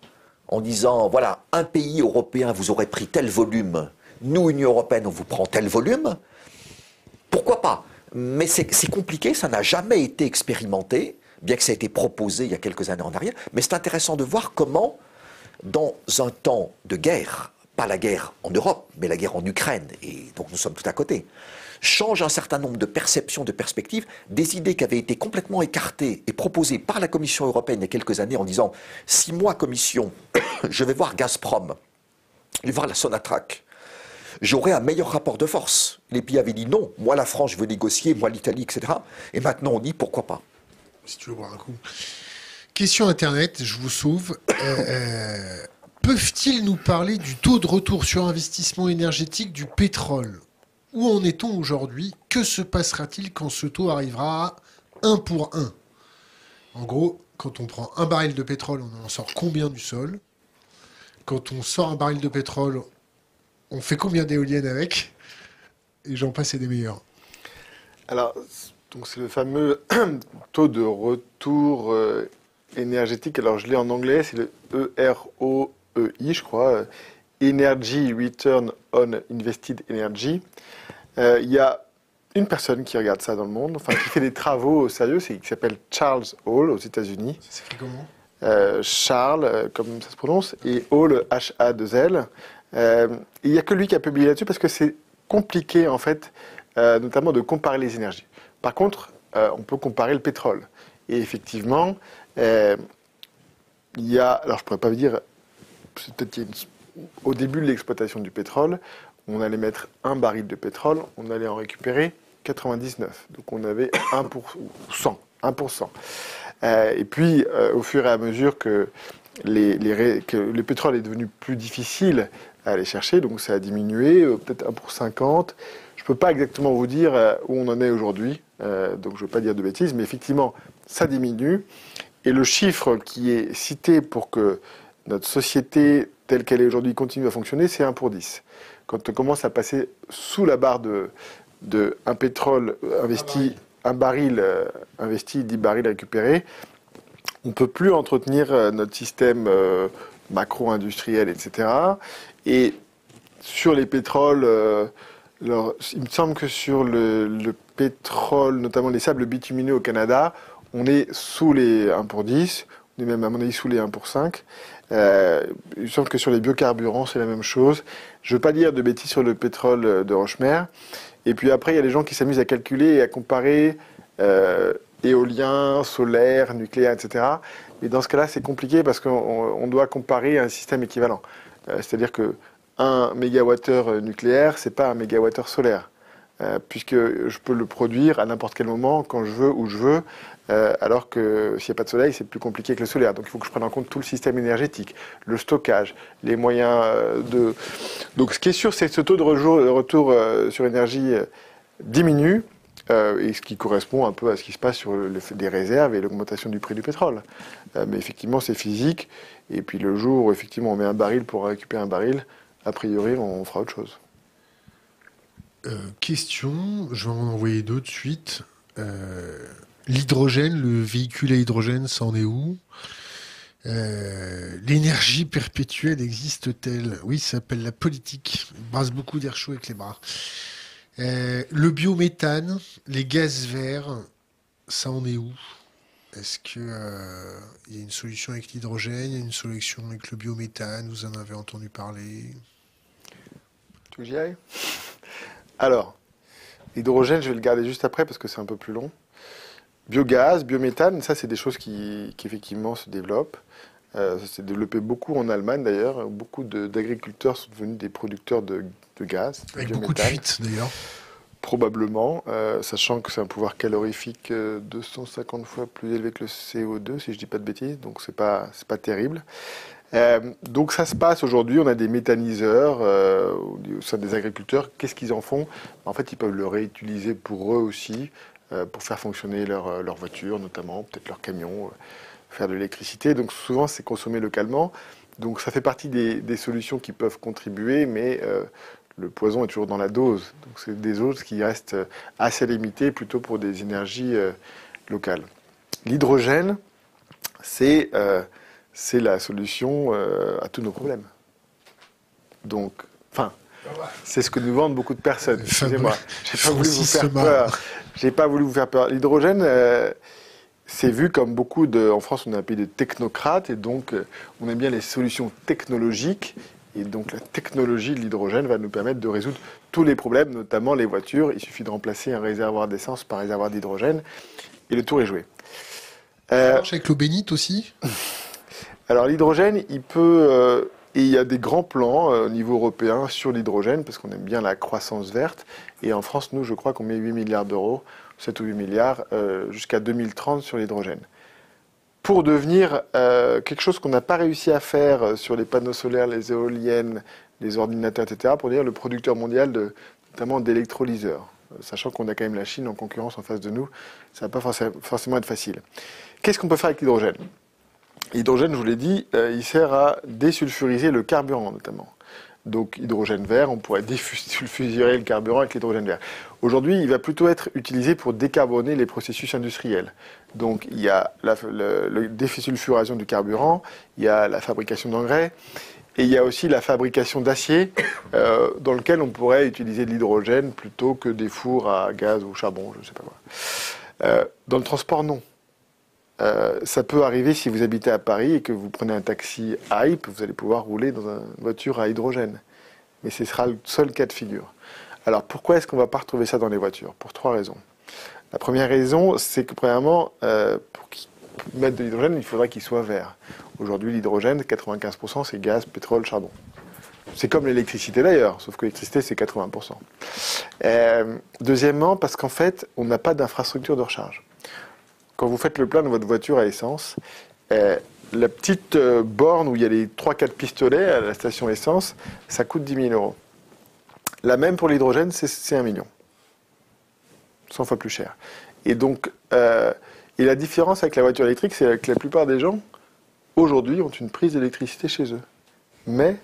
en disant, voilà, un pays européen vous aurait pris tel volume, nous, Union européenne, on vous prend tel volume. Pourquoi pas? Mais c'est compliqué, ça n'a jamais été expérimenté, bien que ça ait été proposé il y a quelques années en arrière. Mais c'est intéressant de voir comment, dans un temps de guerre, pas la guerre en Europe, mais la guerre en Ukraine, et donc nous sommes tout à côté, change un certain nombre de perceptions, de perspectives, des idées qui avaient été complètement écartées et proposées par la Commission européenne il y a quelques années en disant si moi, Commission, je vais voir Gazprom, je vais voir la Sonatrach, j'aurai un meilleur rapport de force. Les pays avaient dit non, moi la France, je veux négocier, moi l'Italie, etc. Et maintenant on dit pourquoi pas. Si tu veux voir un coup. Question Internet, je vous sauve. Euh, euh, peuvent-ils nous parler du taux de retour sur investissement énergétique du pétrole? Où en est-on aujourd'hui? Que se passera-t-il quand ce taux arrivera à 1 pour 1 En gros, quand on prend un baril de pétrole, on en sort combien du sol? Quand on sort un baril de pétrole, on fait combien d'éoliennes avec? Et j'en passe et des meilleurs. Alors, donc c'est le fameux taux de retour euh, énergétique. Alors, je l'ai en anglais, c'est le EROEI, je crois. Energy Return on Invested Energy. Euh, il y a une personne qui regarde ça dans le monde, enfin qui fait des travaux au sérieux, c'est qui s'appelle Charles Hall aux États-Unis. S'écrit comment? Euh, Charles, euh, comme ça se prononce, et Hall, H-A-2-L. il n'y a que lui qui a publié là-dessus parce que c'est compliqué, en fait, notamment de comparer les énergies. Par contre, on peut comparer le pétrole. Et effectivement, il y a, alors je ne pourrais pas vous dire, peut-être au début de l'exploitation du pétrole, on allait mettre un baril de pétrole, on allait en récupérer 99. Donc on avait 1%, 100, 1%. et puis, euh, au fur et à mesure que, le pétrole est devenu plus difficile à aller chercher, donc ça a diminué, euh, peut-être 1 pour 50. Je ne peux pas exactement vous dire euh, où on en est aujourd'hui, donc je ne veux pas dire de bêtises, mais effectivement, ça diminue. Et le chiffre qui est cité pour que notre société telle qu'elle est aujourd'hui continue à fonctionner, c'est 1 pour 10. Quand on commence à passer sous la barre de, de un pétrole investi, un baril, investi, 10 barils récupérés, on ne peut plus entretenir euh, notre système euh, macro-industriel, etc. Et sur les pétroles, euh, il me semble que sur le, pétrole, notamment les sables bitumineux au Canada, on est sous les 1 pour 10, on est même à mon avis sous les 1 pour 5. Il me semble que sur les biocarburants, c'est la même chose. Je ne veux pas dire de bêtises sur le pétrole de Rochemer. Et puis après, il y a des gens qui s'amusent à calculer et à comparer éolien, solaire, nucléaire, etc. Mais dans ce cas-là, c'est compliqué parce qu'on doit comparer un système équivalent. Euh, c'est-à-dire que 1 mégawattheure nucléaire, c'est pas un mégawattheure solaire. Euh, puisque je peux le produire à n'importe quel moment, quand je veux, où je veux, euh, alors que s'il n'y a pas de soleil, c'est plus compliqué que le solaire. Donc il faut que je prenne en compte tout le système énergétique, le stockage, les moyens de... Donc ce qui est sûr, c'est que ce taux de retour sur énergie diminue, euh, et ce qui correspond un peu à ce qui se passe sur les réserves et l'augmentation du prix du pétrole. Euh, mais effectivement, c'est physique. Et puis le jour où effectivement on met un baril pour récupérer un baril, a priori, on fera autre chose. Euh, question, je vais en envoyer d'autres de suite. L'hydrogène, le véhicule à hydrogène, ça en est où? L'énergie perpétuelle existe-t-elle? Oui, ça s'appelle la politique. Il brasse beaucoup d'air chaud avec les bras. Euh, le biométhane, les gaz verts, ça en est où? Est-ce qu'il euh, y a une solution avec l'hydrogène, une solution avec le biométhane? Vous en avez entendu parler? Tu veux j'y aille? Alors, l'hydrogène, je vais le garder juste après parce que c'est un peu plus long. Biogaz, biométhane, ça c'est des choses qui, effectivement se développent. Euh, ça s'est développé beaucoup en Allemagne d'ailleurs. Beaucoup d'agriculteurs sont devenus des producteurs de, gaz. Avec beaucoup de fuites d'ailleurs. Probablement, euh, sachant que c'est un pouvoir calorifique 250 euh, fois plus élevé que le CO2, si je ne dis pas de bêtises, donc c'est pas pas terrible. donc ça se passe aujourd'hui, on a des méthaniseurs au sein des agriculteurs. Qu'est-ce qu'ils en font? En fait, ils peuvent le réutiliser pour eux aussi, pour faire fonctionner leur, leur voiture, notamment, peut-être leur camion faire de l'électricité. Donc souvent, c'est consommé localement. Donc ça fait partie des, solutions qui peuvent contribuer, mais euh, le poison est toujours dans la dose. Donc c'est des doses qui restent assez limitées plutôt pour des énergies euh, locales. L'hydrogène, c'est euh, la solution à tous nos problèmes. Donc, enfin, c'est ce que nous vendent beaucoup de personnes. Excusez-moi, j'ai pas voulu vous faire peur. J'ai pas voulu vous faire peur. L'hydrogène c'est vu comme beaucoup de. En France, on est un pays de technocrates et donc euh, on aime bien les solutions technologiques. Et donc la technologie de l'hydrogène va nous permettre de résoudre tous les problèmes, notamment les voitures. Il suffit de remplacer un réservoir d'essence par un réservoir d'hydrogène et le tour est joué. Euh, avec l'eau bénite aussi? Alors l'hydrogène, il peut. Euh, et il y a des grands plans au niveau européen sur l'hydrogène, parce qu'on aime bien la croissance verte. Et en France, nous, je crois qu'on met 8 milliards d'euros 7 ou 8 milliards, euh, jusqu'à 2030 sur l'hydrogène. Pour devenir euh, quelque chose qu'on n'a pas réussi à faire euh, sur les panneaux solaires, les éoliennes, les ordinateurs, etc., pour devenir le producteur mondial notamment d'électrolyseurs. Sachant qu'on a quand même la Chine en concurrence en face de nous, ça ne va pas forcément être facile. Qu'est-ce qu'on peut faire avec l'hydrogène? L'hydrogène, je vous l'ai dit, il sert à désulfuriser le carburant notamment donc hydrogène vert, on pourrait désulfurer le carburant avec l'hydrogène vert. Aujourd'hui, il va plutôt être utilisé pour décarboner les processus industriels. Donc il y a la, désulfuration du carburant, il y a la fabrication d'engrais, et il y a aussi la fabrication d'acier, euh, dans lequel on pourrait utiliser de l'hydrogène plutôt que des fours à gaz ou charbon, je ne sais pas quoi. Euh, dans le transport, non. Euh, ça peut arriver si vous habitez à Paris et que vous prenez un taxi Hype, vous allez pouvoir rouler dans une voiture à hydrogène. Mais ce sera le seul cas de figure. Alors pourquoi est-ce qu'on ne va pas retrouver ça dans les voitures? Pour trois raisons. La première raison, c'est que premièrement, euh, pour mettre de l'hydrogène, il faudrait qu'il soit vert. Aujourd'hui, l'hydrogène, 95%, c'est gaz, pétrole, charbon. C'est comme l'électricité d'ailleurs, sauf que l'électricité, c'est 80%. Euh, deuxièmement, parce qu'en fait, on n'a pas d'infrastructure de recharge quand vous faites le plein de votre voiture à essence, euh, la petite euh, borne où il y a les 3-4 pistolets à la station essence, ça coûte 10 000 euros. La même pour l'hydrogène, c'est 1 million. 100 fois plus cher. Et donc, euh, et la différence avec la voiture électrique, c'est que la plupart des gens, aujourd'hui, ont une prise d'électricité chez eux. Mais,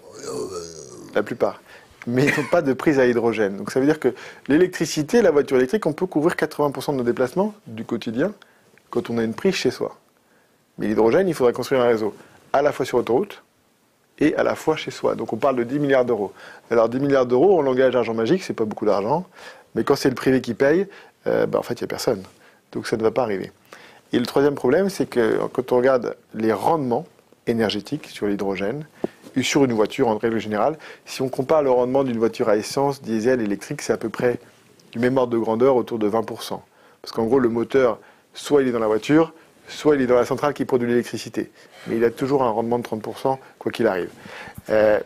la plupart. Mais ils n'ont pas de prise à hydrogène. Donc ça veut dire que l'électricité, la voiture électrique, on peut couvrir 80% de nos déplacements du quotidien quand on a une prise chez soi. Mais l'hydrogène, il faudrait construire un réseau à la fois sur autoroute et à la fois chez soi. Donc on parle de 10 milliards d'euros. Alors 10 milliards d'euros, en langage d'argent magique, c'est pas beaucoup d'argent. Mais quand c'est le privé qui paye, euh, bah, en fait, il n'y a personne. Donc ça ne va pas arriver. Et le troisième problème, c'est que quand on regarde les rendements énergétiques sur l'hydrogène, et sur une voiture en règle générale, si on compare le rendement d'une voiture à essence, diesel, électrique, c'est à peu près du même ordre de grandeur, autour de 20%. Parce qu'en gros, le moteur, soit il est dans la voiture, soit il est dans la centrale qui produit l'électricité. Mais il a toujours un rendement de 30%, quoi qu'il arrive. Euh,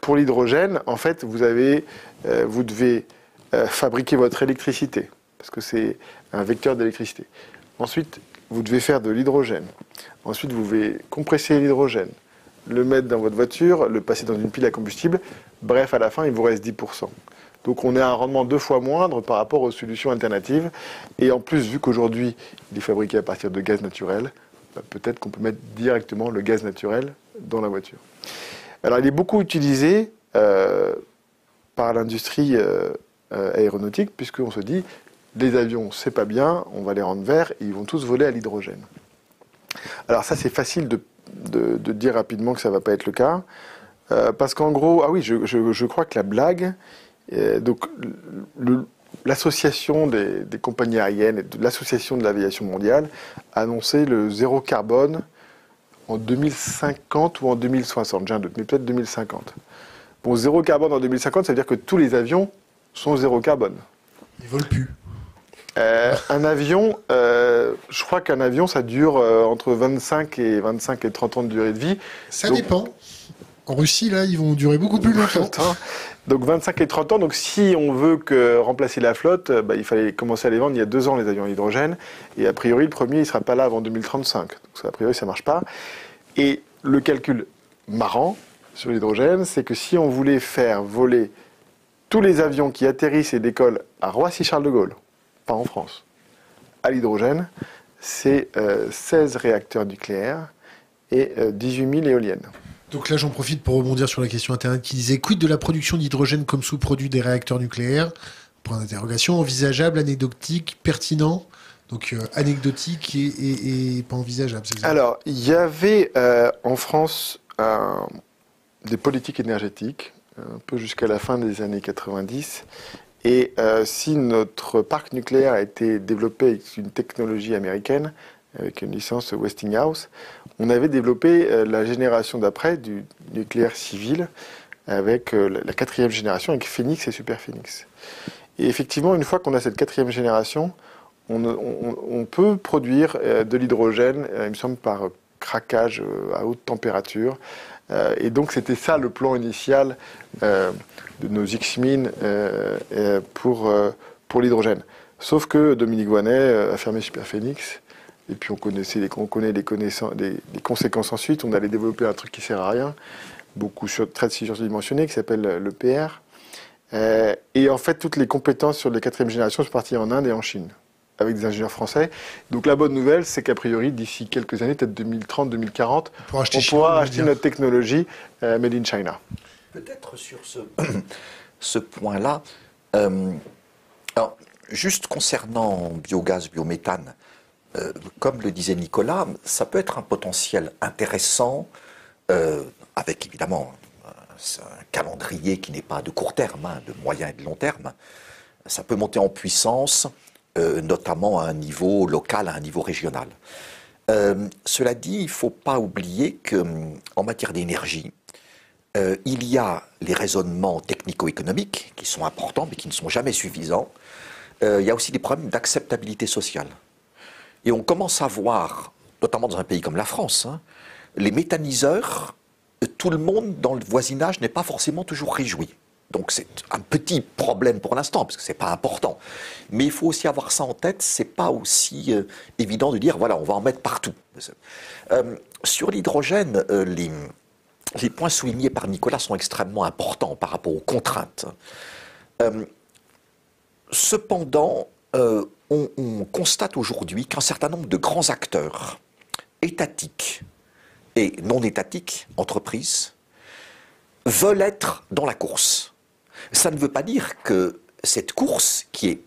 pour l'hydrogène, en fait, vous, avez, euh, vous devez euh, fabriquer votre électricité, parce que c'est un vecteur d'électricité. Ensuite, vous devez faire de l'hydrogène. Ensuite, vous devez compresser l'hydrogène, le mettre dans votre voiture, le passer dans une pile à combustible. Bref, à la fin, il vous reste 10%. Donc on a un rendement deux fois moindre par rapport aux solutions alternatives. Et en plus, vu qu'aujourd'hui, il est fabriqué à partir de gaz naturel, bah, peut-être qu'on peut mettre directement le gaz naturel dans la voiture. Alors il est beaucoup utilisé euh, par l'industrie euh, euh, aéronautique, puisqu'on se dit, les avions, c'est pas bien, on va les rendre verts et ils vont tous voler à l'hydrogène. Alors ça, c'est facile de, dire rapidement que ça va pas être le cas. Parce qu'en gros, ah oui, je, crois que la blague, donc l'association des, compagnies aériennes et l'association de l'aviation mondiale a annoncé le zéro carbone en 2050 ou en 2060, j'ai un doute, mais peut-être 2050. Bon, zéro carbone en 2050, ça veut dire que tous les avions sont zéro carbone. Ils volent plus. Euh, un avion, euh, je crois qu'un avion, ça dure euh, entre 25 et 25 et 30 ans de durée de vie. Ça dépend. En Russie, là, ils vont durer beaucoup plus longtemps. Donc 25 et 30 ans. Donc si on veut remplacer la flotte, bah, il fallait commencer à les vendre il y a deux ans les avions à hydrogène. Et a priori, le premier, il ne sera pas là avant 2035. Donc a priori, ça ne marche pas. Et le calcul marrant sur l'hydrogène, c'est que si on voulait faire voler tous les avions qui atterrissent et décollent à Roissy-Charles de Gaulle, pas en France, à l'hydrogène, c'est 16 euh, réacteurs nucléaires et 18 euh, 000 éoliennes. Donc là, j'en profite pour rebondir sur la question Internet qui disait Quid de la production d'hydrogène comme sous-produit des réacteurs nucléaires? Point d'interrogation. Envisageable, anecdotique, pertinent? Donc euh, anecdotique et, pas envisageable. Alors, il y avait en France des politiques énergétiques, un peu jusqu'à la fin des années 90, et euh, si notre parc nucléaire a été développé avec une technologie américaine, avec une licence Westinghouse, on avait développé euh, la génération d'après du nucléaire civil avec euh, la quatrième génération, avec Phoenix et Super Phoenix. Et effectivement, une fois qu'on a cette quatrième génération, on, peut produire de l'hydrogène, il me semble, par craquage à haute température. et donc c'était ça le plan initial de nos X-Min euh, euh, pour, euh, pour l'hydrogène. Sauf que Dominique Voinet a fermé Superphénix, et puis on, connaissait les, on connaît les, les, conséquences ensuite. On allait développer un truc qui sert à rien, beaucoup sur, très surdimensionné, qui s'appelle le PR. et en fait, toutes les compétences sur les quatrième génération sont parties en Inde et en Chine, avec des ingénieurs français. Donc la bonne nouvelle, c'est qu'a priori, d'ici quelques années, peut-être 2030-2040, on, pourra acheter notre technologie made in China. Peut-être sur ce, ce point-là, euh, juste concernant biogaz, biométhane, euh, comme le disait Nicolas, ça peut être un potentiel intéressant, euh, avec évidemment un calendrier qui n'est pas de court terme, hein, de moyen et de long terme. Ça peut monter en puissance, notamment à un niveau local, à un niveau régional. cela dit, il ne faut pas oublier qu'en matière d'énergie, euh, il y a les raisonnements technico-économiques qui sont importants mais qui ne sont jamais suffisants. Euh, il y a aussi des problèmes d'acceptabilité sociale. Et on commence à voir, notamment dans un pays comme la France, hein, les méthaniseurs, tout le monde dans le voisinage n'est pas forcément toujours réjoui Donc c'est un petit problème pour l'instant, parce que c'est pas important. Mais il faut aussi avoir ça en tête, c'est pas aussi euh, évident de dire, voilà, on va en mettre partout. Euh, sur l'hydrogène, euh, les, les, points soulignés par Nicolas sont extrêmement importants par rapport aux contraintes. cependant, on, on constate aujourd'hui qu'un certain nombre de grands acteurs étatiques et non étatiques, entreprises, veulent être dans la course. Ça ne veut pas dire que cette course, qui est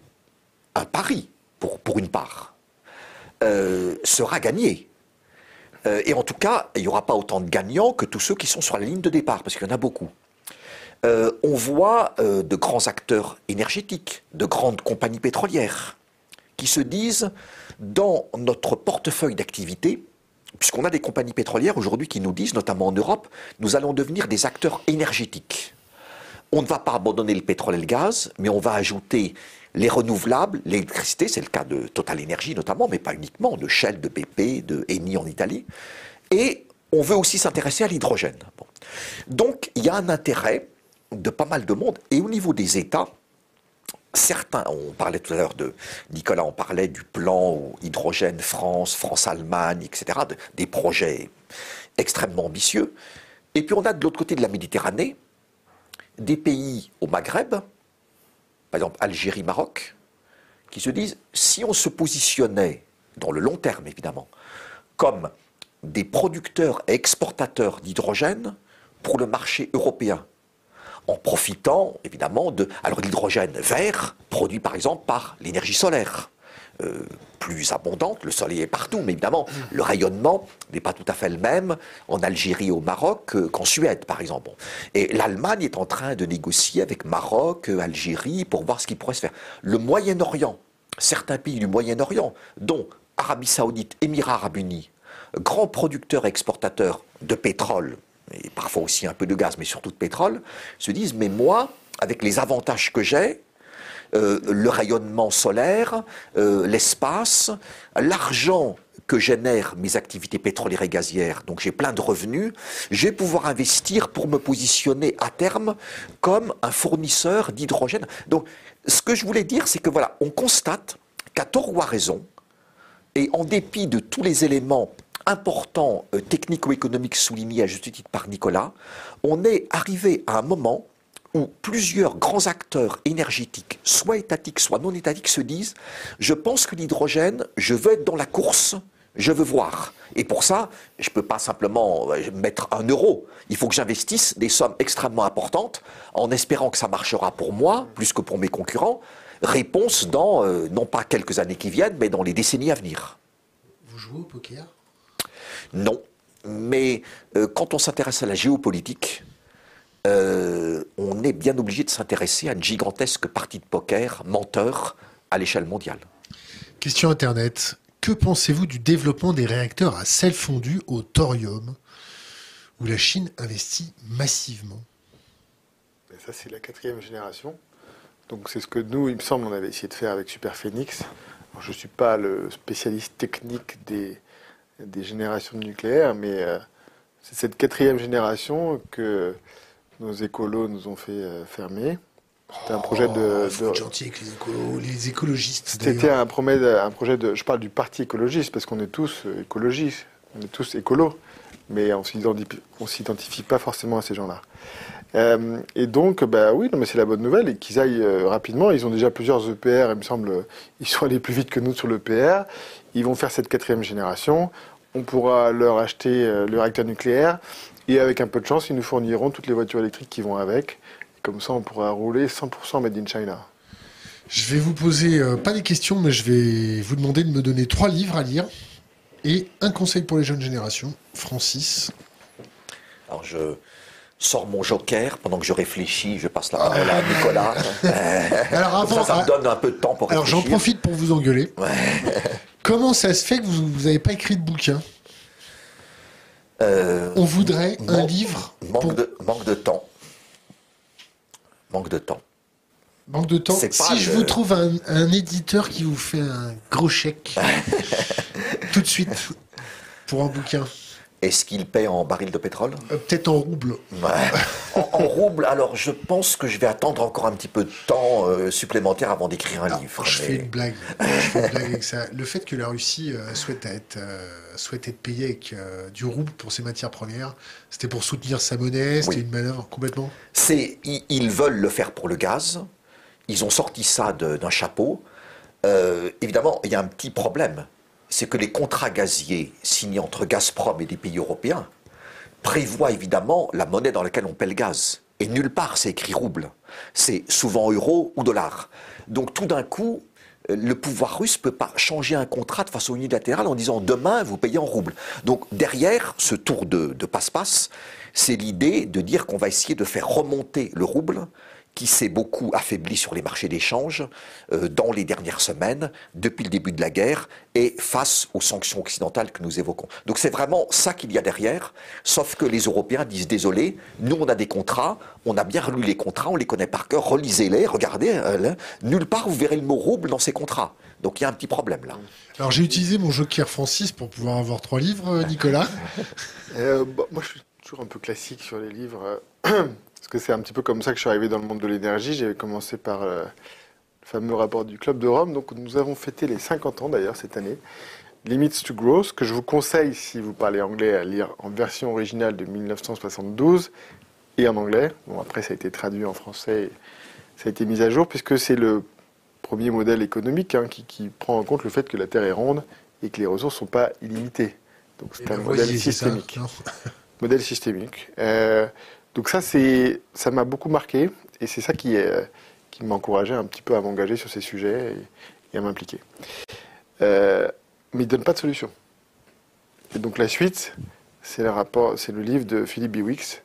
un pari pour, pour une part, euh, sera gagnée. Euh, et en tout cas, il n'y aura pas autant de gagnants que tous ceux qui sont sur la ligne de départ, parce qu'il y en a beaucoup. Euh, on voit de grands acteurs énergétiques, de grandes compagnies pétrolières, qui se disent, dans notre portefeuille d'activité, puisqu'on a des compagnies pétrolières aujourd'hui qui nous disent, notamment en Europe, nous allons devenir des acteurs énergétiques. On ne va pas abandonner le pétrole et le gaz, mais on va ajouter les renouvelables, l'électricité, c'est le cas de Total Energy notamment, mais pas uniquement, de Shell, de BP, de Eni en Italie. Et on veut aussi s'intéresser à l'hydrogène. Donc il y a un intérêt de pas mal de monde. Et au niveau des États, certains, on parlait tout à l'heure de Nicolas, on parlait du plan hydrogène France, France-Allemagne, etc., des projets extrêmement ambitieux. Et puis on a de l'autre côté de la Méditerranée des pays au Maghreb, par exemple Algérie, Maroc, qui se disent si on se positionnait, dans le long terme évidemment, comme des producteurs et exportateurs d'hydrogène pour le marché européen, en profitant évidemment de l'hydrogène vert produit par exemple par l'énergie solaire. Euh, plus abondante, le soleil est partout, mais évidemment, le rayonnement n'est pas tout à fait le même en Algérie au Maroc qu'en Suède, par exemple. Et l'Allemagne est en train de négocier avec Maroc, Algérie, pour voir ce qui pourrait se faire. Le Moyen-Orient, certains pays du Moyen-Orient, dont Arabie Saoudite, Émirats Arabes Unis, grands producteurs et exportateurs de pétrole, et parfois aussi un peu de gaz, mais surtout de pétrole, se disent, mais moi, avec les avantages que j'ai, euh, le rayonnement solaire, euh, l'espace, l'argent que génèrent mes activités pétrolières et gazières, donc j'ai plein de revenus, je vais pouvoir investir pour me positionner à terme comme un fournisseur d'hydrogène. Donc ce que je voulais dire, c'est que voilà, on constate qu'à tort ou à raison, et en dépit de tous les éléments importants euh, technico-économiques soulignés à juste titre par Nicolas, on est arrivé à un moment où plusieurs grands acteurs énergétiques, soit étatiques, soit non étatiques, se disent Je pense que l'hydrogène, je veux être dans la course, je veux voir. Et pour ça, je ne peux pas simplement euh, mettre un euro. Il faut que j'investisse des sommes extrêmement importantes en espérant que ça marchera pour moi plus que pour mes concurrents. Réponse dans, euh, non pas quelques années qui viennent, mais dans les décennies à venir. Vous jouez au poker? Non. Mais euh, quand on s'intéresse à la géopolitique, euh, on est bien obligé de s'intéresser à une gigantesque partie de poker menteur à l'échelle mondiale. Question Internet. Que pensez-vous du développement des réacteurs à sel fondu au thorium, où la Chine investit massivement? Ça, c'est la quatrième génération. Donc, c'est ce que nous, il me semble, on avait essayé de faire avec Superphénix. je ne suis pas le spécialiste technique des, des générations de nucléaire, mais euh, c'est cette quatrième génération que nos écolos nous ont fait euh, fermer. C'était un projet de. Oh, gentil avec les, écologistes. C'était un, un projet de. Je parle du parti écologiste parce qu'on est tous euh, écologistes, on est tous écolos, mais on ne s'identifie pas forcément à ces gens-là. Euh, et donc, bah oui, non, mais c'est la bonne nouvelle et qu'ils aillent rapidement. Ils ont déjà plusieurs EPR, il me semble, ils sont allés plus vite que nous sur l'EPR. Ils vont faire cette quatrième génération. On pourra leur acheter le réacteur nucléaire. Et avec un peu de chance, ils nous fourniront toutes les voitures électriques qui vont avec. comme ça, on pourra rouler 100% made in China. Je vais vous poser, euh, pas des questions, mais je vais vous demander de me donner trois livres à lire et un conseil pour les jeunes générations. Francis. Alors, je sors mon joker pendant que je réfléchis, je passe la parole à Nicolas. alors avant, ça, me donne un peu de temps pour réfléchir. Alors j'en profite pour vous engueuler. Comment ça se fait que vous n'avez pas écrit de bouquin euh, On voudrait un livre. Manque, de, manque de temps. Manque de temps. Manque de temps. Si je vous trouve un, éditeur qui vous fait un gros chèque tout de suite pour un bouquin. Est-ce qu'il paie en baril de pétrole euh, Peut-être en rouble. en, rouble, alors je pense que je vais attendre encore un petit peu de temps euh, supplémentaire avant d'écrire un livre. Je, fais une blague. avec ça. Le fait que la Russie euh, souhaite, être, souhaite être payée avec du rouble pour ses matières premières, c'était pour soutenir sa monnaie, c'était une manœuvre complètement C'est, ils, veulent le faire pour le gaz. Ils ont sorti ça d'un chapeau. évidemment, il y a un petit problème c'est que les contrats gaziers signés entre Gazprom et des pays européens prévoient évidemment la monnaie dans laquelle on paie le gaz. Et nulle part c'est écrit rouble. C'est souvent euro ou dollar. Donc tout d'un coup, le pouvoir russe ne peut pas changer un contrat de façon unilatérale en disant demain vous payez en rouble. Donc derrière ce tour de passe-passe, c'est l'idée de dire qu'on va essayer de faire remonter le rouble qui s'est beaucoup affaibli sur les marchés d'échange euh, dans les dernières semaines, depuis le début de la guerre, et face aux sanctions occidentales que nous évoquons. Donc c'est vraiment ça qu'il y a derrière, sauf que les Européens disent désolé, nous on a des contrats, on a bien relu les contrats, on les connaît par cœur, relisez-les, regardez, euh, nulle part vous verrez le mot rouble dans ces contrats. Donc il y a un petit problème là. Alors j'ai utilisé mon joker Francis pour pouvoir avoir trois livres, euh, Nicolas. Bah, moi je suis toujours un peu classique sur les livres. Parce que c'est un petit peu comme ça que je suis arrivé dans le monde de l'énergie. J'ai commencé par euh, le fameux rapport du Club de Rome. Donc nous avons fêté les 50 ans d'ailleurs cette année. Limits to Growth, que je vous conseille, si vous parlez anglais, à lire en version originale de 1972 et en anglais. Bon, après, ça a été traduit en français, ça a été mis à jour, puisque c'est le premier modèle économique hein, qui, prend en compte le fait que la Terre est ronde et que les ressources ne sont pas illimitées. Donc c'est un modèle systémique. modèle systémique. Euh, donc ça, ça m'a beaucoup marqué et c'est ça qui, est, qui m'a encouragé un petit peu à m'engager sur ces sujets et, à m'impliquer. Euh, mais il ne donne pas de solution. Et donc la suite, c'est le, livre de Philippe Biwix,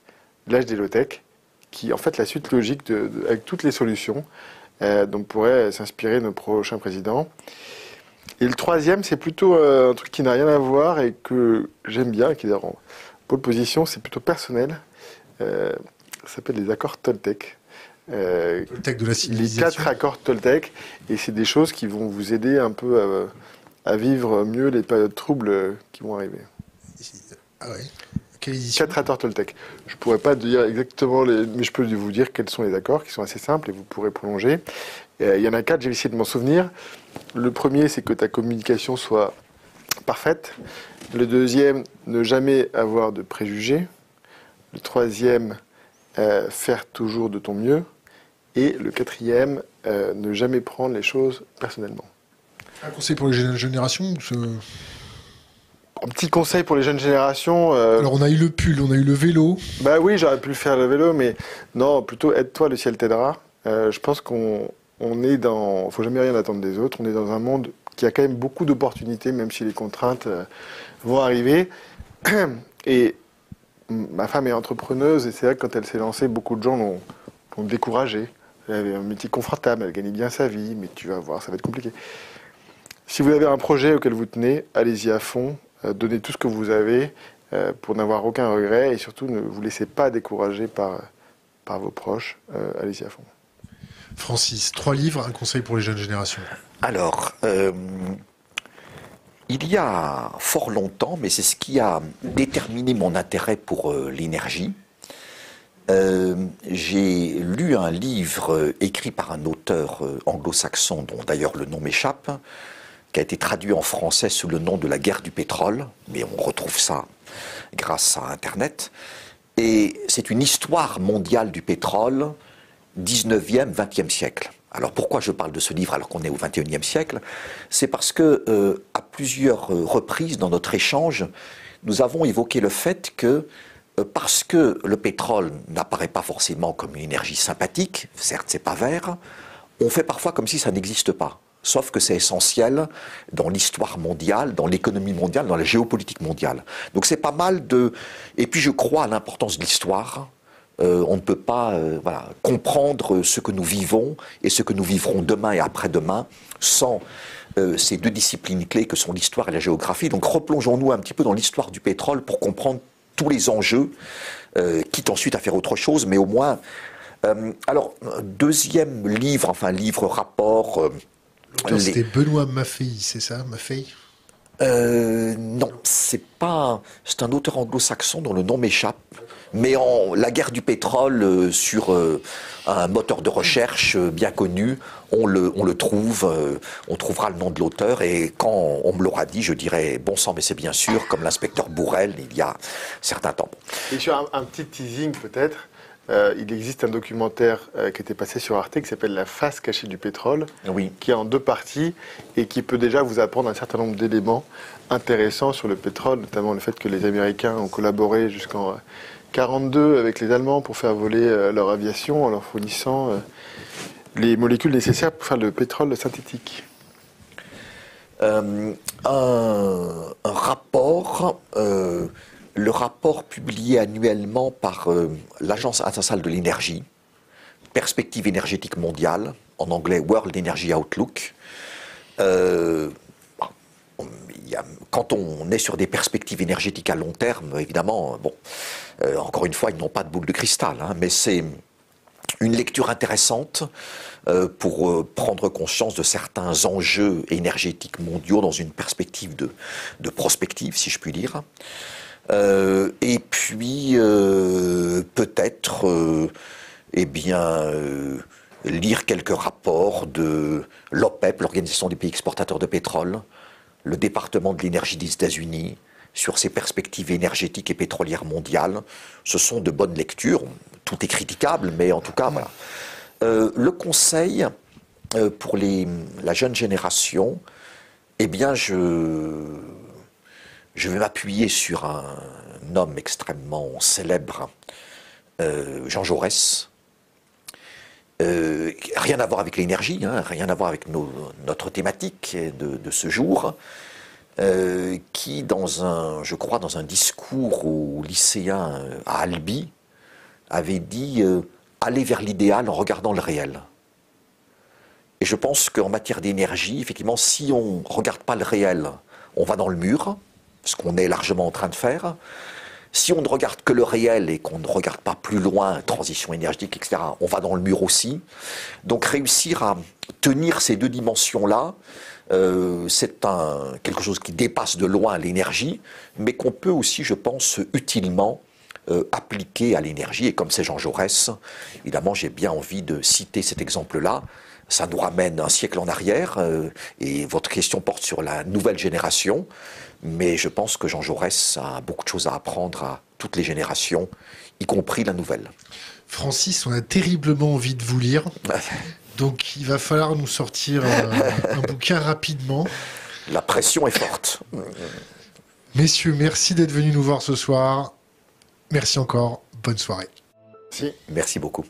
L'âge des low-tech, qui en fait la suite logique avec toutes les solutions euh, dont pourraient s'inspirer nos prochains présidents. Et le troisième, c'est plutôt euh, un truc qui n'a rien à voir et que j'aime bien, qui est en pole position, c'est plutôt personnel. Euh, ça s'appelle les accords Toltec. Euh, Toltec de la civilisation. Les quatre accords Toltec, et c'est des choses qui vont vous aider un peu à, vivre mieux les périodes troubles qui vont arriver. Ah ouais. Quatre accords Toltec. Je ne pourrais pas dire exactement, les, mais je peux vous dire quels sont les accords qui sont assez simples et vous pourrez prolonger. Euh, il y en a quatre, j'ai essayé de m'en souvenir. Le premier, c'est que ta communication soit parfaite. Le deuxième, ne jamais avoir de préjugés. Le troisième, euh, faire toujours de ton mieux. Et le quatrième, euh, ne jamais prendre les choses personnellement. Un conseil pour les jeunes générations Un petit conseil pour les jeunes générations. Euh, Alors on a eu le pull, on a eu le vélo. Bah oui, j'aurais pu le faire le vélo, mais non, plutôt aide-toi, le ciel t'aidera. je pense qu'on on est dans. faut jamais rien attendre des autres. On est dans un monde qui a quand même beaucoup d'opportunités, même si les contraintes vont arriver. Et ma femme est entrepreneuse et c'est vrai que quand elle s'est lancée, beaucoup de gens l'ont, découragée. Elle avait un métier confortable, elle gagnait bien sa vie, mais tu vas voir, ça va être compliqué. Si vous avez un projet auquel vous tenez, allez-y à fond, euh, donnez tout ce que vous avez euh, pour n'avoir aucun regret et surtout ne vous laissez pas décourager par, par vos proches, euh, allez-y à fond. Francis, trois livres, un conseil pour les jeunes générations. Alors, il y a fort longtemps, mais c'est ce qui a déterminé mon intérêt pour euh, l'énergie, euh, j'ai lu un livre euh, écrit par un auteur anglo-saxon, dont d'ailleurs le nom m'échappe, qui a été traduit en français sous le nom de La guerre du pétrole, mais on retrouve ça grâce à Internet. Et c'est une histoire mondiale du pétrole, 19e, 20e siècle. Alors pourquoi je parle de ce livre alors qu'on est au XXIe siècle? C'est parce que euh, à plusieurs euh, reprises dans notre échange, nous avons évoqué le fait que euh, parce que le pétrole n'apparaît pas forcément comme une énergie sympathique, certes c'est pas vert, on fait parfois comme si ça n'existe pas. Sauf que c'est essentiel dans l'histoire mondiale, dans l'économie mondiale, dans la géopolitique mondiale. Donc c'est pas mal de... Et puis je crois à l'importance de l'histoire, euh, on ne peut pas euh, comprendre ce que nous vivons et ce que nous vivrons demain et après-demain sans euh, ces deux disciplines clés que sont l'histoire et la géographie. Donc replongeons-nous un petit peu dans l'histoire du pétrole pour comprendre tous les enjeux, quitte ensuite à faire autre chose, mais au moins... alors, deuxième livre, enfin livre, rapport... C'était Benoît Maffei, c'est ça Maffei? Euh, non, c'est pas. C'est un auteur anglo-saxon dont le nom m'échappe. Mais en la guerre du pétrole euh, sur euh, un moteur de recherche bien connu, on le, on le trouve, on trouvera le nom de l'auteur. Et quand on me l'aura dit, je dirais bon sang, mais c'est bien sûr, comme l'inspecteur Bourrel il y a certains temps. Et sur un petit teasing peut-être. Euh, il existe un documentaire euh, qui était passé sur Arte qui s'appelle La face cachée du pétrole, qui est en deux parties et qui peut déjà vous apprendre un certain nombre d'éléments intéressants sur le pétrole, notamment le fait que les Américains ont collaboré jusqu'en 1942 euh, avec les Allemands pour faire voler leur aviation en leur fournissant les molécules nécessaires pour faire le pétrole synthétique. un, rapport le rapport publié annuellement par euh, l'Agence internationale de l'énergie, Perspective énergétique mondiale, en anglais World Energy Outlook, euh, quand on est sur des perspectives énergétiques à long terme, évidemment, bon, euh, encore une fois, ils n'ont pas de boule de cristal, hein, mais c'est une lecture intéressante pour prendre conscience de certains enjeux énergétiques mondiaux dans une perspective de, de prospective, si je puis dire. Euh, et puis euh, peut-être, euh, eh bien, lire quelques rapports de l'OPEP, l'Organisation des pays exportateurs de pétrole, le département de l'énergie des États-Unis, sur ses perspectives énergétiques et pétrolières mondiales. Ce sont de bonnes lectures. Tout est critiquable, mais en tout cas, voilà. le conseil pour la jeune génération, eh bien, je je vais m'appuyer sur un homme extrêmement célèbre, euh, Jean Jaurès. Euh, rien à voir avec l'énergie, hein, rien à voir avec notre thématique de, ce jour, euh, qui, dans un, je crois, dans un discours aux lycéens à Albi, avait dit aller vers l'idéal en regardant le réel. Et je pense qu'en matière d'énergie, effectivement, si on ne regarde pas le réel, on va dans le mur ce qu'on est largement en train de faire. Si on ne regarde que le réel et qu'on ne regarde pas plus loin, transition énergétique, etc., on va dans le mur aussi. Donc réussir à tenir ces deux dimensions-là, euh, c'est quelque chose qui dépasse de loin l'énergie, mais qu'on peut aussi, je pense, utilement euh, appliquer à l'énergie. Et comme c'est Jean Jaurès, évidemment, j'ai bien envie de citer cet exemple-là. Ça nous ramène un siècle en arrière, euh, et votre question porte sur la nouvelle génération. Mais je pense que Jean Jaurès a beaucoup de choses à apprendre à toutes les générations, y compris la nouvelle. Francis, on a terriblement envie de vous lire. Donc il va falloir nous sortir euh, un, bouquin rapidement. La pression est forte. Messieurs, merci d'être venus nous voir ce soir. Merci encore. Bonne soirée. Merci beaucoup.